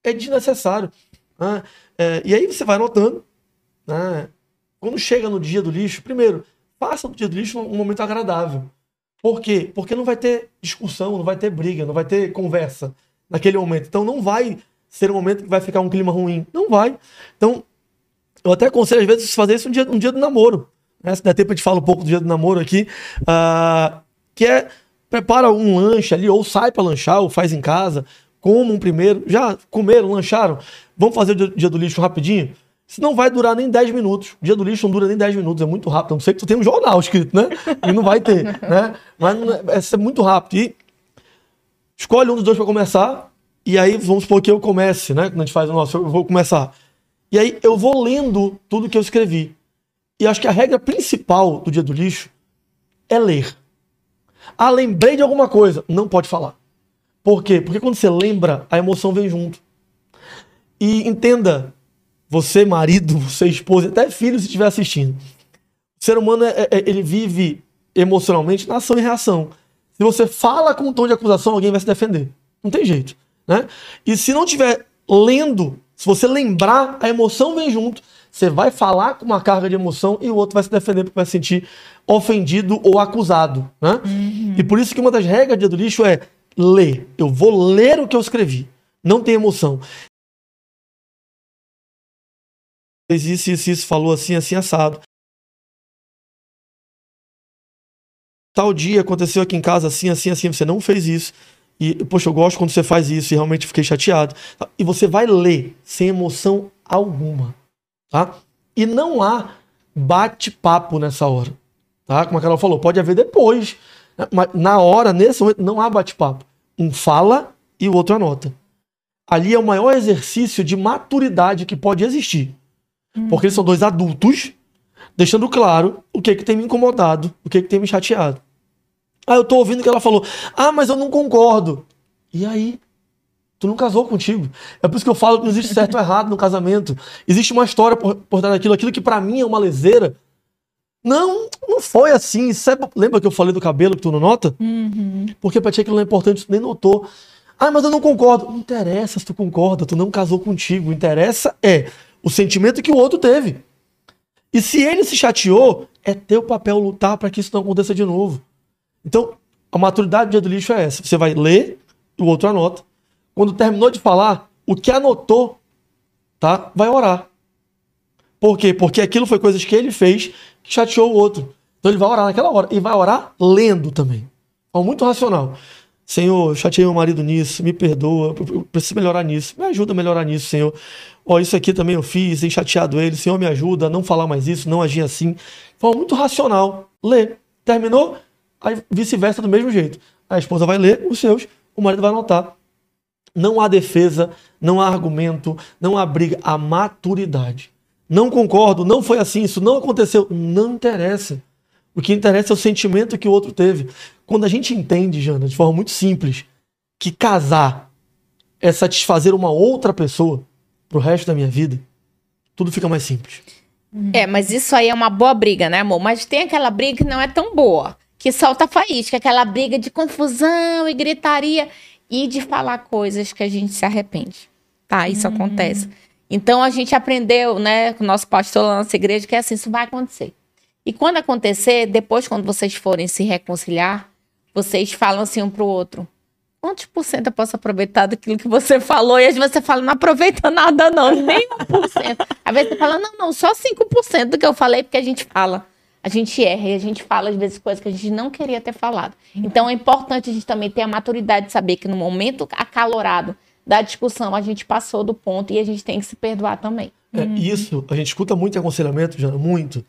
É desnecessário. né? É, e aí você vai anotando, né? Quando chega no dia do lixo, primeiro, faça do dia do lixo um momento agradável. Por quê? Porque não vai ter discussão, não vai ter briga, não vai ter conversa naquele momento. Então não vai ser um momento que vai ficar um clima ruim. Não vai. Então, eu até aconselho, às vezes, fazer isso um dia, um dia do namoro. Né? Se der tempo, a gente fala um pouco do dia do namoro aqui. ah, que é, prepara um lanche ali, ou sai para lanchar, ou faz em casa. Coma um primeiro. Já comeram, lancharam? Vamos fazer o dia do lixo rapidinho? Isso não vai durar nem 10 minutos. O dia do lixo não dura nem 10 minutos, é muito rápido. A não sei que tu tem um jornal escrito, né? E não vai ter, né? Mas é, é muito rápido. E escolhe um dos dois para começar. E aí, vamos supor que eu comece, né? Quando a gente faz o nosso, eu vou começar. E aí, eu vou lendo tudo que eu escrevi. E acho que a regra principal do dia do lixo é ler. Ah, lembrei de alguma coisa. Não pode falar. Por quê? Porque quando você lembra, a emoção vem junto. E entenda, você, marido, você, esposa, até filho, se estiver assistindo. O ser humano, é- é- ele vive emocionalmente na ação e reação. Se você fala com um tom de acusação, alguém vai se defender. Não tem jeito. Né? E se não tiver lendo, se você lembrar, a emoção vem junto. Você vai falar com uma carga de emoção e o outro vai se defender porque vai se sentir ofendido ou acusado. Né? E por isso que uma das regras do lixo é ler. Eu vou ler o que eu escrevi. Não tem emoção. Fez isso, isso, isso, falou assim, assim, assado. Tal dia aconteceu aqui em casa assim, assim, assim, você não fez isso. E, poxa, eu gosto quando você faz isso e realmente fiquei chateado. E você vai ler sem emoção alguma, tá? E não há bate-papo nessa hora, tá? Como a Carol falou, pode haver depois. né? Mas na hora, nesse momento, não há bate-papo. Um fala e o outro anota. Ali é o maior exercício de maturidade que pode existir. Porque eles são dois adultos, deixando claro o que, que tem me incomodado, o que, que tem me chateado. Ah, eu tô ouvindo que ela falou. Ah, mas eu não concordo. E aí? Tu não casou contigo. É por isso que eu falo que não existe certo ou errado no casamento. Existe uma história por, por trás daquilo. Aquilo que pra mim é uma leseira, Não, não foi assim. É- Lembra que eu falei do cabelo que tu não nota? Uhum. Porque pra ti aquilo não é importante, tu nem notou. Ah, mas eu não concordo. Não interessa se tu concorda, tu não casou contigo. Interessa é o sentimento que o outro teve. E se ele se chateou, é teu papel lutar para que isso não aconteça de novo. Então, a maturidade do dia do lixo é essa. Você vai ler, o outro anota. Quando terminou de falar, o que anotou, tá? Vai orar. Por quê? Porque aquilo foi coisas que ele fez que chateou o outro. Então ele vai orar naquela hora. E vai orar lendo também. Então, muito racional. Senhor, eu chateei meu marido nisso, me perdoa, eu- preciso melhorar nisso. Me ajuda a melhorar nisso, Senhor. Ó, isso aqui também eu fiz, tem chateado ele. Senhor, me ajuda a não falar mais isso, não agir assim. Forma muito racional. Lê. Terminou? Aí vice-versa do mesmo jeito. A esposa vai ler os seus, o marido vai anotar. Não há defesa, não há argumento, não há briga, há maturidade. Não concordo, não foi assim, isso não aconteceu. Não interessa. O que interessa é o sentimento que o outro teve. Quando a gente entende, Jana, de forma muito simples, que casar é satisfazer uma outra pessoa pro resto da minha vida, tudo fica mais simples. É, mas isso aí é uma boa briga, né, amor? Mas tem aquela briga que não é tão boa, que solta faísca, aquela briga de confusão e gritaria e de falar coisas que a gente se arrepende. Tá, isso acontece. Então a gente aprendeu, né, com o nosso pastor lá na nossa igreja, que é assim, isso vai acontecer. E quando acontecer, depois, quando vocês forem se reconciliar, vocês falam assim um pro outro. Quantos por cento eu posso aproveitar daquilo que você falou? E às vezes você fala, não aproveita nada, não, nem 1%. Às vezes você fala, não, não, só 5% do que eu falei, porque a gente fala. A gente erra e a gente fala, às vezes, coisas que a gente não queria ter falado. Então é importante a gente também ter a maturidade de saber que no momento acalorado da discussão, a gente passou do ponto e a gente tem que se perdoar também. É, Isso, a gente escuta muito aconselhamento, Jana, muito.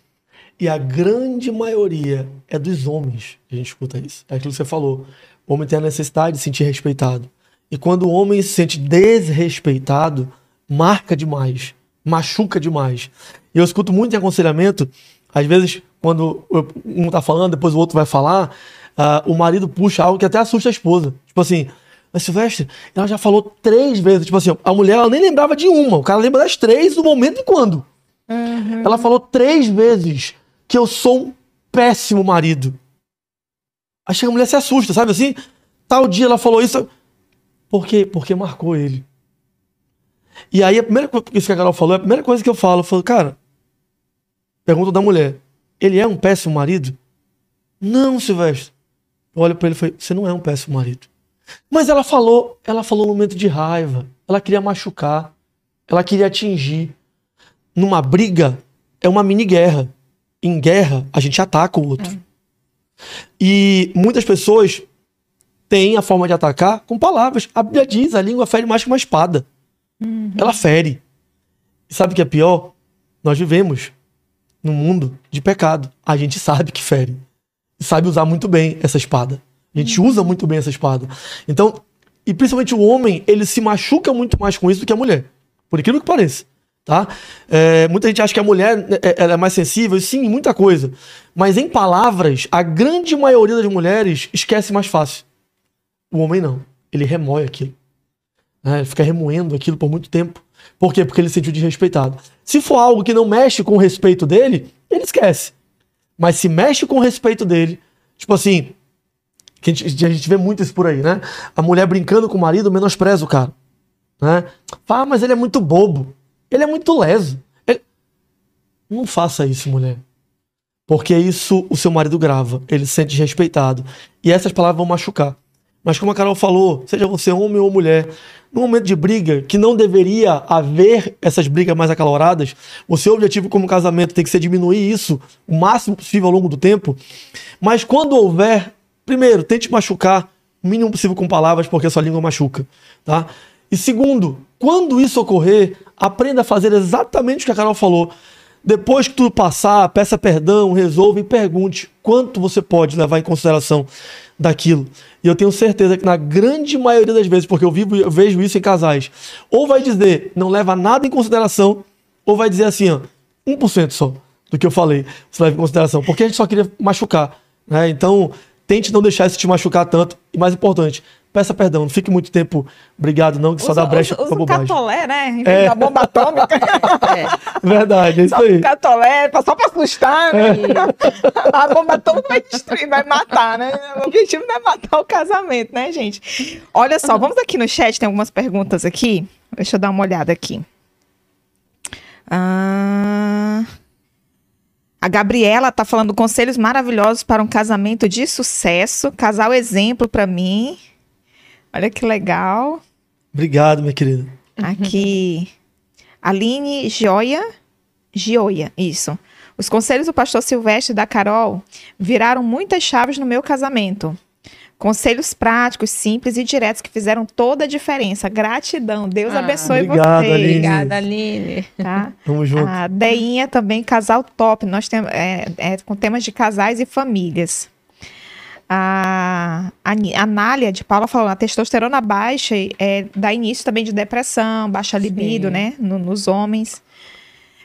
E a grande maioria é dos homens que a gente escuta isso. É aquilo que você falou. O homem tem a necessidade de se sentir respeitado. E quando o homem se sente desrespeitado, marca demais, machuca demais. E eu escuto muito em aconselhamento, às vezes, quando um tá falando, depois o outro vai falar, ah, o marido puxa algo que até assusta a esposa. Tipo assim, mas Silvestre, ela já falou três vezes. Tipo assim, a mulher ela nem lembrava de uma, o cara lembra das três do momento e quando. Ela falou três vezes que eu sou um péssimo marido. Aí chega a mulher se assusta, sabe assim? Tal dia ela falou isso. Por quê? Porque marcou ele. E aí a primeira coisa que a Carol falou, a primeira coisa que eu falo, eu falo, cara, pergunta da mulher, ele é um péssimo marido? Não, Silvestre. Eu olho pra ele e falei, você não é um péssimo marido. Mas ela falou, ela falou no momento de raiva. Ela queria machucar. Ela queria atingir. Numa briga, é uma mini guerra. Em guerra, a gente ataca o outro. E muitas pessoas têm a forma de atacar com palavras. A Bíblia diz: a língua fere mais que uma espada. Ela fere. E sabe o que é pior? Nós vivemos num mundo de pecado. A gente sabe que fere. E sabe usar muito bem essa espada. A gente usa muito bem essa espada. Então, e principalmente o homem, ele se machuca muito mais com isso do que a mulher. Por incrível que pareça. Tá? É, muita gente acha que a mulher é, ela é mais sensível, sim, muita coisa. Mas em palavras, a grande maioria das mulheres esquece mais fácil. O homem não. Ele remoe aquilo. né? Ele fica remoendo aquilo por muito tempo. Por quê? Porque ele se sentiu desrespeitado. Se for algo que não mexe com o respeito dele, ele esquece. Mas se mexe com o respeito dele, tipo assim, que a gente, a gente vê muito isso por aí, né? A mulher brincando com o marido menospreza o cara. Né? Ah, mas ele é muito bobo. Ele é muito leso. Ele- Não faça isso, mulher. Porque isso o seu marido grava. Ele se sente desrespeitado. E essas palavras vão machucar. Mas como a Carol falou, seja você homem ou mulher, no momento de briga, que não deveria haver essas brigas mais acaloradas, o seu objetivo como casamento tem que ser diminuir isso o máximo possível ao longo do tempo. Mas quando houver, primeiro, tente machucar o mínimo possível com palavras, porque a sua língua machuca, tá? E segundo, quando isso ocorrer, aprenda a fazer exatamente o que a Carol falou. Depois que tudo passar, peça perdão, resolva e pergunte quanto você pode levar em consideração daquilo. E eu tenho certeza que na grande maioria das vezes, porque eu, vivo, eu vejo isso em casais, ou vai dizer não leva nada em consideração, ou vai dizer assim, ó, 1% só do que eu falei, você leva em consideração, porque a gente só queria machucar. Né? Então, tente não deixar isso te machucar tanto. E mais importante, peça perdão. Não fique muito tempo obrigado, não, que só Usa- dá brecha usa- usa pra o bobagem. catolé, né? Em vez da bomba atômica. Verdade, é isso Só aí. o catolé, só pra assustar, né? A bomba atômica vai destruir, vai matar, né? O objetivo não é matar o casamento, né, gente? Olha só, vamos aqui no chat, tem algumas perguntas aqui. Deixa eu dar uma olhada aqui. Ah, A Gabriela tá falando conselhos maravilhosos para um casamento de sucesso. Casal exemplo para mim. Olha que legal. Obrigado, minha querida. Aqui. Aline Gioia. Gioia, isso. Os conselhos do pastor Silvestre e da Carol viraram muitas chaves no meu casamento. Conselhos práticos, simples e diretos que fizeram toda a diferença. Gratidão. Deus Ah, abençoe obrigado, vocês. Aline. Obrigada, Aline. Tá? Tamo junto. A Deinha também, casal top. Nós temos é, é, com temas de casais e famílias. A, a, a Nália de Paula falou, a testosterona baixa é, dá início também de depressão, baixa libido, Sim. né? no- nos homens.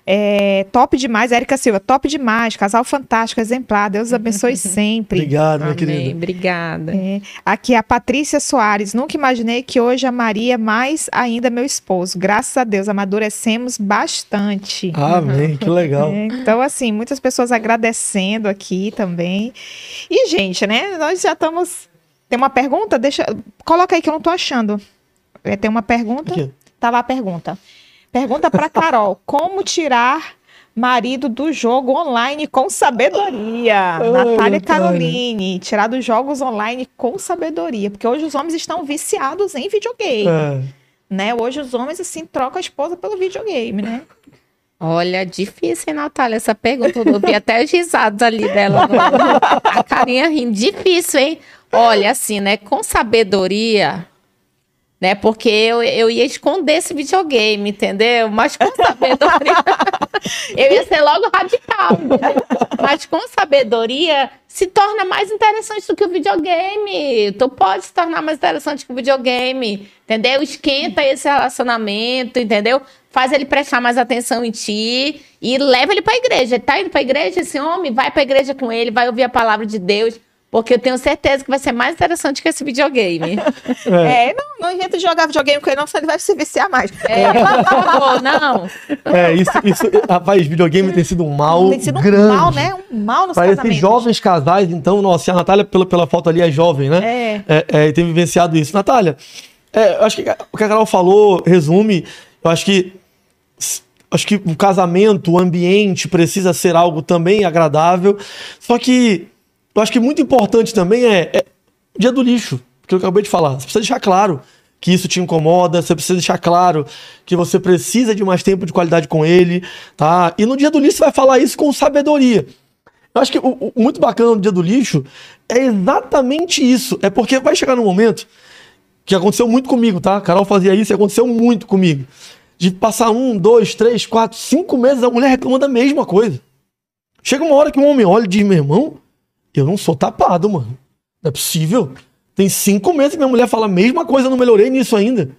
É, top demais, Érica Silva, top demais, casal fantástico, exemplar, Deus abençoe sempre. Obrigado, minha Amém. querida. Obrigada. É, aqui a Patrícia Soares. Nunca imaginei que hoje amaria mais ainda meu esposo. Graças a Deus, amadurecemos bastante. Amém, que legal. É, então, assim, muitas pessoas agradecendo aqui também. E, gente, né? Nós já estamos. Tem uma pergunta? Deixa. Coloca aí que eu não tô achando. É, tem uma pergunta. Aqui. Tá lá a pergunta. Pergunta para Carol: Como tirar marido do jogo online com sabedoria? Ai, Natália. Caroline, tirar dos jogos online com sabedoria, porque hoje os homens estão viciados em videogame, É, né? Hoje os homens assim trocam a esposa pelo videogame, né? Olha, difícil, hein, Natália, essa pergunta. Eu vi até os risados ali dela. A carinha rindo. Difícil, hein? Olha, assim, né? Com sabedoria, né? Porque eu, eu ia esconder esse videogame, entendeu? Mas com sabedoria. eu ia ser logo radical. entendeu? Mas com sabedoria se torna mais interessante do que o videogame. Tu pode se tornar mais interessante que o videogame, entendeu? Esquenta esse relacionamento, entendeu? Faz ele prestar mais atenção em ti e leva ele pra igreja. Ele tá indo pra igreja, esse homem, vai pra igreja com ele, vai ouvir a palavra de Deus. Porque eu tenho certeza que vai ser mais interessante que esse videogame. É, não, não inventa de jogar videogame com ele, não, senão ele vai se viciar mais. É, por favor, não. é, isso, isso, rapaz, videogame tem sido um mal Tem sido um grande. mal, né? Um mal nos Para esses casamentos. jovens casais, então, nossa, a Natália, pela, pela foto ali, é jovem, né? É. É, é, e tem vivenciado isso. Natália, é, eu acho que o que a Carol falou resume, eu acho que acho que o casamento, o ambiente precisa ser algo também agradável. Só que eu acho que muito importante também é, é o dia do lixo, que eu acabei de falar. Você precisa deixar claro que isso te incomoda, você precisa deixar claro que você precisa de mais tempo de qualidade com ele, tá? E no dia do lixo você vai falar isso com sabedoria. Eu acho que o, o muito bacana do dia do lixo é exatamente isso. É porque vai chegar num momento que aconteceu muito comigo, tá? Carol fazia isso e aconteceu muito comigo. De passar um, dois, três, quatro, cinco meses, a mulher reclama da mesma coisa. Chega uma hora que um homem olha e diz: meu irmão, eu não sou tapado, mano. Não é possível. Tem cinco meses que minha mulher fala a mesma coisa, eu não melhorei nisso ainda.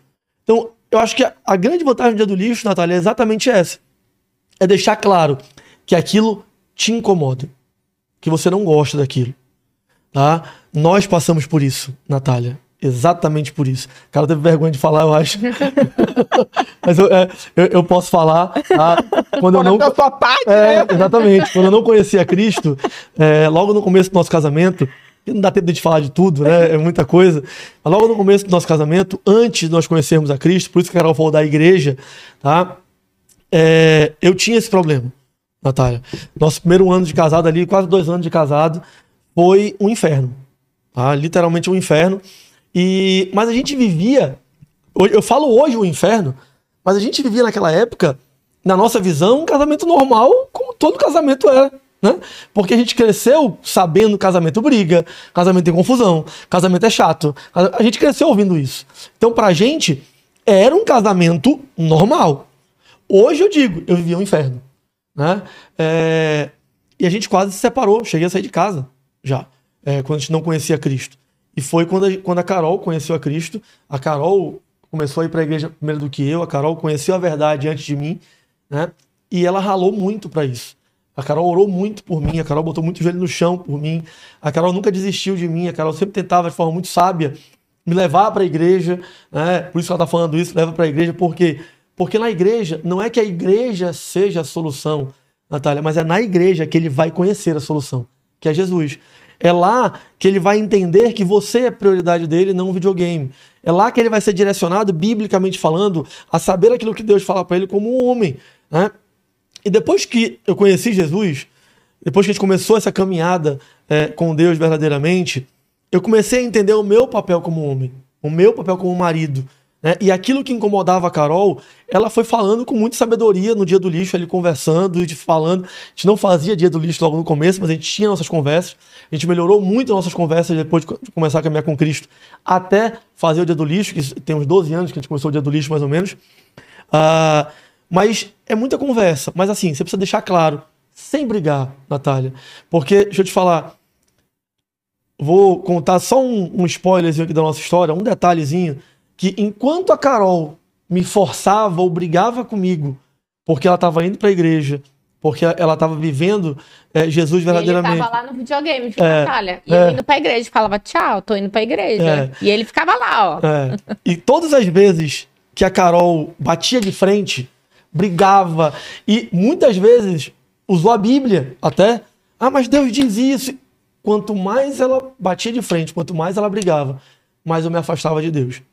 Então, eu acho que a, a grande vantagem do dia do lixo, Natália, é exatamente essa. É deixar claro que aquilo te incomoda. Que você não gosta daquilo. Tá? Nós passamos por isso, Natália. Exatamente por isso. O cara teve vergonha de falar, eu acho. Mas eu, é, eu, eu posso falar, tá? Quando eu não. Da sua parte, É, né? exatamente. Quando eu não conhecia Cristo, é, logo no começo do nosso casamento, não dá tempo de falar de tudo, né? É muita coisa. Mas logo no começo do nosso casamento, antes de nós conhecermos a Cristo, por isso que a Carol falou da igreja, tá? É, eu tinha esse problema, Natália. Nosso primeiro ano de casado ali, quase dois anos de casado, foi um inferno. Tá? Literalmente um inferno. E, mas a gente vivia. Eu falo hoje o inferno, mas a gente vivia naquela época, na nossa visão, um casamento normal, como todo casamento era. Né? Porque a gente cresceu sabendo casamento briga, casamento tem confusão, casamento é chato. A a gente cresceu ouvindo isso. Então, pra gente, era um casamento normal. Hoje eu digo, eu vivia um inferno. Né? É, E a gente quase se separou, cheguei a sair de casa já, é, quando a gente não conhecia Cristo. E foi quando a, quando a Carol conheceu a Cristo. A Carol começou a ir para a igreja primeiro do que eu, a Carol conheceu a verdade antes de mim, né? E ela ralou muito para isso. A Carol orou muito por mim, a Carol botou muito joelho no chão por mim. A Carol nunca desistiu de mim, a Carol sempre tentava de forma muito sábia me levar para a igreja, né? Por isso ela está falando isso, leva para a igreja, porque porque na igreja não é que a igreja seja a solução, Natália, mas é na igreja que ele vai conhecer a solução, que é Jesus. É lá que ele vai entender que você é prioridade dele, não um videogame. É lá que ele vai ser direcionado, biblicamente falando, a saber aquilo que Deus fala para ele como um homem. Né? E depois que eu conheci Jesus, depois que a gente começou essa caminhada é, com Deus verdadeiramente, eu comecei a entender o meu papel como homem, o meu papel como marido. Né? E aquilo que incomodava a Carol, ela foi falando com muita sabedoria no dia do lixo, ali conversando, de falando. A gente não fazia dia do lixo logo no começo, mas a gente tinha nossas conversas. A gente melhorou muito nossas conversas depois de começar a caminhar com Cristo, até fazer o dia do lixo, que tem uns 12 anos que a gente começou o dia do lixo, mais ou menos. Uh, mas é muita conversa. Mas assim, você precisa deixar claro, sem brigar, Natália. Porque, deixa eu te falar, vou contar só um, um spoilerzinho aqui da nossa história, um detalhezinho que enquanto a Carol me forçava ou brigava comigo, porque ela estava indo para a igreja, porque ela estava vivendo é, Jesus verdadeiramente. ele estava lá no videogame de é, Natália. E é, eu indo para a igreja, falava, tchau, tô indo para a igreja. É. E ele ficava lá, ó. É. E todas as vezes que a Carol batia de frente, brigava, e muitas vezes usou a Bíblia até. Ah, mas Deus diz isso. Quanto mais ela batia de frente, quanto mais ela brigava, mais eu me afastava de Deus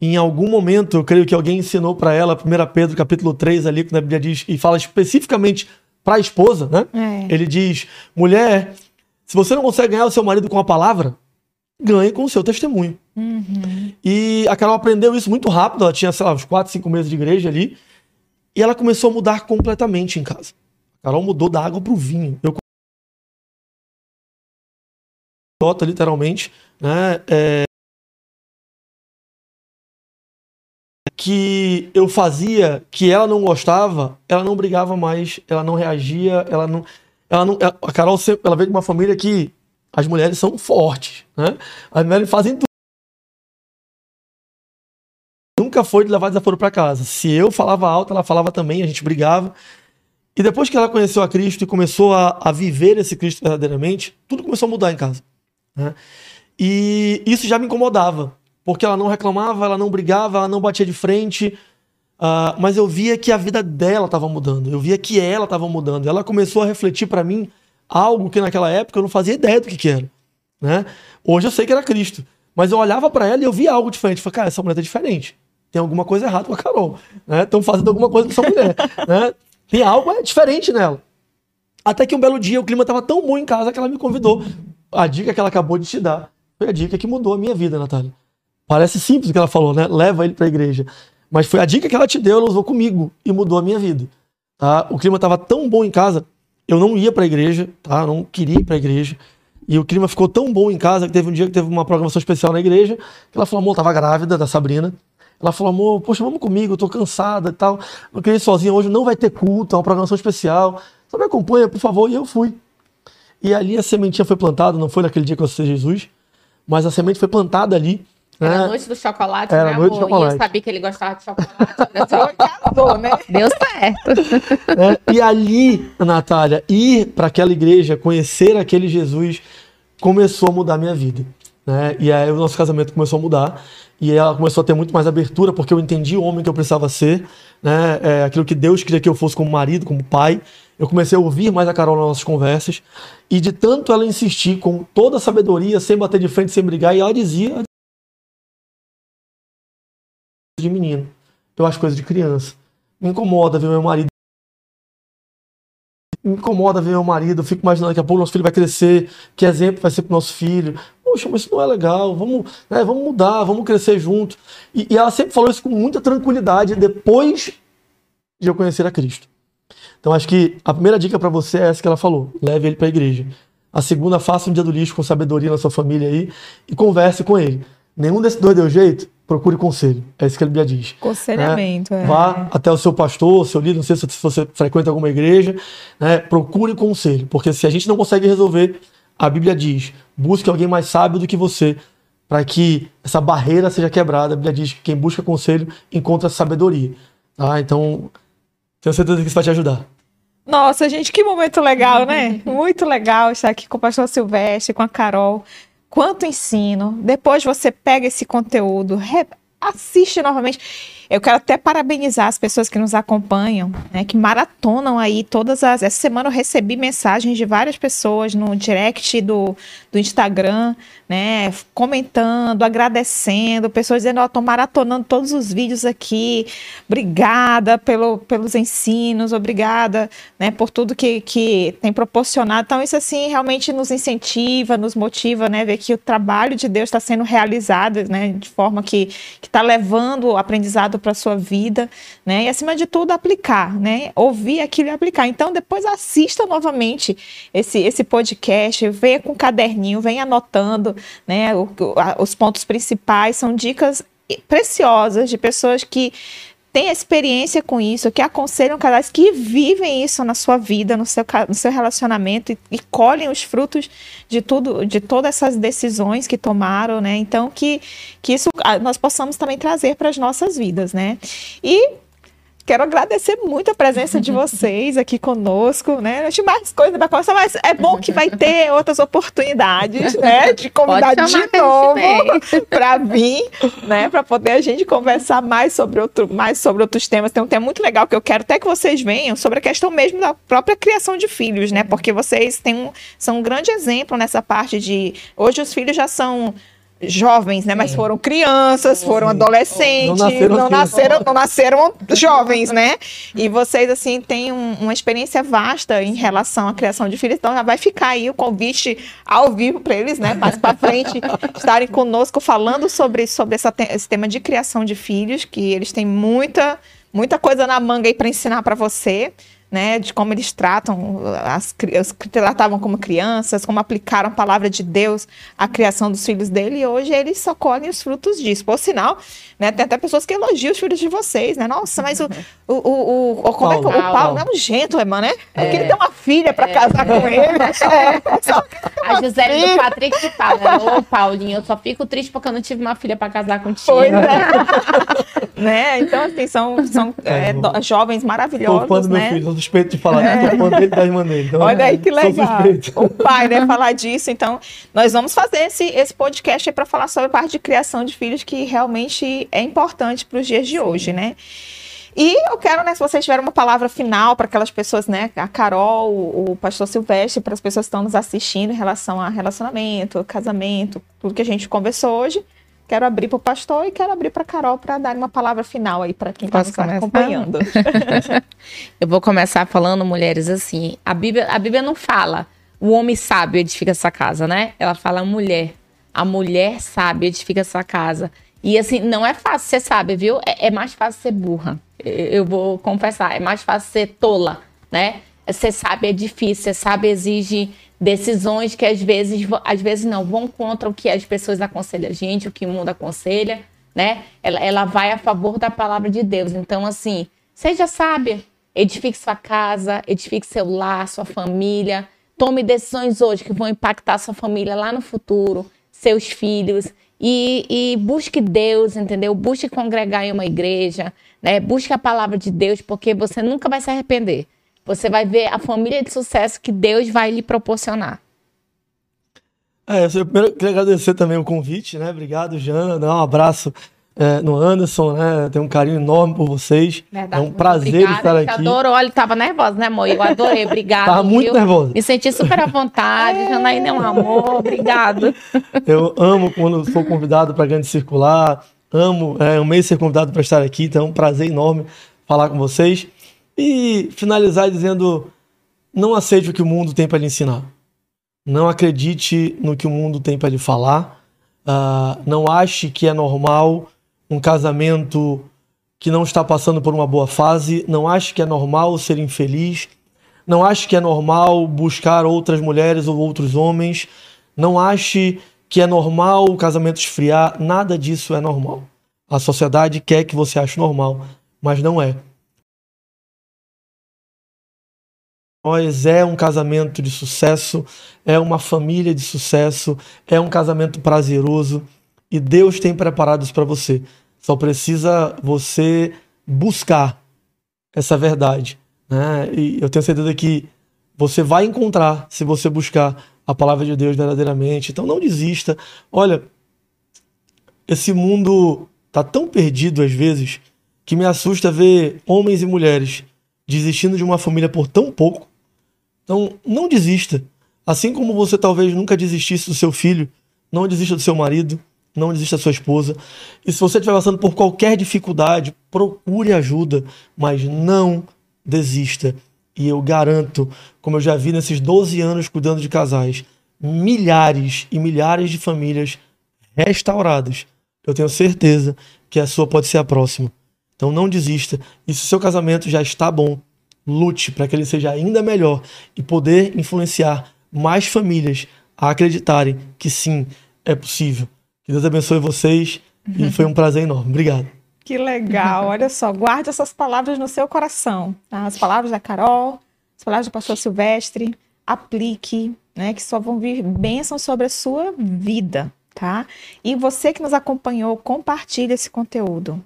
em algum momento, eu creio que alguém ensinou para ela, 1 Pedro capítulo 3 ali, quando a Bíblia diz, e fala especificamente para a esposa, né? É. Ele diz: mulher, se você não consegue ganhar o seu marido com a palavra, ganhe com o seu testemunho. Uhum. E a Carol aprendeu isso muito rápido, ela tinha, sei lá, uns 4, 5 meses de igreja ali, e ela começou a mudar completamente em casa. A Carol mudou da água para o vinho. Eu literalmente, né? É, que eu fazia que ela não gostava, ela não brigava mais, ela não reagia, ela não. Ela não a Carol sempre, ela veio de uma família que as mulheres são fortes, né? As mulheres fazem tudo. Nunca foi de levar desaforo para casa. Se eu falava alto, ela falava também, a gente brigava. E depois que ela conheceu a Cristo e começou a, a viver esse Cristo verdadeiramente, tudo começou a mudar em casa. Né? E isso já me incomodava porque ela não reclamava, ela não brigava, ela não batia de frente. Uh, mas eu via que a vida dela estava mudando, eu via que ela estava mudando. Ela começou a refletir para mim algo que naquela época eu não fazia ideia do que, que era. Né? Hoje eu sei que era Cristo, mas eu olhava para ela e eu via algo diferente. Eu falei, cara, essa mulher tá diferente. Tem alguma coisa errada com a Carol. Estão né? fazendo alguma coisa com essa mulher. né? Tem algo é, diferente nela. Até que um belo dia o clima estava tão bom em casa que ela me convidou. A dica que ela acabou de te dar foi a dica que mudou a minha vida, Natália. Parece simples o que ela falou, né? Leva ele para a igreja. Mas foi a dica que ela te deu, ela usou comigo e mudou a minha vida. Tá? O clima estava tão bom em casa, eu não ia para a igreja, tá? não queria ir para a igreja. E o clima ficou tão bom em casa que teve um dia que teve uma programação especial na igreja, que ela falou, amor, tava grávida da Sabrina. Ela falou, amor, poxa, vamos comigo, eu tô cansada e tal. Não queria ir sozinha hoje, não vai ter culto, é uma programação especial. Só me acompanha, por favor, e eu fui. E ali a sementinha foi plantada, não foi naquele dia que eu assisti Jesus, mas a semente foi plantada ali. Era a noite do chocolate, Era né, noite amor? Do chocolate. E eu sabia que ele gostava de chocolate. Casou, né? Deu certo. É, e ali, Natália, ir para aquela igreja, conhecer aquele Jesus, começou a mudar a minha vida. Né? E aí o nosso casamento começou a mudar. E ela começou a ter muito mais abertura, porque eu entendi o homem que eu precisava ser, né? É, aquilo que Deus queria que eu fosse como marido, como pai. Eu comecei a ouvir mais a Carol nas nossas conversas. E de tanto ela insistir com toda a sabedoria, sem bater de frente, sem brigar, e ela dizia de menino. Eu acho coisa de criança. Me incomoda ver meu marido. Me incomoda ver meu marido. Eu fico imaginando que a pouco nosso filho vai crescer. Que exemplo vai ser pro nosso filho. Poxa, mas isso não é legal. Vamos, né, vamos mudar, vamos crescer junto. E, e ela sempre falou isso com muita tranquilidade depois de eu conhecer a Cristo. Então acho que a primeira dica para você é essa que ela falou: leve ele para a igreja. A segunda, faça um dia do lixo com sabedoria na sua família aí e converse com ele. Nenhum desses dois deu jeito? Procure conselho. É isso que a Bíblia diz. Conselhamento, né? é. Vá até o seu pastor, seu líder, não sei se você frequenta alguma igreja, né? procure conselho, porque se a gente não consegue resolver, a Bíblia diz, busque alguém mais sábio do que você, para que essa barreira seja quebrada. A Bíblia diz que quem busca conselho encontra sabedoria. Tá? Então, tenho certeza que isso vai te ajudar. Nossa, gente, que momento legal, né? Muito legal estar aqui com o pastor Silvestre, com a Carol quanto ensino. Depois você pega esse conteúdo, assiste novamente. Eu quero até parabenizar as pessoas que nos acompanham, né, que maratonam aí todas as. Essa semana eu recebi mensagens de várias pessoas no direct do, do Instagram, né, comentando, agradecendo, pessoas dizendo: Ó, tô maratonando todos os vídeos aqui, obrigada pelo, pelos ensinos, obrigada, né, por tudo que, que tem proporcionado. Então, isso assim realmente nos incentiva, nos motiva, né, ver que o trabalho de Deus está sendo realizado, né, de forma que está levando o aprendizado para a sua vida, né, e acima de tudo aplicar, né, ouvir aquilo e aplicar. Então, depois assista novamente esse, esse podcast, venha com um caderninho, venha anotando, né, o- o- a- os pontos principais, são dicas preciosas de pessoas que têm experiência com isso, que aconselham casais que vivem isso na sua vida, no seu, no seu relacionamento e, e colhem os frutos de tudo, de todas essas decisões que tomaram, né? Então que, que isso ah, nós possamos também trazer para as nossas vidas, né? E Quero agradecer muito a presença de vocês aqui conosco, né? Acho mais coisa para conversar, mas é bom que vai ter outras oportunidades, né? De convidar de a gente novo para vir, né? Para poder a gente conversar mais sobre, outro, mais sobre outros temas. Tem um tema muito legal que eu quero até que vocês venham sobre a questão mesmo da própria criação de filhos, né? Porque vocês têm um, são um grande exemplo nessa parte de. Hoje os filhos já são jovens, né? Mas foram crianças, foram adolescentes, Não nasceram não nasceram, não nasceram jovens, né? E vocês, assim, têm um- uma experiência vasta em relação à criação de filhos. Então, já vai ficar aí o convite ao vivo para eles, né? Mais para frente, estarem conosco falando sobre, sobre essa te- esse tema de criação de filhos, que eles têm muita, muita coisa na manga aí para ensinar para você. Né, de como eles tratam as os que tratavam como crianças, como aplicaram a palavra de Deus à criação dos filhos dele, e hoje eles só colhem os frutos disso. Por sinal, né, tem até pessoas que elogiam os filhos de vocês, né? Nossa, mas o, o, o, o, como é que, o Paulo. Paulo é um gentleman, né? Porque ele tem uma filha para casar com ele. É, só A Gisele do Patrick que fala, ô Paulinho, eu só fico triste porque eu não tive uma filha pra casar contigo. Pois é. né? Então, assim, são, são é, do- jovens maravilhosos, do meu né? filho, sou suspeito de falar. Sou fã dele e da irmã dele. Então, Olha aí que legal. O pai, né, falar disso. Então, nós vamos fazer esse, esse podcast aí para falar sobre a parte de criação de filhos que realmente é importante para os dias de hoje, né? E eu quero, né, se vocês tiverem uma palavra final para aquelas pessoas, né, a Carol, o, o pastor Silvestre, para as pessoas que estão nos assistindo em relação a relacionamento, casamento, tudo que a gente conversou hoje. Quero abrir para o pastor e quero abrir para a Carol para dar uma palavra final aí para quem está nos começar? acompanhando. Eu vou começar falando, mulheres, assim. A Bíblia, a Bíblia não fala o homem sábio edifica essa casa, né? Ela fala a mulher. A mulher sábia edifica essa casa. E assim, não é fácil ser sábia, viu? É, é mais fácil ser burra. Eu, vou confessar, é mais fácil ser tola, né? Ser sábia é difícil, ser sábia exige decisões que às vezes, às vezes não, vão contra o que as pessoas aconselham a gente, o que o mundo aconselha, né? Ela, ela vai a favor da palavra de Deus. Então, assim, seja sábia, edifique sua casa, edifique seu lar, sua família. Tome decisões hoje que vão impactar sua família lá no futuro, seus filhos. E, e busque Deus, entendeu? Busque congregar em uma igreja, né? Busque a palavra de Deus, porque você nunca vai se arrepender. Você vai ver a família de sucesso que Deus vai lhe proporcionar. É, eu primeiro queria agradecer também o convite, né? Obrigado, Jana. Um abraço é, no Anderson, né? Tenho um carinho enorme por vocês. é um prazer Obrigada, estar aqui. Adorou, olha, tava nervosa, né, amor? Eu adorei, obrigada. Tava muito viu? nervosa. Me senti super à vontade. Janaína é um amor, obrigado. Eu amo quando sou convidado para Grande Circular. Amo, é, amei ser convidado para estar aqui. Então é um prazer enorme falar com vocês. E finalizar dizendo: não aceite o que o mundo tem para lhe ensinar. Não acredite no que o mundo tem para lhe falar. Ah, não ache que é normal um casamento que não está passando por uma boa fase. Não ache que é normal ser infeliz. Não ache que é normal buscar outras mulheres ou outros homens. Não ache que é normal o casamento esfriar. Nada disso é normal. A sociedade quer que você ache normal, mas não é. Nós é um casamento de sucesso, é uma família de sucesso, é um casamento prazeroso e Deus tem preparado isso para você. Só precisa você buscar essa verdade, né? E eu tenho certeza que você vai encontrar se você buscar a palavra de Deus verdadeiramente. Então não desista. Olha, esse mundo tá tão perdido às vezes que me assusta ver homens e mulheres desistindo de uma família por tão pouco. Então não desista. Assim como você talvez nunca desistisse do seu filho, não desista do seu marido, não desista da sua esposa. E se você estiver passando por qualquer dificuldade, procure ajuda, mas não desista. E eu garanto, como eu já vi nesses 12 anos cuidando de casais, milhares e milhares de famílias restauradas. Eu tenho certeza que a sua pode ser a próxima. Então não desista. E se o seu casamento já está bom, lute para que ele seja ainda melhor e poder influenciar mais famílias a acreditarem que sim, é possível. Que Deus abençoe vocês e foi um prazer enorme. Obrigado. Que legal, olha só, guarde essas palavras no seu coração. tá? As palavras da Carol, as palavras do pastor Silvestre, aplique, né? Que só vão vir bênçãos sobre a sua vida, tá? E você que nos acompanhou, compartilhe esse conteúdo.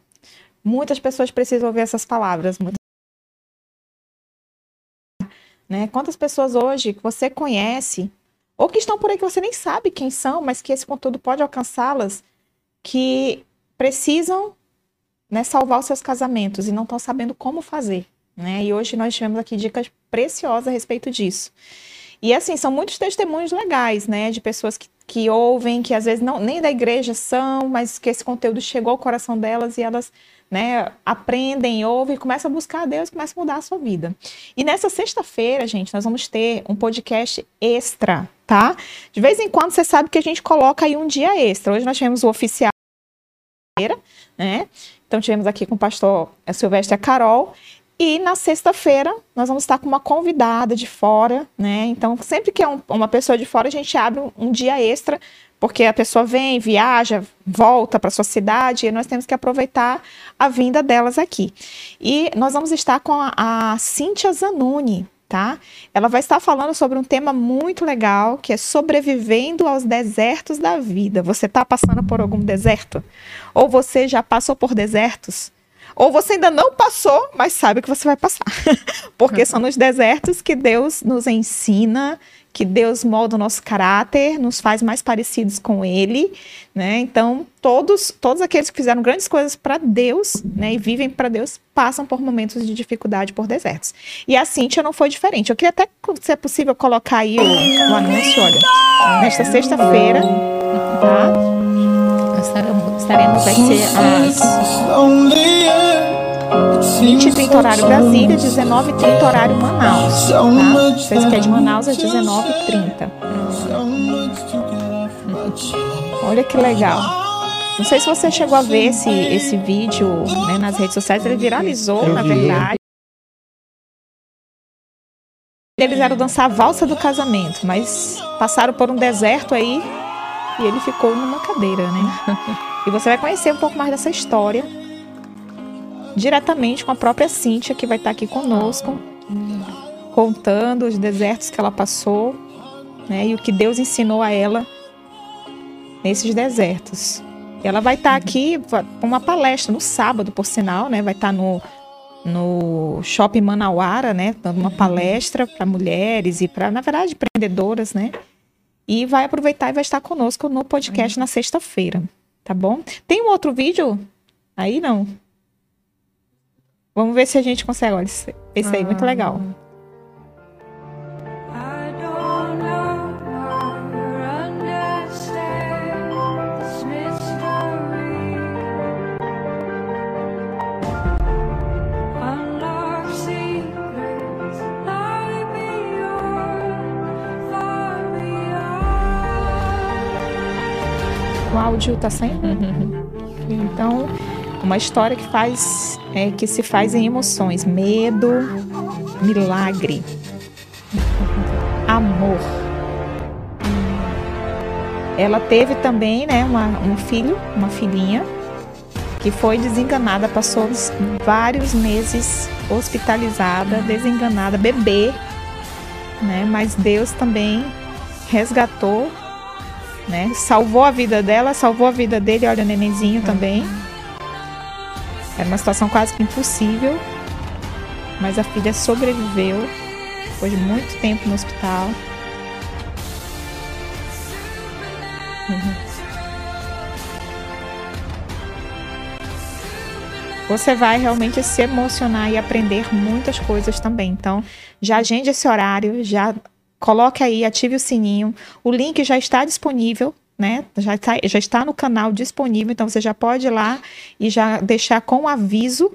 Muitas pessoas precisam ouvir essas palavras. muitas- Né? Quantas pessoas hoje que você conhece, ou que estão por aí que você nem sabe quem são, mas que esse conteúdo pode alcançá-las, que precisam né, salvar os seus casamentos e não estão sabendo como fazer. Né? E hoje nós tivemos aqui dicas preciosas a respeito disso. E assim, são muitos testemunhos legais, né? De pessoas que, que ouvem, que às vezes não, nem da igreja são, mas que esse conteúdo chegou ao coração delas e elas né, aprendem, ouvem, começam a buscar a Deus, começam a mudar a sua vida. E nessa sexta-feira, gente, nós vamos ter um podcast extra, tá? De vez em quando você sabe que a gente coloca aí um dia extra. Hoje nós tivemos o oficial, né? Então tivemos aqui com o pastor Silvestre a Carol. E na sexta-feira nós vamos estar com uma convidada de fora, né? Então, sempre que é um- uma pessoa de fora, a gente abre um, um dia extra, porque a pessoa vem, viaja, volta para sua cidade, e nós temos que aproveitar a vinda delas aqui. E nós vamos estar com a, a Cíntia Zanuni, tá? Ela vai estar falando sobre um tema muito legal, que é sobrevivendo aos desertos da vida. Você está passando por algum deserto? Ou você já passou por desertos? Ou você ainda não passou, mas sabe que você vai passar. Porque são nos desertos que Deus nos ensina, que Deus molda o nosso caráter, nos faz mais parecidos com Ele, né? Então, todos, todos aqueles que fizeram grandes coisas para Deus, né, e vivem para Deus, passam por momentos de dificuldade por desertos. E a Cíntia não foi diferente. Eu queria até, se é possível, colocar aí o, o anúncio, olha, nesta sexta-feira, tá? Estaremos, ser às 20 h 30 horário Brasília, 19 h 30 horário Manaus. Tá? Vocês que é de Manaus é 19 h 30. Olha que legal. Não sei se você chegou a ver esse, esse vídeo né, nas redes sociais, ele viralizou, Eu na verdade. Eles eram dançar a valsa do casamento, mas passaram por um deserto aí e ele ficou numa cadeira, né? E você vai conhecer um pouco mais dessa história diretamente com a própria Cíntia, que vai estar aqui conosco, contando os desertos que ela passou, né? E o que Deus ensinou a ela nesses desertos. Ela vai estar aqui com uma palestra no sábado, por sinal, né? Vai estar no, no Shopping Manauara, né? Dando uma palestra para mulheres e para, na verdade, empreendedoras, né? E vai aproveitar e vai estar conosco no podcast na sexta-feira, tá bom? Tem um outro vídeo? Aí não. Vamos ver se a gente consegue. Olha, esse esse aí, muito legal. Far beyond. O áudio tá saindo? Então, uma história que faz, é, que se faz em emoções, medo, milagre, amor. Ela teve também, né, uma- um filho, uma filhinha, que foi desenganada, passou vários meses hospitalizada, desenganada, bebê, né? Mas Deus também resgatou né? Salvou a vida dela, salvou a vida dele, olha o nenenzinho também. Era uma situação quase que impossível, mas a filha sobreviveu depois de muito tempo no hospital. Você vai realmente se emocionar e aprender muitas coisas também. Então, já agende esse horário, já coloque aí, ative o sininho. O link já está disponível, né? Já está, já está no canal disponível, então você já pode ir lá e já deixar com aviso,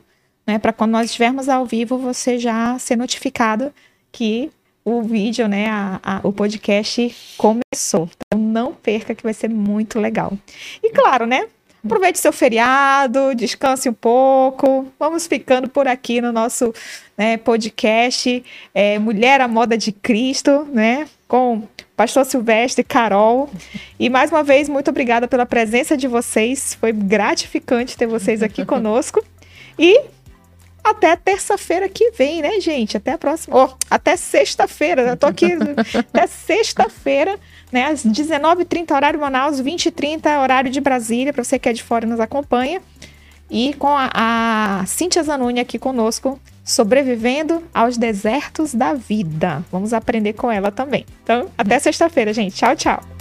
né? Para quando nós estivermos ao vivo, você já ser notificado que o vídeo, né? a- a- o podcast começou. Então não perca que vai ser muito legal. E claro, né? Aproveite seu feriado, descanse um pouco. Vamos ficando por aqui no nosso né, podcast é, Mulher à Moda de Cristo, né? Com Pastor Silvestre, Carol. E mais uma vez, muito obrigada pela presença de vocês. Foi gratificante ter vocês aqui conosco. E até terça-feira que vem, né, gente? Até a próxima. Oh, até sexta-feira. Eu tô aqui até sexta-feira, né? Às 19h30, horário Manaus, 20h30, horário de Brasília, para você que é de fora e nos acompanha. E com a, a Cíntia Zanuni aqui conosco, sobrevivendo aos desertos da vida. Vamos aprender com ela também. Então, até sexta-feira, gente. Tchau, tchau.